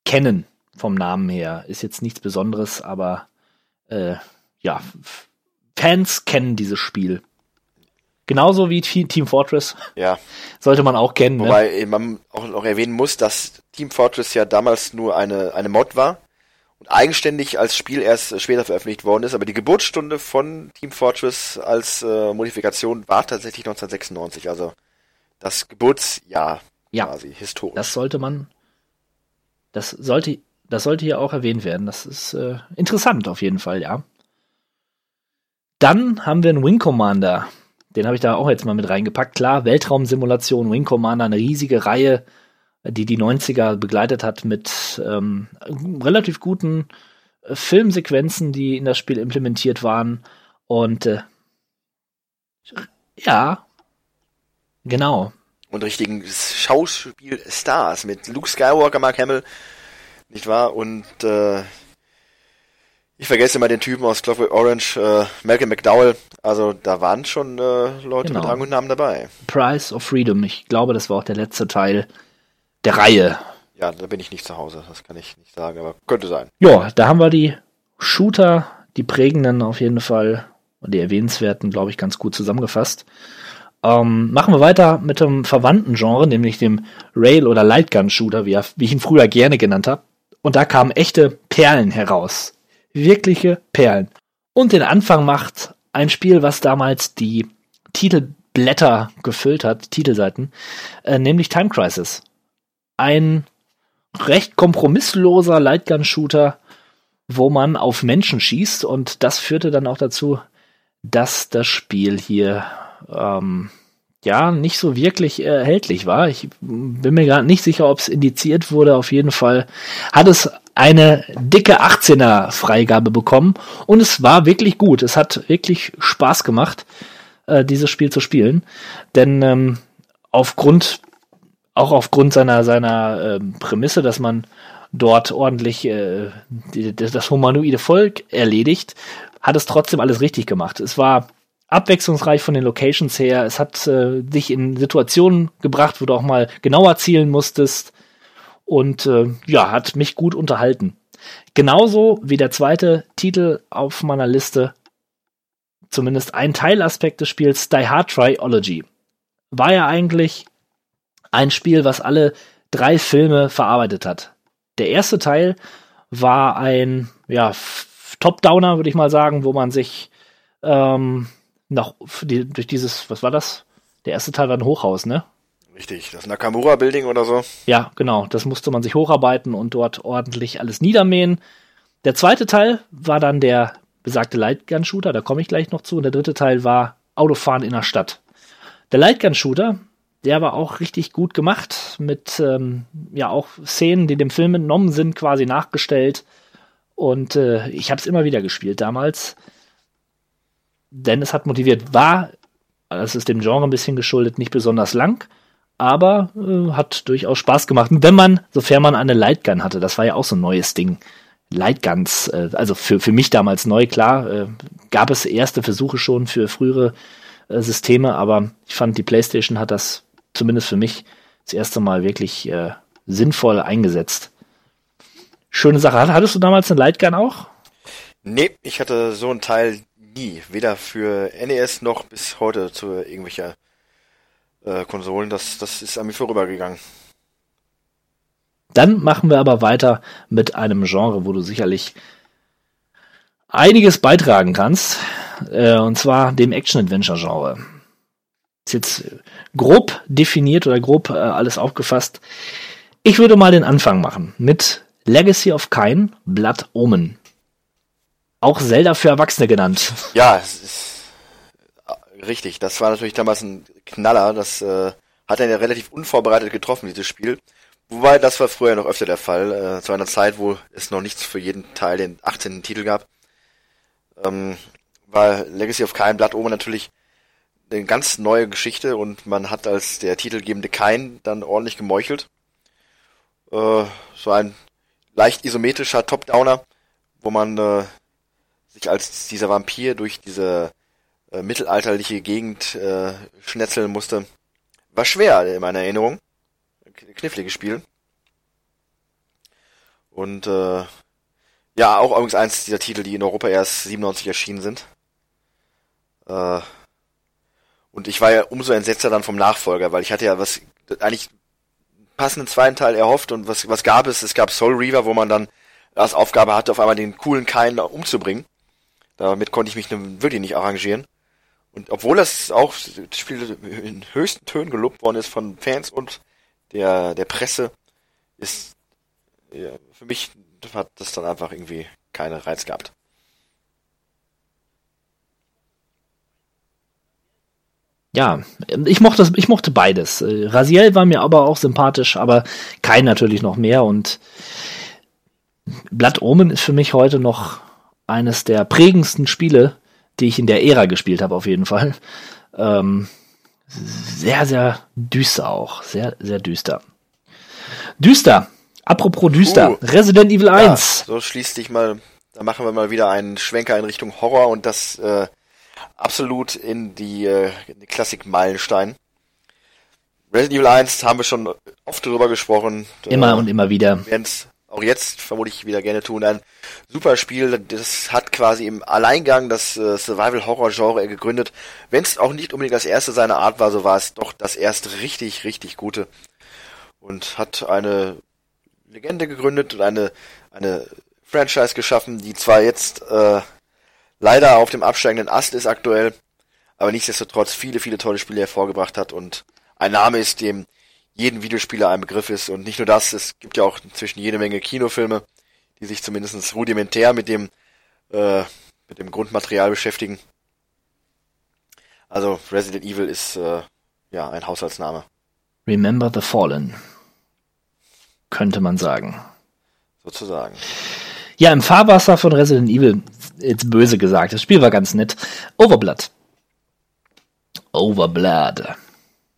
kennen vom Namen her. Ist jetzt nichts Besonderes, aber äh, ja, Fans kennen dieses Spiel. Genauso wie Team Fortress. Ja. Sollte man auch kennen. Ne? Wobei ne? man auch noch erwähnen muss, dass Team Fortress ja damals nur eine, eine Mod war und eigenständig als Spiel erst später veröffentlicht worden ist. Aber die Geburtsstunde von Team Fortress als äh, Modifikation war tatsächlich 1996. Also das Geburtsjahr ja, quasi historisch. Das sollte man, das sollte, das sollte hier auch erwähnt werden. Das ist äh, interessant auf jeden Fall, ja. Dann haben wir einen Wing Commander. Den habe ich da auch jetzt mal mit reingepackt. Klar, Weltraumsimulation, Wing Commander, eine riesige Reihe, die die 90er begleitet hat mit ähm, relativ guten äh, Filmsequenzen, die in das Spiel implementiert waren. Und äh, ja, genau. Und richtigen Schauspielstars mit Luke Skywalker, Mark Hamill, nicht wahr? Und äh, ich vergesse immer den Typen aus Clockwork Orange, äh, Malcolm McDowell. Also da waren schon äh, Leute genau. mit Rang und Namen dabei. Price of Freedom. Ich glaube, das war auch der letzte Teil der Reihe. Ja, da bin ich nicht zu Hause. Das kann ich nicht sagen, aber könnte sein. Ja, da haben wir die Shooter, die prägenden auf jeden Fall und die erwähnenswerten, glaube ich, ganz gut zusammengefasst. Ähm, machen wir weiter mit dem verwandten Genre, nämlich dem Rail- oder Lightgun-Shooter, wie, wie ich ihn früher gerne genannt habe. Und da kamen echte Perlen heraus wirkliche Perlen. Und den Anfang macht ein Spiel, was damals die Titelblätter gefüllt hat, Titelseiten, äh, nämlich Time Crisis. Ein recht kompromissloser Lightgun-Shooter, wo man auf Menschen schießt und das führte dann auch dazu, dass das Spiel hier ähm, ja nicht so wirklich erhältlich war. Ich bin mir gerade nicht sicher, ob es indiziert wurde. Auf jeden Fall hat es eine dicke 18er Freigabe bekommen und es war wirklich gut. Es hat wirklich Spaß gemacht, äh, dieses Spiel zu spielen, denn ähm, aufgrund auch aufgrund seiner seiner äh, Prämisse, dass man dort ordentlich äh, die, das humanoide Volk erledigt, hat es trotzdem alles richtig gemacht. Es war abwechslungsreich von den Locations her. Es hat äh, dich in Situationen gebracht, wo du auch mal genauer zielen musstest und äh, ja, hat mich gut unterhalten. Genauso wie der zweite Titel auf meiner Liste, zumindest ein Teilaspekt des Spiels, Die Hard Triology. War ja eigentlich ein Spiel, was alle drei Filme verarbeitet hat. Der erste Teil war ein ja, Top-Downer, würde ich mal sagen, wo man sich ähm, nach, die, durch dieses, was war das? Der erste Teil war ein Hochhaus, ne? Richtig, das Nakamura Building oder so. Ja, genau. Das musste man sich hocharbeiten und dort ordentlich alles niedermähen. Der zweite Teil war dann der besagte Lightgun Shooter, da komme ich gleich noch zu. Und der dritte Teil war Autofahren in der Stadt. Der Lightgun Shooter, der war auch richtig gut gemacht, mit ähm, ja auch Szenen, die dem Film entnommen sind, quasi nachgestellt. Und äh, ich habe es immer wieder gespielt damals. Denn es hat motiviert, war, das ist dem Genre ein bisschen geschuldet, nicht besonders lang aber äh, hat durchaus Spaß gemacht. Wenn man, sofern man eine Lightgun hatte, das war ja auch so ein neues Ding. Lightguns, äh, also für, für mich damals neu, klar, äh, gab es erste Versuche schon für frühere äh, Systeme, aber ich fand, die PlayStation hat das zumindest für mich das erste Mal wirklich äh, sinnvoll eingesetzt. Schöne Sache. Hattest du damals eine Lightgun auch? Nee, ich hatte so ein Teil nie. Weder für NES noch bis heute zu irgendwelcher äh, Konsolen. Das, das ist an mir vorübergegangen. Dann machen wir aber weiter mit einem Genre, wo du sicherlich einiges beitragen kannst. Äh, und zwar dem Action-Adventure-Genre. Ist jetzt grob definiert oder grob äh, alles aufgefasst. Ich würde mal den Anfang machen mit Legacy of Kain, Blood Omen. Auch Zelda für Erwachsene genannt. Ja, es ist äh, richtig. Das war natürlich damals ein Knaller. Das äh, hat er ja relativ unvorbereitet getroffen, dieses Spiel. Wobei, das war früher noch öfter der Fall. Äh, zu einer Zeit, wo es noch nichts für jeden Teil den 18. Titel gab. Ähm, war Legacy of Kain, Blood Omen natürlich eine ganz neue Geschichte und man hat als der titelgebende Kain dann ordentlich gemeuchelt. Äh, so ein leicht isometrischer Top-Downer, wo man äh, sich als dieser Vampir durch diese äh, mittelalterliche Gegend äh, schnetzeln musste. War schwer in meiner Erinnerung. Kniffliges Spiel. Und äh, ja, auch übrigens eins dieser Titel, die in Europa erst 97 erschienen sind. Äh, und ich war ja umso entsetzter dann vom Nachfolger, weil ich hatte ja was eigentlich passenden zweiten Teil erhofft und was, was gab es? Es gab Soul Reaver, wo man dann als Aufgabe hatte, auf einmal den coolen Kain umzubringen. Damit konnte ich mich wirklich nicht arrangieren. Und obwohl das auch das Spiel in höchsten Tönen gelobt worden ist von Fans und der, der Presse, ist ja, für mich hat das dann einfach irgendwie keinen Reiz gehabt. Ja, ich mochte, ich mochte beides. Äh, Raziel war mir aber auch sympathisch, aber kein natürlich noch mehr. Und Blood Omen ist für mich heute noch eines der prägendsten Spiele, die ich in der Ära gespielt habe, auf jeden Fall. Ähm, sehr, sehr düster auch. Sehr, sehr düster. Düster. Apropos düster. Uh, Resident Evil 1. Ja, so schließt sich mal, da machen wir mal wieder einen Schwenker in Richtung Horror und das äh, absolut in die, äh, in die Klassik-Meilenstein. Resident Evil 1 haben wir schon oft drüber gesprochen. Immer äh, und immer wieder. Es auch jetzt vermutlich wieder gerne tun. Ein super Spiel, das hat quasi im Alleingang das äh, Survival-Horror-Genre gegründet. Wenn es auch nicht unbedingt das erste seiner Art war, so war es doch das erste richtig, richtig gute. Und hat eine Legende gegründet und eine, eine Franchise geschaffen, die zwar jetzt äh, leider auf dem absteigenden Ast ist aktuell, aber nichtsdestotrotz viele, viele tolle Spiele hervorgebracht hat und ein Name ist, dem jeden Videospieler ein Begriff ist. Und nicht nur das, es gibt ja auch inzwischen jede Menge Kinofilme, die sich zumindest rudimentär mit dem, äh, mit dem Grundmaterial beschäftigen. Also Resident Evil ist äh, ja ein Haushaltsname. Remember the Fallen. Könnte man sagen. Sozusagen. Ja, im Fahrwasser von Resident Evil jetzt böse gesagt. Das Spiel war ganz nett. Overblood. Overblood.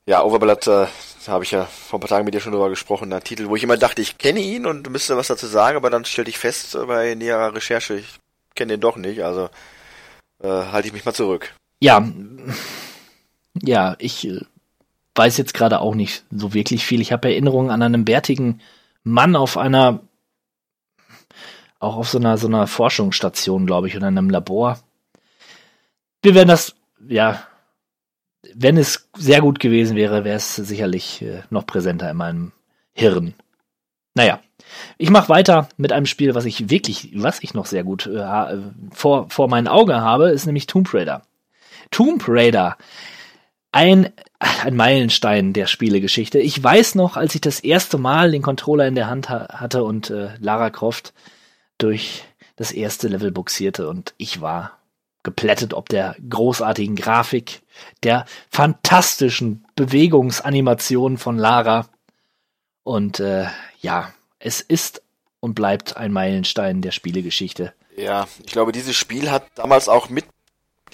Ja, Overblood, äh, habe ich ja vor ein paar Tagen mit dir schon drüber gesprochen. Ein Titel, wo ich immer dachte, ich kenne ihn und müsste was dazu sagen, aber dann stellte ich fest äh, bei näherer Recherche, ich kenne den doch nicht, also äh, halte ich mich mal zurück. Ja, ja, ich äh, weiß jetzt gerade auch nicht so wirklich viel. Ich habe Erinnerungen an einen bärtigen Mann auf einer auch auf so einer, so einer Forschungsstation, glaube ich, oder in einem Labor. Wir werden das, ja, wenn es sehr gut gewesen wäre, wäre es sicherlich äh, noch präsenter in meinem Hirn. Naja, ich mache weiter mit einem Spiel, was ich wirklich, was ich noch sehr gut äh, vor, vor meinen Augen habe, ist nämlich Tomb Raider. Tomb Raider. Ein, ein Meilenstein der Spielegeschichte. Ich weiß noch, als ich das erste Mal den Controller in der Hand ha hatte und äh, Lara Croft durch das erste Level buxierte und ich war geplättet ob der großartigen Grafik, der fantastischen Bewegungsanimationen von Lara. Und äh, ja, es ist und bleibt ein Meilenstein der Spielegeschichte. Ja, ich glaube, dieses Spiel hat damals auch mit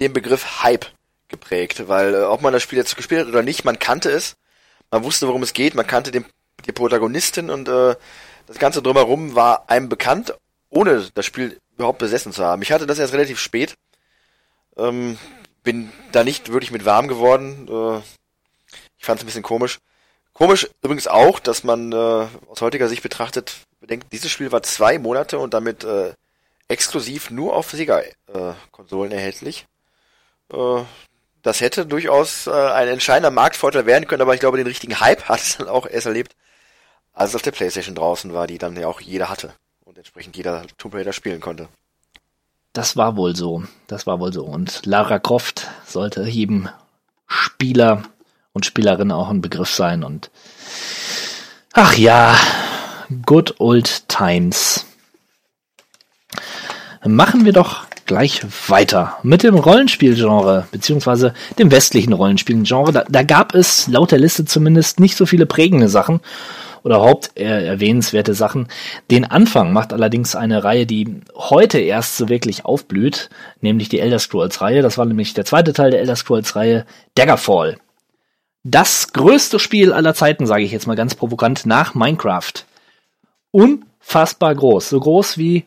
dem Begriff Hype geprägt, weil äh, ob man das Spiel jetzt gespielt hat oder nicht, man kannte es, man wusste, worum es geht, man kannte den, die Protagonistin und äh, das Ganze drumherum war einem bekannt ohne das Spiel überhaupt besessen zu haben. Ich hatte das erst relativ spät. Ähm, bin da nicht wirklich mit warm geworden. Äh, ich fand es ein bisschen komisch. Komisch übrigens auch, dass man äh, aus heutiger Sicht betrachtet, bedenkt, dieses Spiel war zwei Monate und damit äh, exklusiv nur auf Sega-Konsolen äh, erhältlich. Äh, das hätte durchaus äh, ein entscheidender Marktvorteil werden können, aber ich glaube, den richtigen Hype hat es dann auch erst erlebt, als es auf der Playstation draußen war, die dann ja auch jeder hatte und entsprechend jeder Tomb Raider spielen konnte. Das war wohl so. Das war wohl so. Und Lara Croft sollte jedem Spieler und Spielerin auch ein Begriff sein. Und ach ja, good old times. Machen wir doch gleich weiter mit dem Rollenspielgenre, beziehungsweise dem westlichen Rollenspielgenre. Da, da gab es laut der Liste zumindest nicht so viele prägende Sachen oder haupterwähnenswerte Sachen. Den Anfang macht allerdings eine Reihe, die heute erst so wirklich aufblüht, nämlich die Elder Scrolls Reihe. Das war nämlich der zweite Teil der Elder Scrolls Reihe, Daggerfall. Das größte Spiel aller Zeiten, sage ich jetzt mal ganz provokant, nach Minecraft. Unfassbar groß, so groß wie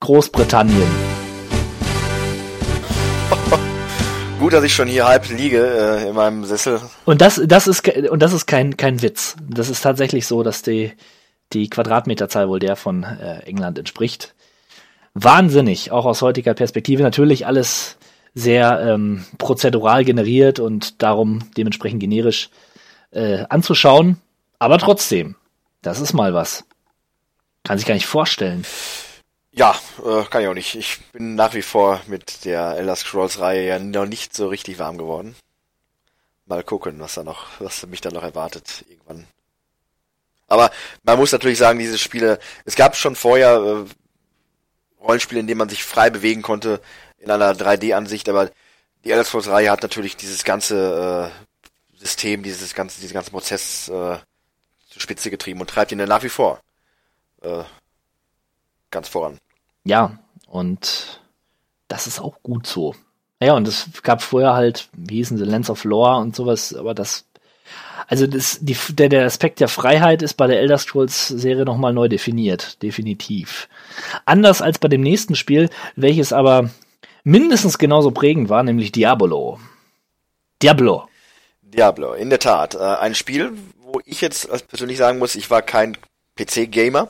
Großbritannien. Gut, dass ich schon hier halb liege äh, in meinem Sessel. Und das, das ist und das ist kein kein Witz. Das ist tatsächlich so, dass die die Quadratmeterzahl wohl der von äh, England entspricht. Wahnsinnig, auch aus heutiger Perspektive. Natürlich alles sehr ähm, prozedural generiert und darum dementsprechend generisch äh, anzuschauen. Aber trotzdem, das ist mal was. Kann sich gar nicht vorstellen. Ja, äh, kann ich auch nicht. Ich bin nach wie vor mit der Elder Scrolls Reihe ja noch nicht so richtig warm geworden. Mal gucken, was da noch, was mich da noch erwartet irgendwann. Aber man muss natürlich sagen, diese Spiele, es gab schon vorher äh, Rollenspiele, in denen man sich frei bewegen konnte in einer 3D-Ansicht, aber die Elder Scrolls Reihe hat natürlich dieses ganze äh, System, dieses ganze, diesen ganzen Prozess äh, zur Spitze getrieben und treibt ihn dann nach wie vor. Äh, ganz voran. Ja, und das ist auch gut so. Ja, und es gab vorher halt, wie hießen sie, Lens of Lore und sowas, aber das, also das, die, der, der Aspekt der Freiheit ist bei der Elder Scrolls Serie nochmal neu definiert, definitiv. Anders als bei dem nächsten Spiel, welches aber mindestens genauso prägend war, nämlich Diablo. Diablo. Diablo, in der Tat. Äh, ein Spiel, wo ich jetzt persönlich sagen muss, ich war kein PC-Gamer.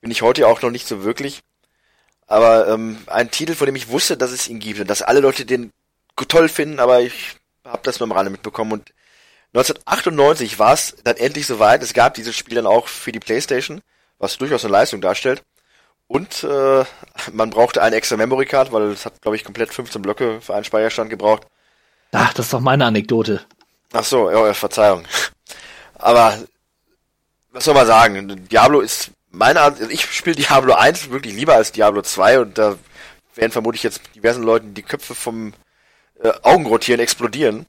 Bin ich heute auch noch nicht so wirklich. Aber ähm, ein Titel, von dem ich wusste, dass es ihn gibt und dass alle Leute den toll finden, aber ich habe das nur am Rande mitbekommen. Und 1998 war es dann endlich soweit. Es gab dieses Spiel dann auch für die PlayStation, was durchaus eine Leistung darstellt. Und äh, man brauchte eine extra Memory Card, weil es hat, glaube ich, komplett 15 Blöcke für einen Speicherstand gebraucht. Ach, das ist doch meine Anekdote. Ach so, ja, Verzeihung. Aber was soll man sagen? Diablo ist meine Art, also ich spiele Diablo 1 wirklich lieber als Diablo 2 und da werden vermutlich jetzt diversen Leuten die Köpfe vom äh, Augenrotieren explodieren.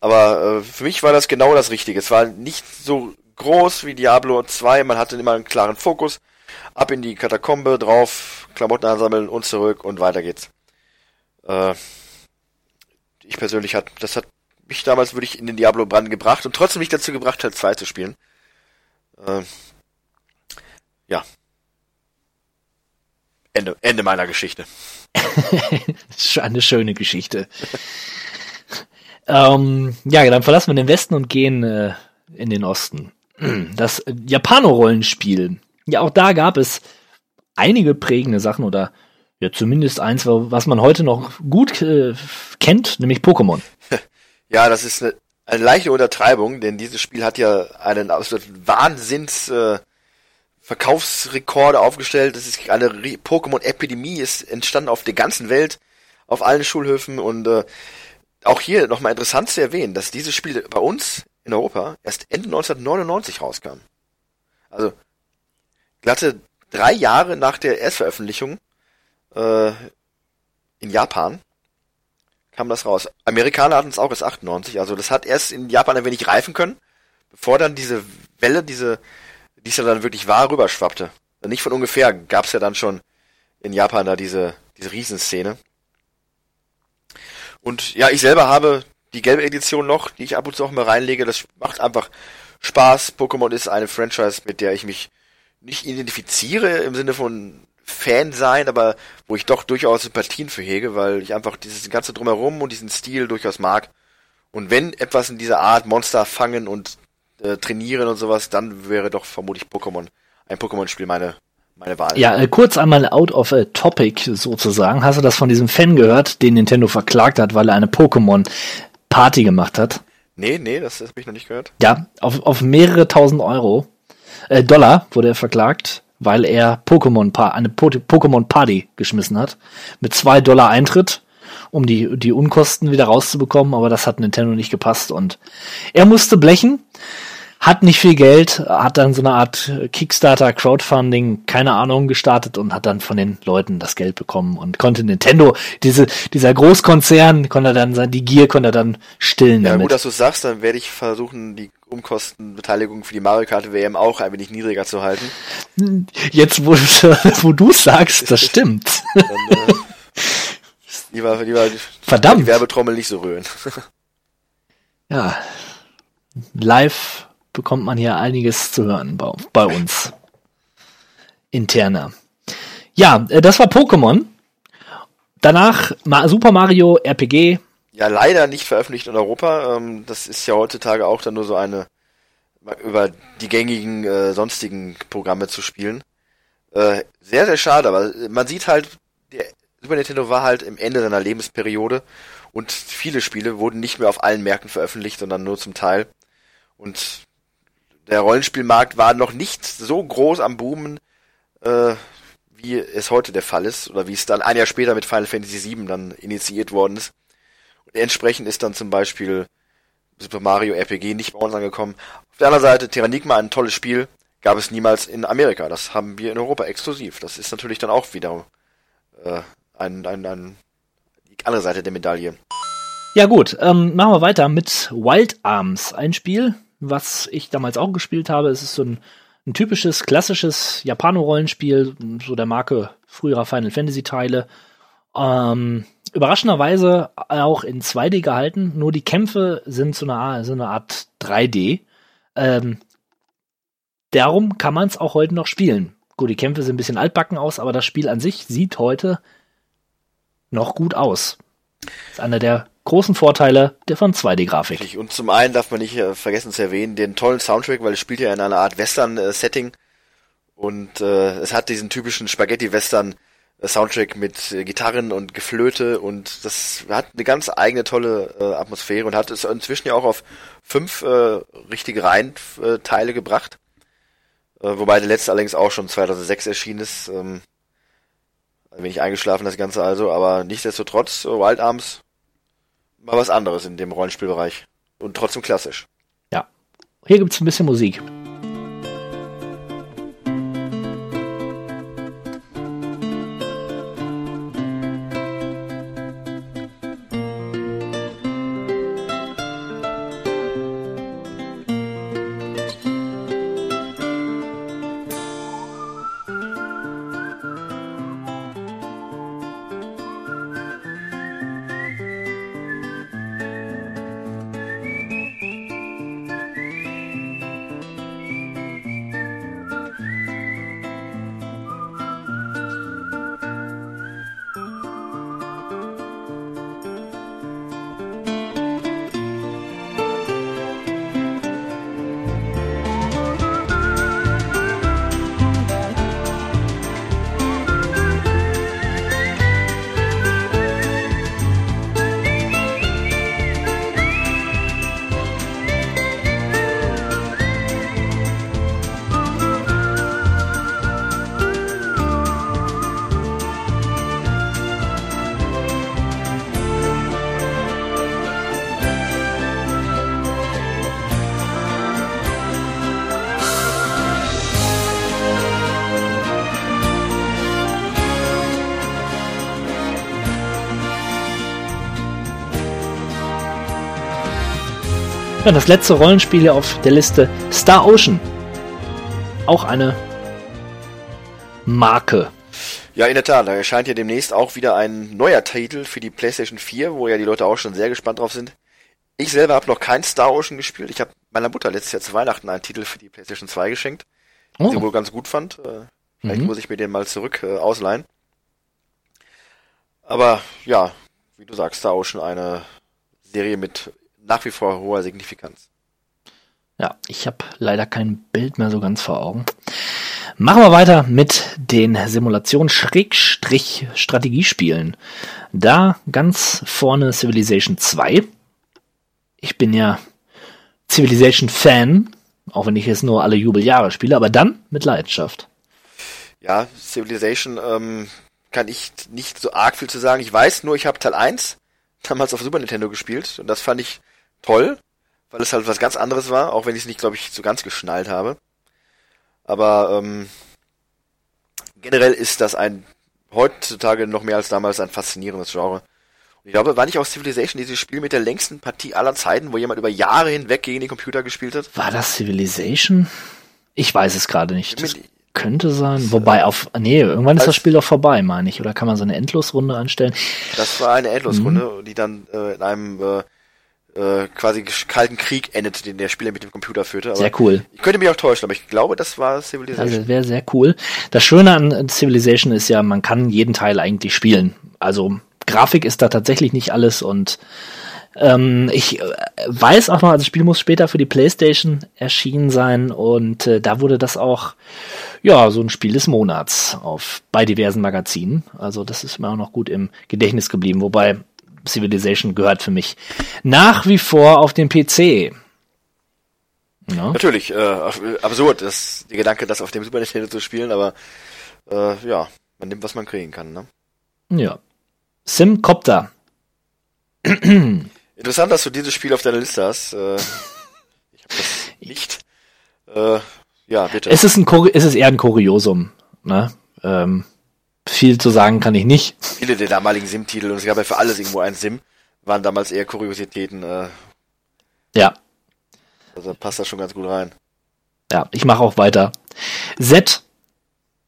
Aber äh, für mich war das genau das Richtige. Es war nicht so groß wie Diablo 2, man hatte immer einen klaren Fokus. Ab in die Katakombe, drauf, Klamotten ansammeln und zurück und weiter geht's. Äh, ich persönlich hat, das hat mich damals wirklich in den Diablo-Brand gebracht und trotzdem nicht dazu gebracht, Teil 2 zu spielen. Äh, ja. Ende, Ende meiner Geschichte. Eine schöne Geschichte. ähm, ja, dann verlassen wir den Westen und gehen äh, in den Osten. Das Japano-Rollenspiel. Ja, auch da gab es einige prägende Sachen oder ja zumindest eins, was man heute noch gut äh, kennt, nämlich Pokémon. Ja, das ist eine, eine leichte Untertreibung, denn dieses Spiel hat ja einen absoluten Wahnsinns äh, Verkaufsrekorde aufgestellt. Das ist eine Pokémon-Epidemie, ist entstanden auf der ganzen Welt, auf allen Schulhöfen und äh, auch hier nochmal interessant zu erwähnen, dass dieses Spiel bei uns in Europa erst Ende 1999 rauskam. Also glatte drei Jahre nach der Erstveröffentlichung äh, in Japan kam das raus. Amerikaner hatten es auch erst 98, also das hat erst in Japan ein wenig reifen können, bevor dann diese Welle, diese die ja dann wirklich wahr rüberschwappte. Nicht von ungefähr gab es ja dann schon in Japan da diese, diese Riesenszene. Und ja, ich selber habe die gelbe Edition noch, die ich ab und zu auch mal reinlege. Das macht einfach Spaß. Pokémon ist eine Franchise, mit der ich mich nicht identifiziere im Sinne von Fan sein, aber wo ich doch durchaus Sympathien für hege, weil ich einfach dieses ganze Drumherum und diesen Stil durchaus mag. Und wenn etwas in dieser Art Monster fangen und äh, trainieren und sowas, dann wäre doch vermutlich Pokémon, ein Pokémon-Spiel meine, meine Wahl. Ja, äh, kurz einmal out of a topic sozusagen. Hast du das von diesem Fan gehört, den Nintendo verklagt hat, weil er eine Pokémon-Party gemacht hat? Nee, nee, das, das habe ich noch nicht gehört. Ja, auf, auf mehrere tausend Euro, äh, Dollar wurde er verklagt, weil er Pokémon eine Po- Pokémon Party geschmissen hat. Mit zwei Dollar Eintritt, um die, die Unkosten wieder rauszubekommen, aber das hat Nintendo nicht gepasst und er musste blechen, hat nicht viel Geld, hat dann so eine Art Kickstarter, Crowdfunding, keine Ahnung, gestartet und hat dann von den Leuten das Geld bekommen und konnte Nintendo, diese, dieser Großkonzern, konnte dann sein, die Gier konnte er dann stillen Ja, damit. gut, dass du sagst, dann werde ich versuchen, die Umkostenbeteiligung für die Mario Kart WM auch ein wenig niedriger zu halten. Jetzt, wo, wo du sagst, das stimmt. Dann, äh, lieber, lieber Verdammt. die Werbetrommel nicht so rühren. Ja, live bekommt man hier einiges zu hören bei, bei uns. Interner. Ja, äh, das war Pokémon. Danach Super Mario RPG. Ja, leider nicht veröffentlicht in Europa. Ähm, das ist ja heutzutage auch dann nur so eine über die gängigen äh, sonstigen Programme zu spielen. Äh, sehr, sehr schade, aber man sieht halt, der Super Nintendo war halt im Ende seiner Lebensperiode und viele Spiele wurden nicht mehr auf allen Märkten veröffentlicht, sondern nur zum Teil. Und der Rollenspielmarkt war noch nicht so groß am Boomen, äh, wie es heute der Fall ist, oder wie es dann ein Jahr später mit Final Fantasy VII dann initiiert worden ist. Und entsprechend ist dann zum Beispiel Super Mario RPG nicht bei uns angekommen. Auf der anderen Seite, Terranigma, ein tolles Spiel, gab es niemals in Amerika. Das haben wir in Europa exklusiv. Das ist natürlich dann auch wieder äh, ein, ein, ein, die andere Seite der Medaille. Ja gut, ähm, machen wir weiter mit Wild Arms. Ein Spiel, was ich damals auch gespielt habe. Es ist so ein, ein typisches, klassisches Japano-Rollenspiel, so der Marke früherer Final Fantasy-Teile. Ähm, überraschenderweise auch in 2D gehalten, nur die Kämpfe sind so eine, so eine Art 3D. Ähm, darum kann man es auch heute noch spielen. Gut, die Kämpfe sehen ein bisschen altbacken aus, aber das Spiel an sich sieht heute noch gut aus. Das ist einer der großen Vorteile der von 2D-Grafik. Richtig. Und zum einen darf man nicht äh, vergessen zu erwähnen, den tollen Soundtrack, weil es spielt ja in einer Art Western-Setting. Und äh, es hat diesen typischen Spaghetti-Western-Soundtrack mit äh, Gitarren und Geflöte und das hat eine ganz eigene tolle äh, Atmosphäre und hat es inzwischen ja auch auf fünf äh, richtige Reihenteile gebracht. Äh, wobei der letzte allerdings auch schon 2006 erschienen ist. Ähm, ein wenig eingeschlafen das Ganze also, aber nichtsdestotrotz, äh, Wild Arms mal was anderes in dem Rollenspielbereich. Und trotzdem klassisch. Ja. Hier gibt's ein bisschen Musik. Ja, das letzte Rollenspiel hier auf der Liste Star Ocean. Auch eine Marke. Ja, in der Tat, da erscheint ja demnächst auch wieder ein neuer Titel für die PlayStation 4, wo ja die Leute auch schon sehr gespannt drauf sind. Ich selber habe noch kein Star Ocean gespielt. Ich habe meiner Mutter letztes Jahr zu Weihnachten einen Titel für die PlayStation 2 geschenkt, den Oh. sie wohl ganz gut fand. Äh, Vielleicht Mhm. muss ich mir den mal zurück äh, ausleihen. Aber ja, wie du sagst, Star Ocean eine Serie mit nach wie vor hoher Signifikanz. Ja, ich habe leider kein Bild mehr so ganz vor Augen. Machen wir weiter mit den Simulation-Strategiespielen. Da ganz vorne Civilization 2. Ich bin ja Civilization-Fan, auch wenn ich jetzt nur alle Jubeljahre spiele, aber dann mit Leidenschaft. Ja, Civilization ähm, kann ich nicht so arg viel zu sagen. Ich weiß nur, ich habe Teil 1 damals auf Super Nintendo gespielt und das fand ich toll, weil es halt was ganz anderes war, auch wenn ich es nicht, glaube ich, so ganz geschnallt habe. Aber ähm, generell ist das ein heutzutage noch mehr als damals ein faszinierendes Genre. Und ich glaube, war nicht auch Civilization dieses Spiel mit der längsten Partie aller Zeiten, wo jemand über Jahre hinweg gegen den Computer gespielt hat? War das Civilization? Ich weiß es gerade nicht. Das könnte sein. Wobei auf, nee, irgendwann ist das Spiel doch vorbei, meine ich. Oder kann man so eine Endlosrunde anstellen? Das war eine Endlosrunde, mhm. die dann äh, in einem äh, äh, quasi kalten Krieg endet, den der Spieler mit dem Computer führte. sehr cool. Ich könnte mich auch täuschen, aber ich glaube, das war Civilization. Also wäre sehr cool. Das Schöne an Civilization ist ja, man kann jeden Teil eigentlich spielen. Also Grafik ist da tatsächlich nicht alles und ähm, ich äh, weiß auch noch, also das Spiel muss später für die PlayStation erschienen sein und äh, da wurde das auch ja so ein Spiel des Monats auf bei diversen Magazinen. Also das ist mir auch noch gut im Gedächtnis geblieben. Wobei Civilization gehört für mich nach wie vor auf den PC. Ja. Natürlich, äh, absurd, das, der Gedanke, das auf dem Super Nintendo zu spielen, aber äh, ja, man nimmt, was man kriegen kann, ne? Ja. Simcopter. Interessant, dass du dieses Spiel auf deiner Liste hast. Äh, ich habe das nicht. Äh, ja, bitte. Es ist, ein, es ist eher ein Kuriosum. Ne? Ähm, viel zu sagen kann ich nicht. Viele der damaligen Sim-Titel, und es gab ja für alles irgendwo ein Sim, waren damals eher Kuriositäten. Äh, ja. Also passt das schon ganz gut rein. Ja, ich mache auch weiter. Z.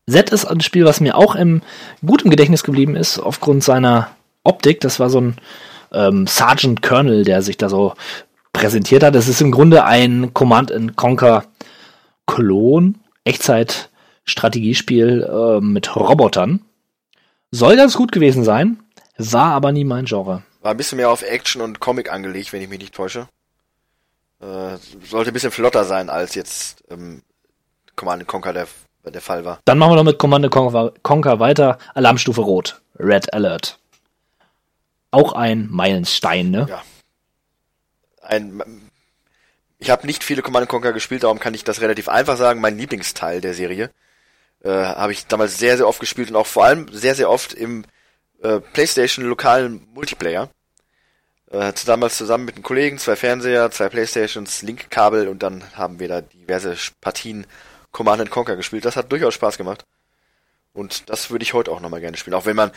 Z ist ein Spiel, was mir auch im, gut im Gedächtnis geblieben ist, aufgrund seiner Optik. Das war so ein ähm, Sergeant Colonel, der sich da so präsentiert hat. Es ist im Grunde ein Command Conquer Klon, Echtzeit-Strategiespiel äh, mit Robotern. Soll ganz gut gewesen sein, war aber nie mein Genre. War ein bisschen mehr auf Action und Comic angelegt, wenn ich mich nicht täusche. Äh, sollte ein bisschen flotter sein, als jetzt ähm, Command Conquer der, der Fall war. Dann machen wir noch mit Command Conquer, Conquer weiter. Alarmstufe Rot. Red Alert. Auch ein Meilenstein, ne? Ja. Ein, ich habe nicht viele Command Conquer gespielt, darum kann ich das relativ einfach sagen. Mein Lieblingsteil der Serie äh, habe ich damals sehr, sehr oft gespielt und auch vor allem sehr, sehr oft im äh, PlayStation lokalen Multiplayer. Äh, damals zusammen mit einem Kollegen, zwei Fernseher, zwei Playstations, Link-Kabel und dann haben wir da diverse Partien Command Conquer gespielt. Das hat durchaus Spaß gemacht. Und das würde ich heute auch nochmal gerne spielen. Auch wenn man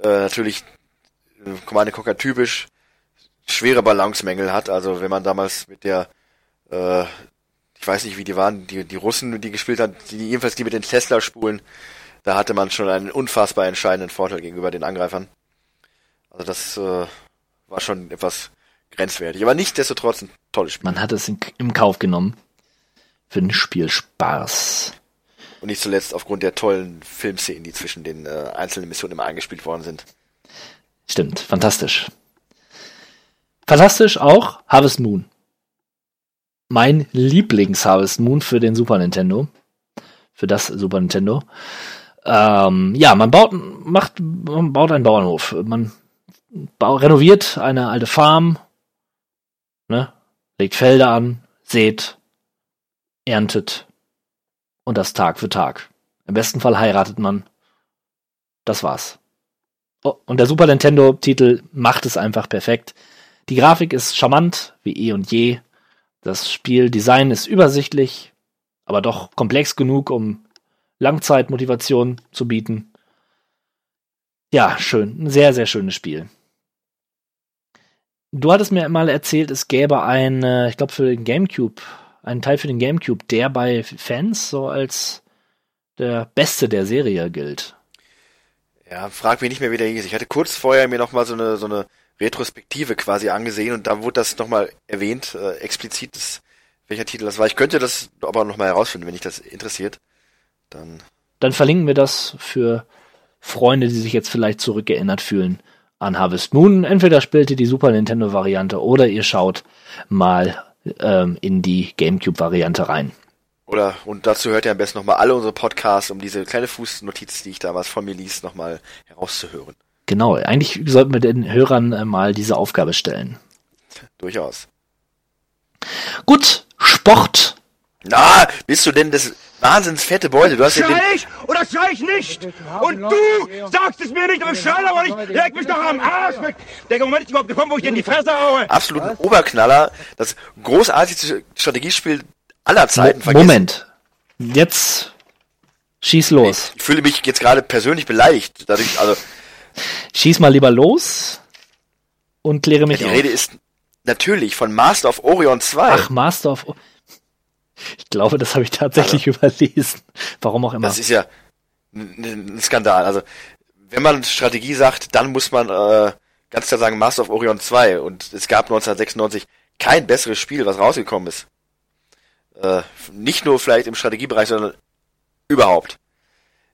äh, natürlich äh, Command Conquer typisch schwere Balancemängel hat. Also wenn man damals mit der äh, ich weiß nicht, wie die waren, die, die Russen, die gespielt haben, die, jedenfalls die mit den Tesla-Spulen, da hatte man schon einen unfassbar entscheidenden Vorteil gegenüber den Angreifern. Also das äh, war schon etwas grenzwertig, aber nichtsdestotrotz ein tolles Spiel. Man hat es in, im Kauf genommen für den Spielspaß. Und nicht zuletzt aufgrund der tollen Filmszenen, die zwischen den äh, einzelnen Missionen immer eingespielt worden sind. Stimmt, fantastisch. Fantastisch auch Harvest Moon mein Lieblings-Harvest Moon für den Super Nintendo. Für das Super Nintendo. Ähm, ja, man baut, macht, man baut einen Bauernhof. Man renoviert eine alte Farm, ne, legt Felder an, sät, erntet und das Tag für Tag. Im besten Fall heiratet man. Das war's. Oh, und der Super Nintendo-Titel macht es einfach perfekt. Die Grafik ist charmant, wie eh und je. Das Spieldesign ist übersichtlich, aber doch komplex genug, um Langzeitmotivation zu bieten. Ja, schön. Ein sehr, sehr schönes Spiel. Du hattest mir mal erzählt, es gäbe ein, ich glaube für den GameCube, einen Teil für den GameCube, der bei Fans so als der beste der Serie gilt. Ja, frag mich nicht mehr, wie der hieß. Ich hatte kurz vorher mir noch mal so eine so eine Retrospektive quasi angesehen und da wurde das nochmal erwähnt, äh, explizit, das, welcher Titel das war. Ich könnte das aber nochmal herausfinden, wenn dich das interessiert. Dann. Dann verlinken wir das für Freunde, die sich jetzt vielleicht zurückgeerinnert fühlen an Harvest Moon. Entweder spielt ihr die Super Nintendo Variante oder ihr schaut mal ähm, in die GameCube Variante rein. Oder, und dazu hört ihr am besten nochmal alle unsere Podcasts, um diese kleine Fußnotiz, die ich damals von mir ließ, nochmal herauszuhören. Genau, eigentlich sollten wir den Hörern äh, mal diese Aufgabe stellen. Durchaus. Gut, Sport. Na, bist du denn das wahnsinns fette Beute? Du hast ja den, Schrei ich oder schrei ich nicht? Und du sagst es mir nicht, aber ich schrei aber nicht. Leg mich doch am Arsch weg. Der Moment ist überhaupt gekommen, wo ich dir in die Fresse haue. absoluten Oberknaller, das großartigste Strategiespiel aller Zeiten. Vergessen. Moment. Jetzt schieß los. Ich fühle mich jetzt gerade persönlich beleidigt. Dadurch, also, Schieß mal lieber los und kläre mich die auf. Rede ist natürlich von Master of Orion 2. Ach, Master of. Ich glaube, das habe ich tatsächlich überlesen. Warum auch immer. Das ist ja ein, ein Skandal. Also, wenn man Strategie sagt, dann muss man äh, ganz klar sagen Master of Orion 2. Und es gab 1996 kein besseres Spiel, was rausgekommen ist. Äh, nicht nur vielleicht im Strategiebereich, sondern überhaupt.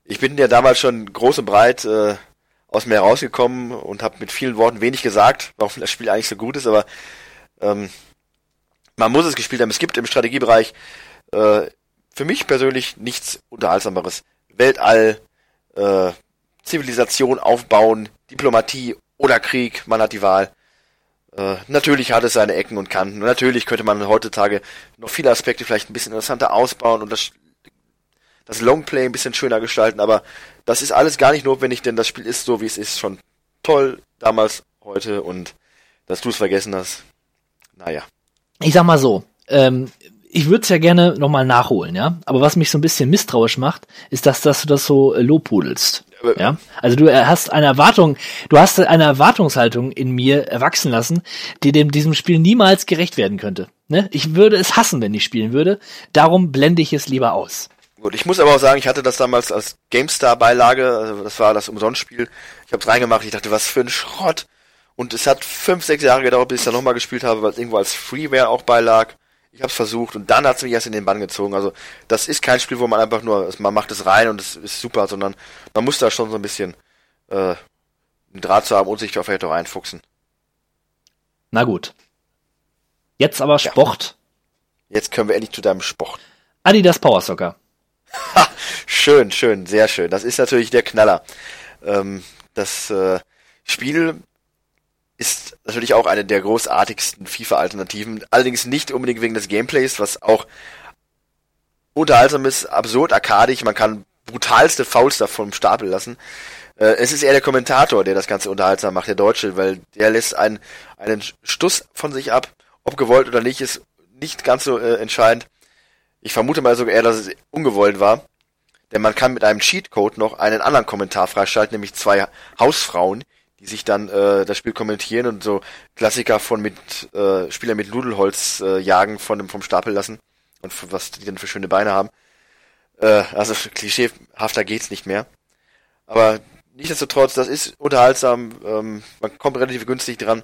Ich bin ja damals schon groß und breit äh, aus mir herausgekommen und habe mit vielen Worten wenig gesagt, warum das Spiel eigentlich so gut ist, aber ähm, man muss es gespielt haben. Es gibt im Strategiebereich äh, für mich persönlich nichts Unterhaltsameres. Weltall, äh, Zivilisation aufbauen, Diplomatie oder Krieg, man hat die Wahl. Äh, natürlich hat es seine Ecken und Kanten. Und natürlich könnte man heutzutage noch viele Aspekte vielleicht ein bisschen interessanter ausbauen und das, das Longplay ein bisschen schöner gestalten, aber das ist alles gar nicht notwendig, denn das Spiel ist so, wie es ist, schon toll damals, heute und dass du es vergessen hast. Naja. ich sag mal so, ähm, ich würde es ja gerne nochmal nachholen, ja. Aber was mich so ein bisschen misstrauisch macht, ist, dass, dass du das so äh, lobhudelst. Ja, also du äh, hast eine Erwartung, du hast eine Erwartungshaltung in mir erwachsen lassen, die dem diesem Spiel niemals gerecht werden könnte. Ne? Ich würde es hassen, wenn ich spielen würde. Darum blende ich es lieber aus. Gut, ich muss aber auch sagen, ich hatte das damals als GameStar-Beilage, also das war das Umsonstspiel. Ich habe es reingemacht, ich dachte, was für ein Schrott. Und es hat fünf, sechs Jahre gedauert, bis ich dann nochmal gespielt habe, weil es irgendwo als Freeware auch beilag. Ich habe es versucht und dann hat es mich erst in den Bann gezogen. Also das ist kein Spiel, wo man einfach nur, man macht es rein und es ist super, sondern man muss da schon so ein bisschen äh, einen Draht zu haben und sich da vielleicht auch reinfuchsen. Na gut. Jetzt aber Sport. Jetzt können wir endlich zu deinem Sport. Adidas Power Soccer. Schön, schön, sehr schön. Das ist natürlich der Knaller. Ähm, das äh, Spiel ist natürlich auch eine der großartigsten FIFA-Alternativen. Allerdings nicht unbedingt wegen des Gameplays, was auch unterhaltsam ist, absurd, arkadisch. Man kann brutalste Fouls davon Stapel lassen. Äh, es ist eher der Kommentator, der das Ganze unterhaltsam macht, der Deutsche, weil der lässt einen, einen Stuss von sich ab. Ob gewollt oder nicht, ist nicht ganz so äh, entscheidend. Ich vermute mal sogar eher, dass es ungewollt war. Denn man kann mit einem Cheatcode noch einen anderen Kommentar freischalten, nämlich zwei Hausfrauen, die sich dann äh, das Spiel kommentieren und so Klassiker von mit äh, Spieler mit Nudelholz äh, jagen von dem vom Stapel lassen und für, was die denn für schöne Beine haben. Äh, also klischeehafter geht's nicht mehr. Aber nichtsdestotrotz, das ist unterhaltsam, ähm, man kommt relativ günstig dran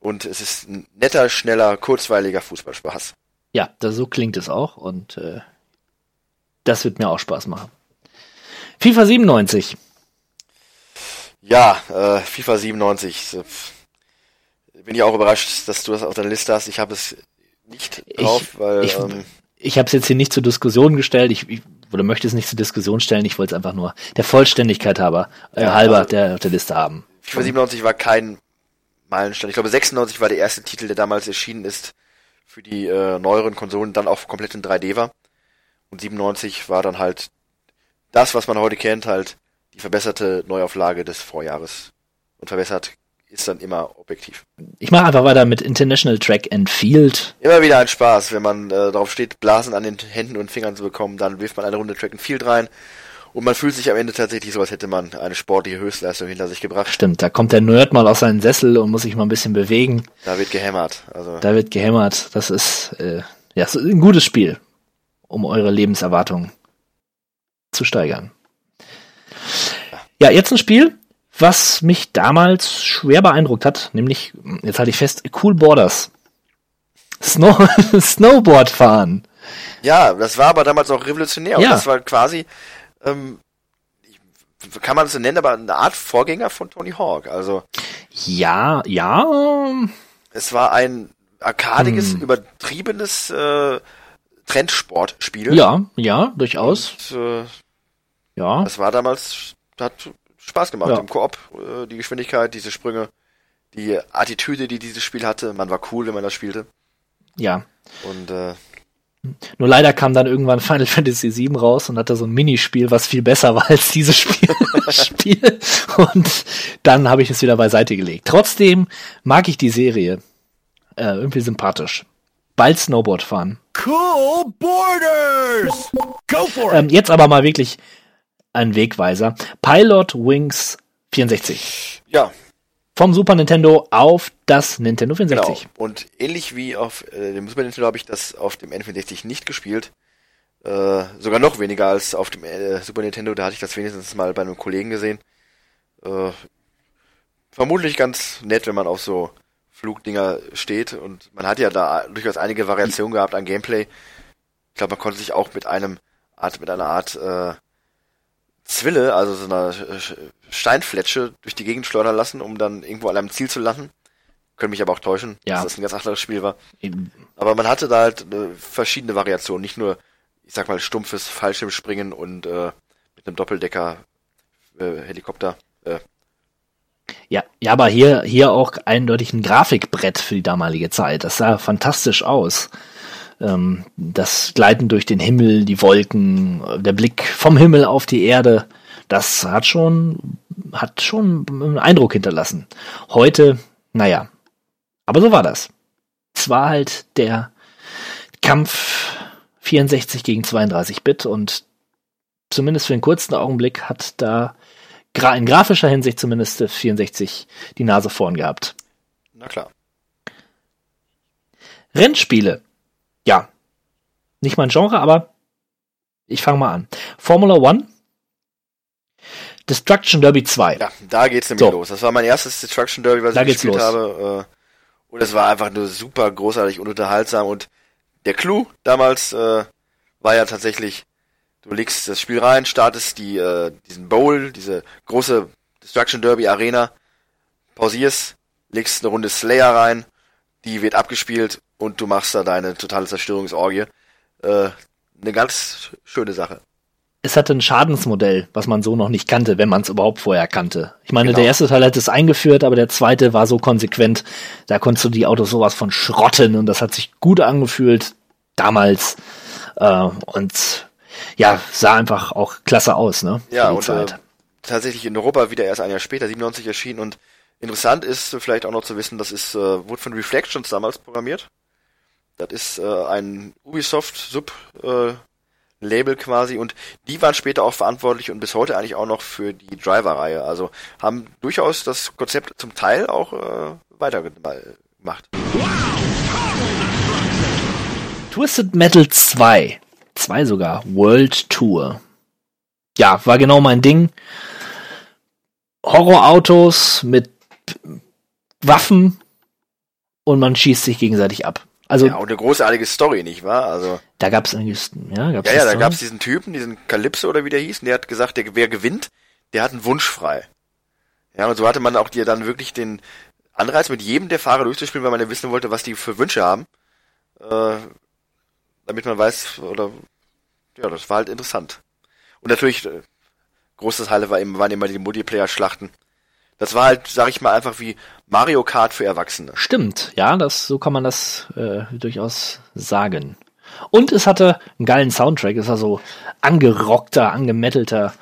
und es ist ein netter, schneller, kurzweiliger Fußballspaß. Ja, das, so klingt es auch und äh, das wird mir auch Spaß machen. FIFA 97. Ja, äh, FIFA 97. äh, Bin ich auch überrascht, dass du das auf deiner Liste hast. Ich habe es nicht drauf, ich, weil ich, ähm, ich habe es jetzt hier nicht zur Diskussion gestellt. Ich, ich oder möchte es nicht zur Diskussion stellen. Ich wollte es einfach nur der Vollständigkeit halber, äh, Ja, halber also- der auf der Liste haben. FIFA 97 war kein Meilenstein. Ich glaube 96 war der erste Titel, der damals erschienen ist für die äh, neueren Konsolen, dann auch komplett in 3D war. Und 97 war dann halt das, was man heute kennt, halt die verbesserte Neuauflage des Vorjahres. Und verbessert ist dann immer objektiv. Ich mache einfach weiter mit International Track and Field. Immer wieder ein Spaß, wenn man äh, darauf steht, Blasen an den Händen und Fingern zu bekommen, dann wirft man eine Runde Track and Field rein und man fühlt sich am Ende tatsächlich so, als hätte man eine sportliche Höchstleistung hinter sich gebracht. Stimmt, da kommt der Nerd mal aus seinem Sessel und muss sich mal ein bisschen bewegen. Da wird gehämmert. Also Da wird gehämmert. Das ist äh, ja es ist ein gutes Spiel, um eure Lebenserwartung zu steigern. Ja, jetzt ein Spiel, was mich damals schwer beeindruckt hat, nämlich, jetzt halte ich fest, Cool Borders. Snow Snowboard fahren. Ja, das war aber damals auch revolutionär. Und Ja. das war quasi, ähm, kann man es so nennen, aber eine Art Vorgänger von Tony Hawk. Also Ja, ja. Es war ein arkadiges, Hm. übertriebenes äh, Trendsportspiel. Ja, ja, durchaus. Und, äh, Ja. Das war damals, hat Spaß gemacht Ja. im Koop. Äh, die Geschwindigkeit, diese Sprünge, die Attitüde, die dieses Spiel hatte. Man war cool, wenn man das spielte. Ja. Und äh, Nur leider kam dann irgendwann Final Fantasy VII raus und hatte so ein Minispiel, was viel besser war als dieses Spiel. Spiel. Und dann habe ich es wieder beiseite gelegt. Trotzdem mag ich die Serie. Äh, irgendwie sympathisch. Bald Snowboard fahren. Cool Borders! Go for it! Ähm, jetzt aber mal wirklich ein Wegweiser. Pilot Wings 64. ja, Vom Super Nintendo auf das Nintendo 64. genau. Und ähnlich wie auf äh, dem Super Nintendo habe ich das auf dem N64 nicht gespielt. Äh, sogar noch weniger als auf dem äh, Super Nintendo. Da hatte ich das wenigstens mal bei einem Kollegen gesehen. Äh, vermutlich ganz nett, wenn man auf so Flugdinger steht. Und man hat ja da durchaus einige Variationen gehabt an Gameplay. Ich glaube, man konnte sich auch mit einem Art, mit einer Art äh, Zwille, also so einer Steinfletsche durch die Gegend schleudern lassen, um dann irgendwo an einem Ziel zu landen. Können mich aber auch täuschen, Ja. dass das ein ganz anderes Spiel war. Eben. Aber man hatte da halt äh, verschiedene Variationen, nicht nur, ich sag mal, stumpfes Fallschirmspringen und äh, mit einem Doppeldecker äh, Helikopter. Äh, Ja, ja, aber hier, hier auch eindeutig ein Grafikbrett für die damalige Zeit. Das sah fantastisch aus. Ähm, das Gleiten durch den Himmel, die Wolken, der Blick vom Himmel auf die Erde, das hat schon, hat schon einen Eindruck hinterlassen. Heute, naja. Aber so war das. Es war halt der Kampf 64 gegen 32 Bit und zumindest für einen kurzen Augenblick hat da gra in grafischer Hinsicht zumindest äh, 64 die Nase vorn gehabt. na klar. Rennspiele. Ja. Nicht mein Genre, aber ich fange mal an. Formula One. Destruction Derby 2. Ja, da geht's nämlich So. los. Das war mein erstes Destruction Derby, was Da ich gespielt los. habe. Äh, und es war einfach nur super großartig und unterhaltsam. Und der Clou damals äh, war ja tatsächlich, du legst das Spiel rein, startest die, äh, diesen Bowl, diese große Destruction Derby Arena, pausierst, legst eine Runde Slayer rein, die wird abgespielt und du machst da deine totale Zerstörungsorgie. Äh, eine ganz schöne Sache. Es hatte ein Schadensmodell, was man so noch nicht kannte, wenn man es überhaupt vorher kannte. Ich meine, Genau. der erste Teil hat es eingeführt, aber der zweite war so konsequent, da konntest du die Autos sowas von schrotten und das hat sich gut angefühlt damals. Äh, und ja, sah einfach auch klasse aus, ne? Ja, und äh, tatsächlich in Europa wieder erst ein Jahr später, 97 erschienen und interessant ist vielleicht auch noch zu wissen, das ist, äh, wurde von Reflections damals programmiert. Das ist äh, ein Ubisoft-Sub äh, quasi und die waren später auch verantwortlich und bis heute eigentlich auch noch für die Driver-Reihe. Also haben durchaus das Konzept zum Teil auch äh, weitergemacht. Twisted Metal 2. 2 sogar. World Tour. Ja, war genau mein Ding. Horrorautos mit Waffen und man schießt sich gegenseitig ab. Also ja, und eine großartige Story, nicht wahr? Also da gab's irgendwie, ja, gab's ja, ja, da gab's diesen Typen, diesen Calypso oder wie der hieß, und der hat gesagt, der, wer gewinnt, der hat einen Wunsch frei. Ja, und so hatte man auch dir dann wirklich den Anreiz, mit jedem der Fahrer durchzuspielen, weil man ja wissen wollte, was die für Wünsche haben. Äh, damit man weiß, oder ja, das war halt interessant. Und natürlich, äh, großes Highlight war eben, waren immer die Multiplayer-Schlachten. Das war halt, sag ich mal, einfach wie Mario Kart für Erwachsene. Stimmt, ja, das, so kann man das äh, durchaus sagen. Und es hatte einen geilen Soundtrack, es war so angerockter, angemettelter,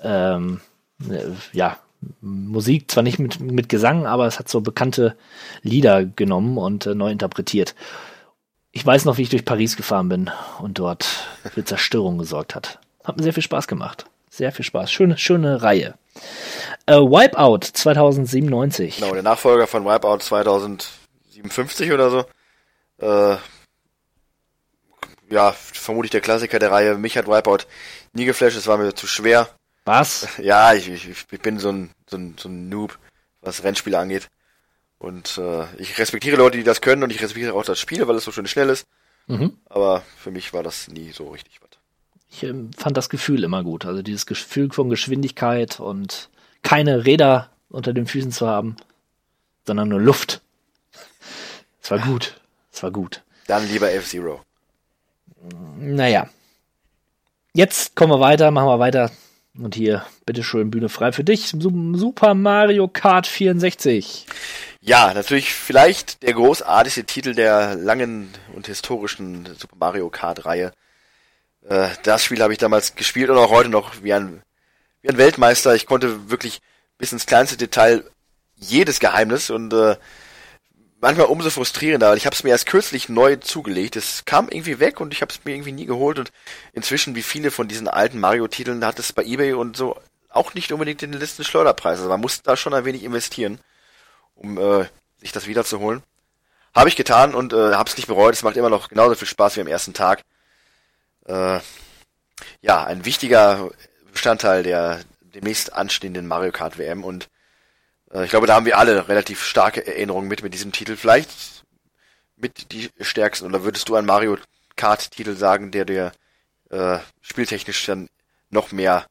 ähm, äh, ja, Musik, zwar nicht mit, mit Gesang, aber es hat so bekannte Lieder genommen und äh, neu interpretiert. Ich weiß noch, wie ich durch Paris gefahren bin und dort für Zerstörung gesorgt hat. Hat mir sehr viel Spaß gemacht. Sehr viel Spaß. Schöne, schöne Reihe. Äh, Wipeout 2097. Genau, der Nachfolger von Wipeout 2057 oder so. Äh, ja, vermutlich der Klassiker der Reihe. Mich hat Wipeout nie geflasht, es war mir zu schwer. Was? Ja, ich, ich, ich bin so ein, so, ein, so ein Noob, was Rennspiele angeht. Und äh, ich respektiere Leute, die das können und ich respektiere auch das Spiel, weil es so schön schnell ist. Mhm. Aber für mich war das nie so richtig was. Ich ähm, fand das Gefühl immer gut. Also dieses Gefühl von Geschwindigkeit und keine Räder unter den Füßen zu haben. sondern nur Luft. Es war gut. Es war gut. Dann lieber F-Zero. Naja. Jetzt kommen wir weiter, machen wir weiter. Und hier, bitteschön, Bühne frei für dich. Super Mario Kart 64. Ja, natürlich vielleicht der großartigste Titel der langen und historischen Super Mario Kart Reihe. Äh, das Spiel habe ich damals gespielt und auch heute noch wie ein, wie ein Weltmeister. Ich konnte wirklich bis ins kleinste Detail jedes Geheimnis und äh, manchmal umso frustrierender, weil ich habe es mir erst kürzlich neu zugelegt. Es kam irgendwie weg und ich habe es mir irgendwie nie geholt und inzwischen, wie viele von diesen alten Mario-Titeln, hat es bei eBay und so auch nicht unbedingt in den Listen Schleuderpreise. Also man muss da schon ein wenig investieren, um äh, sich das wiederzuholen. Habe ich getan und äh, habe es nicht bereut. Es macht immer noch genauso viel Spaß wie am ersten Tag. Äh, ja, ein wichtiger Bestandteil der demnächst anstehenden Mario Kart WM und äh, ich glaube, da haben wir alle relativ starke Erinnerungen mit mit diesem Titel. Vielleicht mit die stärksten. Oder würdest du einen Mario Kart Titel sagen, der dir äh, spieltechnisch dann noch mehr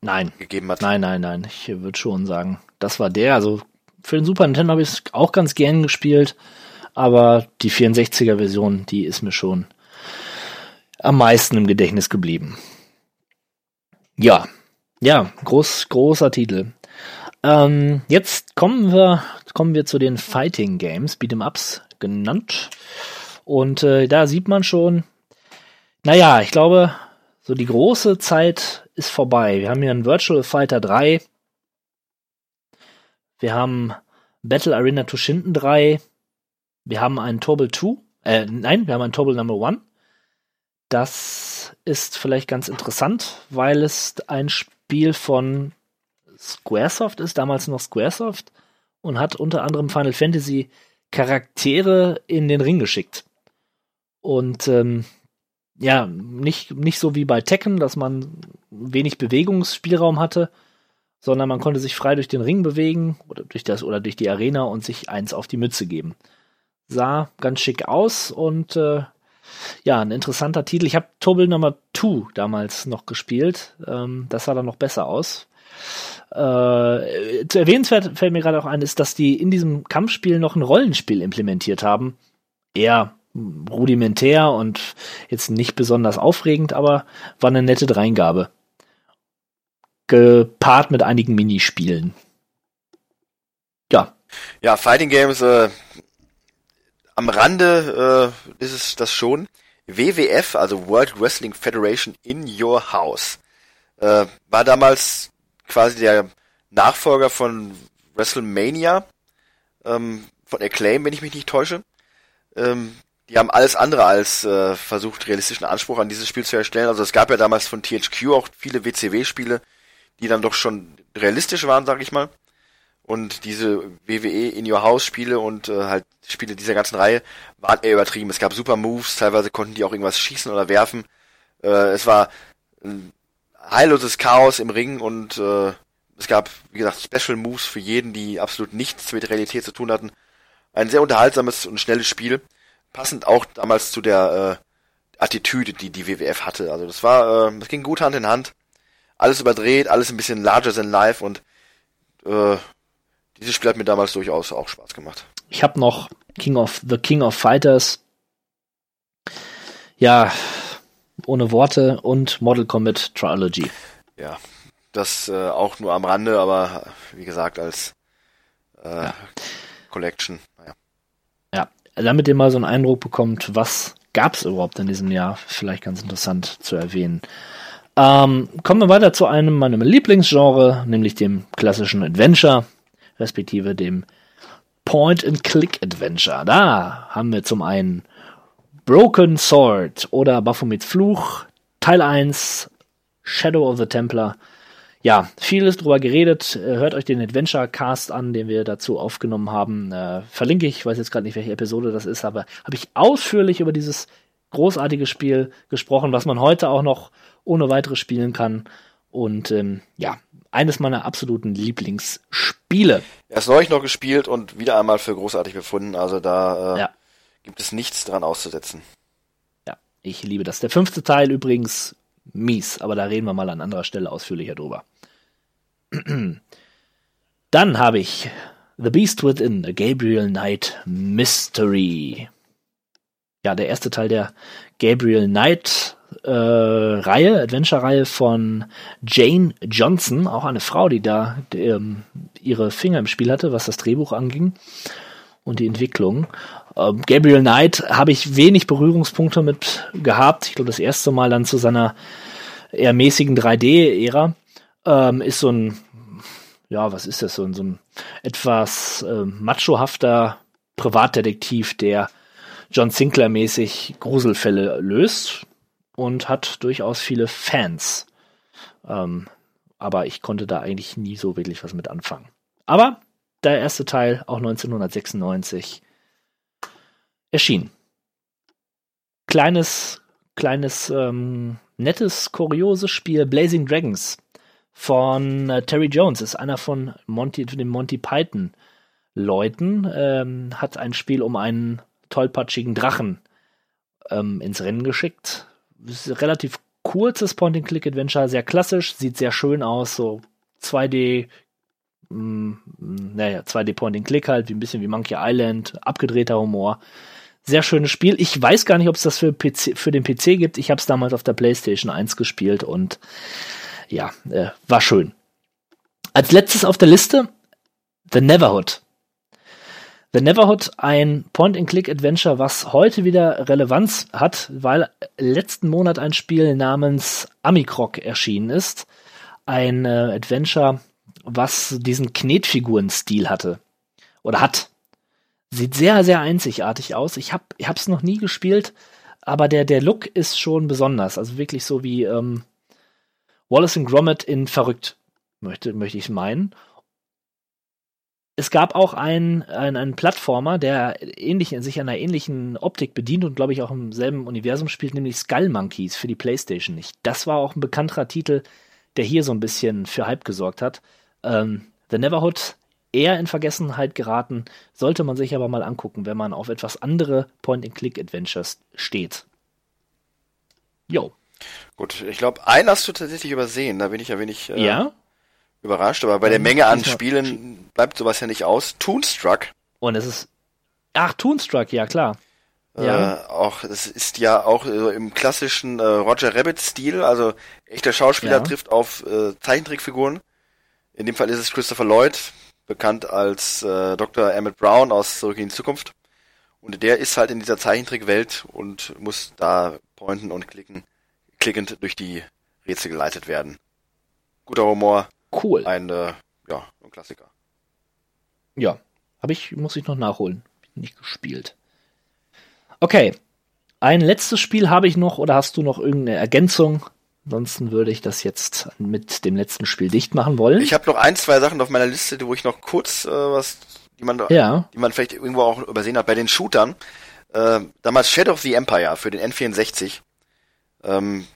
nein. gegeben hat? Nein, nein, nein. Ich würde schon sagen, das war der. Also für den Super Nintendo habe ich es auch ganz gern gespielt, aber die 64er Version, die ist mir schon am meisten im Gedächtnis geblieben. Ja, ja, groß, großer Titel. Ähm, jetzt kommen wir, kommen wir zu den Fighting Games, Beat'em Ups genannt. Und äh, da sieht man schon, naja, ich glaube, so die große Zeit ist vorbei. Wir haben hier einen Virtual Fighter 3. Wir haben Battle Arena Toshinden 3. Wir haben einen Tobal 2. Äh, nein, wir haben einen Tobal Number 1. Das ist vielleicht ganz interessant, weil es ein Spiel von Squaresoft ist, damals noch Squaresoft, und hat unter anderem Final Fantasy Charaktere in den Ring geschickt. Und ähm, ja, nicht, nicht so wie bei Tekken, dass man wenig Bewegungsspielraum hatte, sondern man konnte sich frei durch den Ring bewegen oder durch das oder durch die Arena und sich eins auf die Mütze geben. Sah ganz schick aus und äh, ja, ein interessanter Titel. Ich habe Tobel Nummer 2 damals noch gespielt. Ähm, das sah dann noch besser aus. Äh, zu erwähnenswert fällt mir gerade auch ein, ist, dass die in diesem Kampfspiel noch ein Rollenspiel implementiert haben. Eher rudimentär und jetzt nicht besonders aufregend, aber war eine nette Dreingabe. Gepaart mit einigen Minispielen. Ja. Ja, Fighting Games, äh, am Rande äh, ist es das schon. WWF, also World Wrestling Federation in Your House, äh, war damals quasi der Nachfolger von WrestleMania, ähm, von Acclaim, wenn ich mich nicht täusche. Ähm, die haben alles andere als äh, versucht, realistischen Anspruch an dieses Spiel zu erstellen. Also es gab ja damals von THQ auch viele WCW-Spiele, die dann doch schon realistisch waren, sag ich mal. Und diese WWE in Your House Spiele und äh, halt Spiele dieser ganzen Reihe waren eher übertrieben. Es gab super Moves, teilweise konnten die auch irgendwas schießen oder werfen. Äh, es war ein heilloses Chaos im Ring und äh, es gab, wie gesagt, Special Moves für jeden, die absolut nichts mit Realität zu tun hatten. Ein sehr unterhaltsames und schnelles Spiel. Passend auch damals zu der äh, Attitüde, die die WWF hatte. Also das war, äh, das ging gut Hand in Hand. Alles überdreht, alles ein bisschen larger than life und äh, dieses Spiel hat mir damals durchaus auch Spaß gemacht. Ich habe noch King of The King of Fighters. Ja, ohne Worte und Model Combat Trilogy. Ja, das äh, auch nur am Rande, aber wie gesagt als äh, ja. Collection. Ja. ja, damit ihr mal so einen Eindruck bekommt, was gab es überhaupt in diesem Jahr, vielleicht ganz interessant zu erwähnen. Ähm, kommen wir weiter zu einem meiner Lieblingsgenre, nämlich dem klassischen Adventure respektive dem Point-and-Click-Adventure. Da haben wir zum einen Broken Sword oder Baphomets Fluch, Teil 1, Shadow of the Templar. Ja, vieles drüber geredet. Äh, hört euch den Adventure Cast an, den wir dazu aufgenommen haben. Äh, verlinke ich, ich weiß jetzt gerade nicht, welche Episode das ist, aber habe ich ausführlich über dieses großartige Spiel gesprochen, was man heute auch noch ohne weiteres spielen kann. Und ähm, ja, eines meiner absoluten Lieblingsspiele. Erst neulich noch gespielt und wieder einmal für großartig befunden. Also da äh, ja. gibt es nichts dran auszusetzen. Ja, ich liebe das. Der fünfte Teil übrigens mies, aber da reden wir mal an anderer Stelle ausführlicher drüber. Dann habe ich The Beast Within, A Gabriel Knight Mystery. Ja, der erste Teil der Gabriel Knight äh, Reihe, Adventure-Reihe von Jane Johnson, auch eine Frau, die da die, ähm, ihre Finger im Spiel hatte, was das Drehbuch anging und die Entwicklung. Ähm, Gabriel Knight habe ich wenig Berührungspunkte mit gehabt. Ich glaube, das erste Mal dann zu seiner eher mäßigen 3D-Ära. Ähm, ist so ein, ja, was ist das, so ein, so ein etwas äh, machohafter Privatdetektiv, der John Sinclair mäßig Gruselfälle löst und hat durchaus viele Fans. Ähm, aber ich konnte da eigentlich nie so wirklich was mit anfangen. Aber der erste Teil, auch 1996, erschien. Kleines, kleines, ähm, nettes, kurioses Spiel, Blazing Dragons von äh, Terry Jones, ist einer von Monty, den Monty Python Leuten, ähm, hat ein Spiel um einen tollpatschigen Drachen ähm, ins Rennen geschickt. Ist relativ kurzes Point-and-Click-Adventure, sehr klassisch, sieht sehr schön aus, so 2D, mh, mm, naja, 2D Point-and-Click halt, wie ein bisschen wie Monkey Island, abgedrehter Humor. Sehr schönes Spiel. Ich weiß gar nicht, ob es das für, PC, für den PC gibt. Ich habe es damals auf der PlayStation 1 gespielt und ja, äh, war schön. Als letztes auf der Liste The Neverhood. The Neverhood, ein Point-and-Click-Adventure, was heute wieder Relevanz hat, weil letzten Monat ein Spiel namens Amicroc erschienen ist. Ein äh, Adventure, was diesen Knetfiguren-Stil hatte. Oder hat. Sieht sehr, sehr einzigartig aus. Ich habe es noch nie gespielt, aber der, der Look ist schon besonders. Also wirklich so wie ähm, Wallace and Gromit in Verrückt, möchte, möchte ich meinen es gab auch einen, einen, einen Plattformer, der ähnlich, sich einer ähnlichen Optik bedient und glaube ich auch im selben Universum spielt, nämlich Skull Monkeys für die Playstation nicht. Das war auch ein bekannterer Titel, der hier so ein bisschen für Hype gesorgt hat. Ähm, The Neverhood eher in Vergessenheit geraten, sollte man sich aber mal angucken, wenn man auf etwas andere Point-and-Click-Adventures steht. Jo. Gut, ich glaube, einen hast du tatsächlich übersehen, da bin ich ja wenig äh, ja? Überrascht, aber bei der Menge an Spielen bleibt sowas ja nicht aus. Toonstruck. Und es ist. Ach, Toonstruck, ja klar. Äh, ja. auch, es ist ja auch äh, im klassischen äh, Roger Rabbit-Stil, also echter Schauspieler ja. trifft auf äh, Zeichentrickfiguren. In dem Fall ist es Christopher Lloyd, bekannt als äh, Dr. Emmett Brown aus Zurück in die Zukunft. Und der ist halt in dieser Zeichentrickwelt und muss da pointen und klicken, klickend durch die Rätsel geleitet werden. Guter Humor, Cool. Ein, äh, ja, ein Klassiker. Ja, habe ich, muss ich noch nachholen. Nicht gespielt. Okay. Ein letztes Spiel habe ich noch oder hast du noch irgendeine Ergänzung? Ansonsten würde ich das jetzt mit dem letzten Spiel dicht machen wollen. Ich habe noch ein, zwei Sachen auf meiner Liste, wo ich noch kurz äh, was, die man, ja. die man vielleicht irgendwo auch übersehen hat. Bei den Shootern, äh, damals Shadow of the Empire für den N64. Ähm,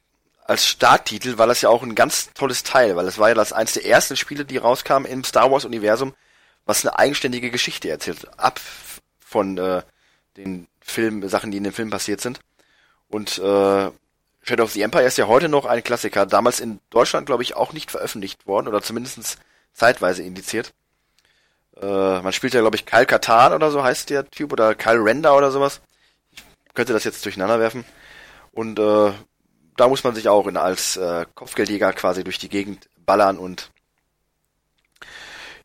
als Starttitel war das ja auch ein ganz tolles Teil, weil es war ja das eins der ersten Spiele, die rauskamen im Star Wars Universum, was eine eigenständige Geschichte erzählt, ab von äh, den Film Sachen, die in dem Film passiert sind. Und äh, Shadow of the Empire ist ja heute noch ein Klassiker, damals in Deutschland glaube ich auch nicht veröffentlicht worden oder zumindest zeitweise indiziert. Äh, man spielt ja glaube ich Kyle Katan oder so heißt der Typ oder Kyle Render oder sowas. Ich könnte das jetzt durcheinander werfen. Und äh, da muss man sich auch in, als äh, Kopfgeldjäger quasi durch die Gegend ballern und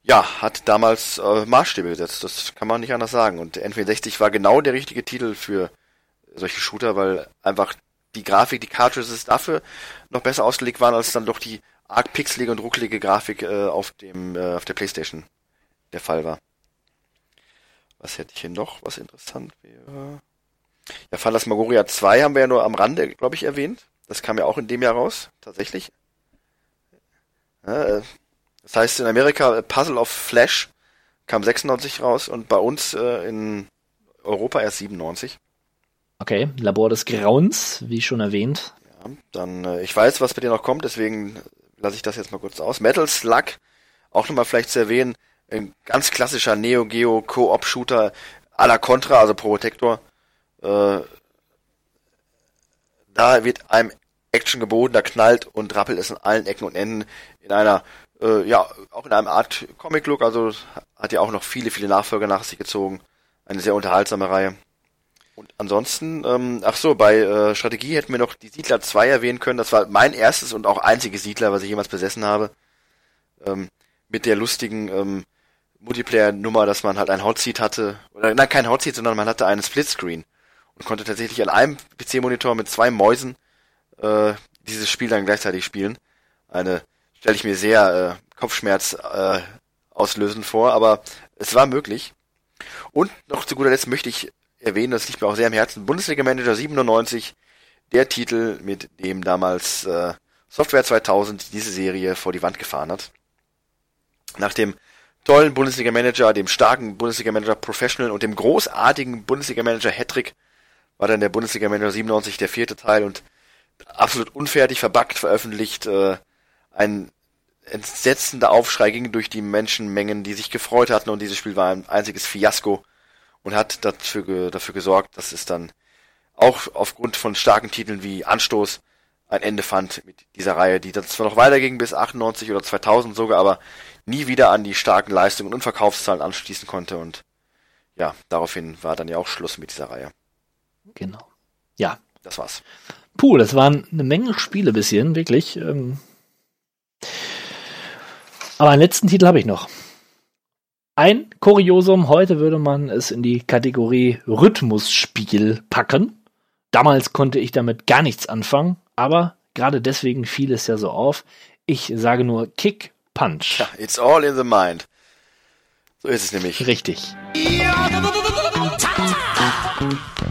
ja, hat damals äh, Maßstäbe gesetzt. Das kann man nicht anders sagen. Und N64 war genau der richtige Titel für solche Shooter, weil einfach die Grafik, die Cartridges dafür noch besser ausgelegt waren, als dann doch die arg pixelige und ruckelige Grafik äh, auf dem äh, auf der Playstation der Fall war. Was hätte ich hier noch, was interessant wäre? Ja, Phantasmagoria 2 haben wir ja nur am Rande, glaube ich, erwähnt. Das kam ja auch in dem Jahr raus, tatsächlich. Ja, das heißt in Amerika Puzzle of Flash kam 96 raus und bei uns äh, in Europa erst 97. Okay, Labor des Grauens, wie schon erwähnt. Ja, dann, äh, ich weiß, was bei dir noch kommt, deswegen lasse ich das jetzt mal kurz aus. Metal Slug, auch nochmal vielleicht zu erwähnen, ein ganz klassischer Neo Geo Co-op Shooter à la Contra, also Protector. Äh, da wird einem Action geboten, da knallt und rappelt es an allen Ecken und Enden in einer, äh, ja, auch in einem Art Comic-Look, also hat ja auch noch viele, viele Nachfolger nach sich gezogen. Eine sehr unterhaltsame Reihe. Und ansonsten, ähm, ach so, bei äh, Strategie hätten wir noch die Siedler 2 erwähnen können. Das war mein erstes und auch einziges Siedler, was ich jemals besessen habe. Ähm, mit der lustigen ähm, Multiplayer-Nummer, dass man halt ein Hotseat hatte. Oder nein, kein Hotseat, sondern man hatte einen Splitscreen. Und konnte tatsächlich an einem PC-Monitor mit zwei Mäusen äh, dieses Spiel dann gleichzeitig spielen. Eine, stelle ich mir sehr äh, Kopfschmerz äh, auslösend vor, aber es war möglich. Und noch zu guter Letzt möchte ich erwähnen, das liegt mir auch sehr am Herzen, Bundesliga Manager 97, der Titel, mit dem damals äh, Software 2000 diese Serie vor die Wand gefahren hat. Nach dem tollen Bundesliga Manager, dem starken Bundesliga Manager Professional und dem großartigen Bundesliga Manager Hattrick war dann der Bundesliga Manager 97 der vierte Teil und absolut unfertig verbuggt veröffentlicht. Äh, ein entsetzender Aufschrei ging durch die Menschenmengen, die sich gefreut hatten und dieses Spiel war ein einziges Fiasko und hat dafür, dafür gesorgt, dass es dann auch aufgrund von starken Titeln wie Anstoß ein Ende fand mit dieser Reihe, die dann zwar noch weiterging bis 98 oder 2000 sogar, aber nie wieder an die starken Leistungen und Verkaufszahlen anschließen konnte und ja, daraufhin war dann ja auch Schluss mit dieser Reihe. Genau. Ja. Das war's. Puh, das waren eine Menge Spiele bis hierhin, wirklich. Ähm aber einen letzten Titel habe ich noch. Ein Kuriosum, heute würde man es in die Kategorie Rhythmusspiel packen. Damals konnte ich damit gar nichts anfangen, aber gerade deswegen fiel es ja so auf. Ich sage nur Kick Punch. It's all in the mind. So ist es nämlich. Richtig.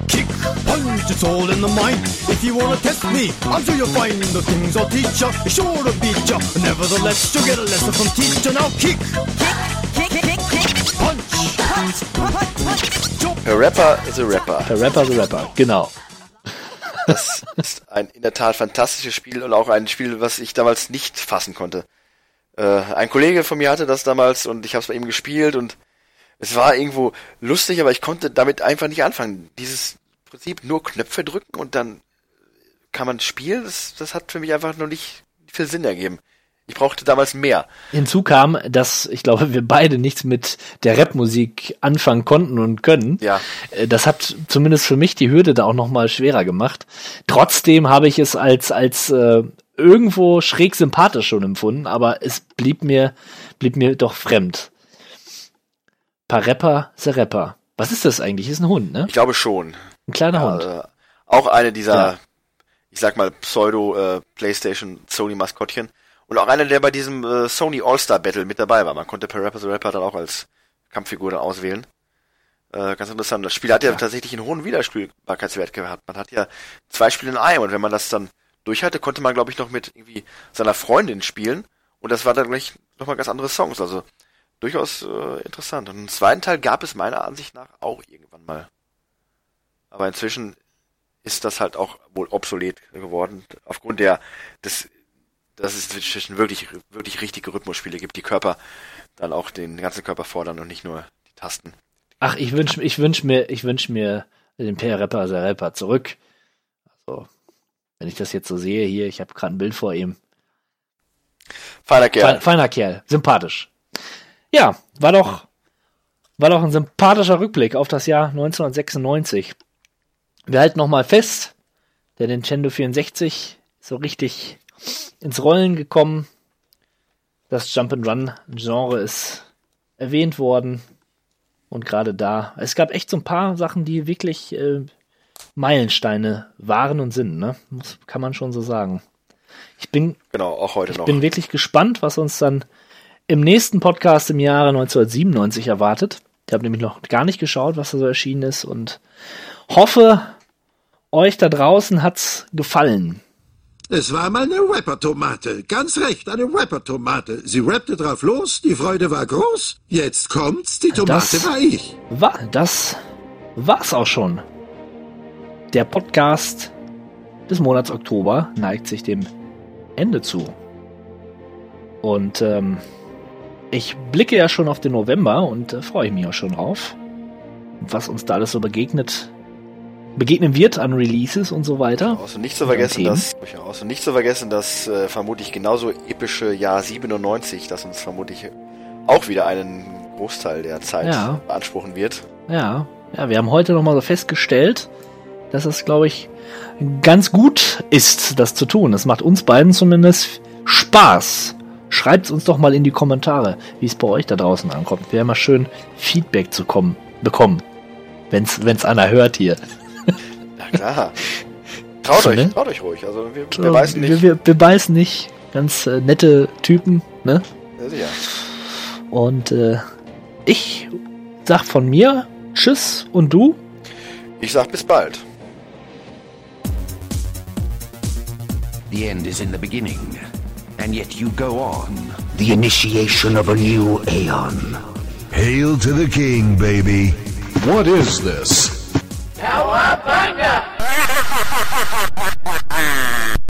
Kick, punch, it's all in the mind. If you wanna test me, I'm sure you'll find the things I'll teach ya. Sure to beat ya. Nevertheless, you'll get a lesson from teacher. Now kick, kick, kick, kick, kick, punch, punch, punch, punch. A Rapper is a Rapper. A Rapper is a Rapper, genau. Das ist ein in der Tat fantastisches Spiel und auch ein Spiel, was ich damals nicht fassen konnte. Äh, ein Kollege von mir hatte das damals und ich habe es bei ihm gespielt und es war irgendwo lustig, aber ich konnte damit einfach nicht anfangen. Dieses Prinzip nur Knöpfe drücken und dann kann man spielen, das, das hat für mich einfach noch nicht viel Sinn ergeben. Ich brauchte damals mehr. Hinzu kam, dass ich glaube, wir beide nichts mit der Rapmusik anfangen konnten und können. Ja. Äh, das hat zumindest für mich die Hürde da auch noch mal schwerer gemacht. Trotzdem habe ich es als als äh, irgendwo schräg sympathisch schon empfunden, aber es blieb mir blieb mir doch fremd. Pareppa Sereppa. Was ist das eigentlich? Ist ein Hund, ne? Ich glaube schon. Ein kleiner Ja, Hund. Äh, auch eine dieser, Ja. ich sag mal, Pseudo äh. Und auch einer, der bei diesem äh, Sony All-Star Battle mit dabei war. Man konnte per Rapper the Rapper dann auch als Kampffigur dann auswählen. Äh, ganz interessant. Das Spiel hat ja, tatsächlich einen hohen Wiederspielbarkeitswert gehabt. Man hat ja zwei Spiele in einem und wenn man das dann durch hatte, konnte man, glaube ich, noch mit irgendwie seiner Freundin spielen. Und das war dann gleich nochmal ganz andere Songs. Also durchaus äh, interessant. Und einen zweiten Teil gab es meiner Ansicht nach auch irgendwann mal. Aber inzwischen ist das halt auch wohl obsolet geworden, aufgrund der, des, dass es inzwischen wirklich, wirklich richtige Rhythmusspiele gibt, die Körper dann auch den ganzen Körper fordern und nicht nur die Tasten. Ach, ich wünsch, ich wünsch mir, ich wünsch mir den Per Rapper Sereppa zurück. Also, wenn ich das jetzt so sehe hier, ich habe gerade ein Bild vor ihm. Feiner Kerl. Fe- Feiner Kerl, sympathisch. Ja, war doch, war doch ein sympathischer Rückblick auf das Jahr 1996. Wir halten noch mal fest, der Nintendo 64 ist so richtig ins Rollen gekommen. Das Jump-and-Run-Genre ist erwähnt worden. Und gerade da, es gab echt so ein paar Sachen, die wirklich äh, Meilensteine waren und sind, ne? Muss, kann man schon so sagen. Ich bin, Genau, auch heute ich noch. bin wirklich gespannt, was uns dann im nächsten Podcast im Jahre 1997 erwartet. Ich habe nämlich noch gar nicht geschaut, was da so erschienen ist und hoffe, euch da draußen hat's gefallen. Es war mal eine Rapper-Tomate. Ganz recht, eine Rapper-Tomate. Sie rappte drauf los, die Freude war groß. Jetzt kommt's, die Tomate Das- war ich. War, das war's auch schon. Der Podcast des Monats Oktober neigt sich dem Ende zu. Und ähm, ich blicke ja schon auf den November und äh, freue mich auch schon drauf, was uns da alles so begegnet, begegnen wird an Releases und so weiter. Und nicht zu vergessen, dass, durchaus. Und nicht zu vergessen, dass äh, vermutlich genauso epische Jahr 97, das uns vermutlich auch wieder einen Großteil der Zeit Ja. beanspruchen wird. Ja, ja, wir haben heute nochmal so festgestellt, dass es, glaube ich, ganz gut ist, das zu tun. Das macht uns beiden zumindest Spaß. Schreibt uns doch mal in die Kommentare, wie es bei euch da draußen ankommt. Wäre mal schön, Feedback zu kommen, bekommen. Wenn's, wenn's einer hört hier. Na klar. Traut So, euch, ne? traut euch ruhig. Also wir, wir beißen nicht. Wir, wir, wir beißen nicht. Ganz äh, nette Typen, ne? Ja, sicher. Und äh, ich sag von mir Tschüss und du? Ich sag bis bald. The end is in the beginning, and yet you go on. The initiation of a new aeon. Hail to the king, baby. What is this? Cowabunga!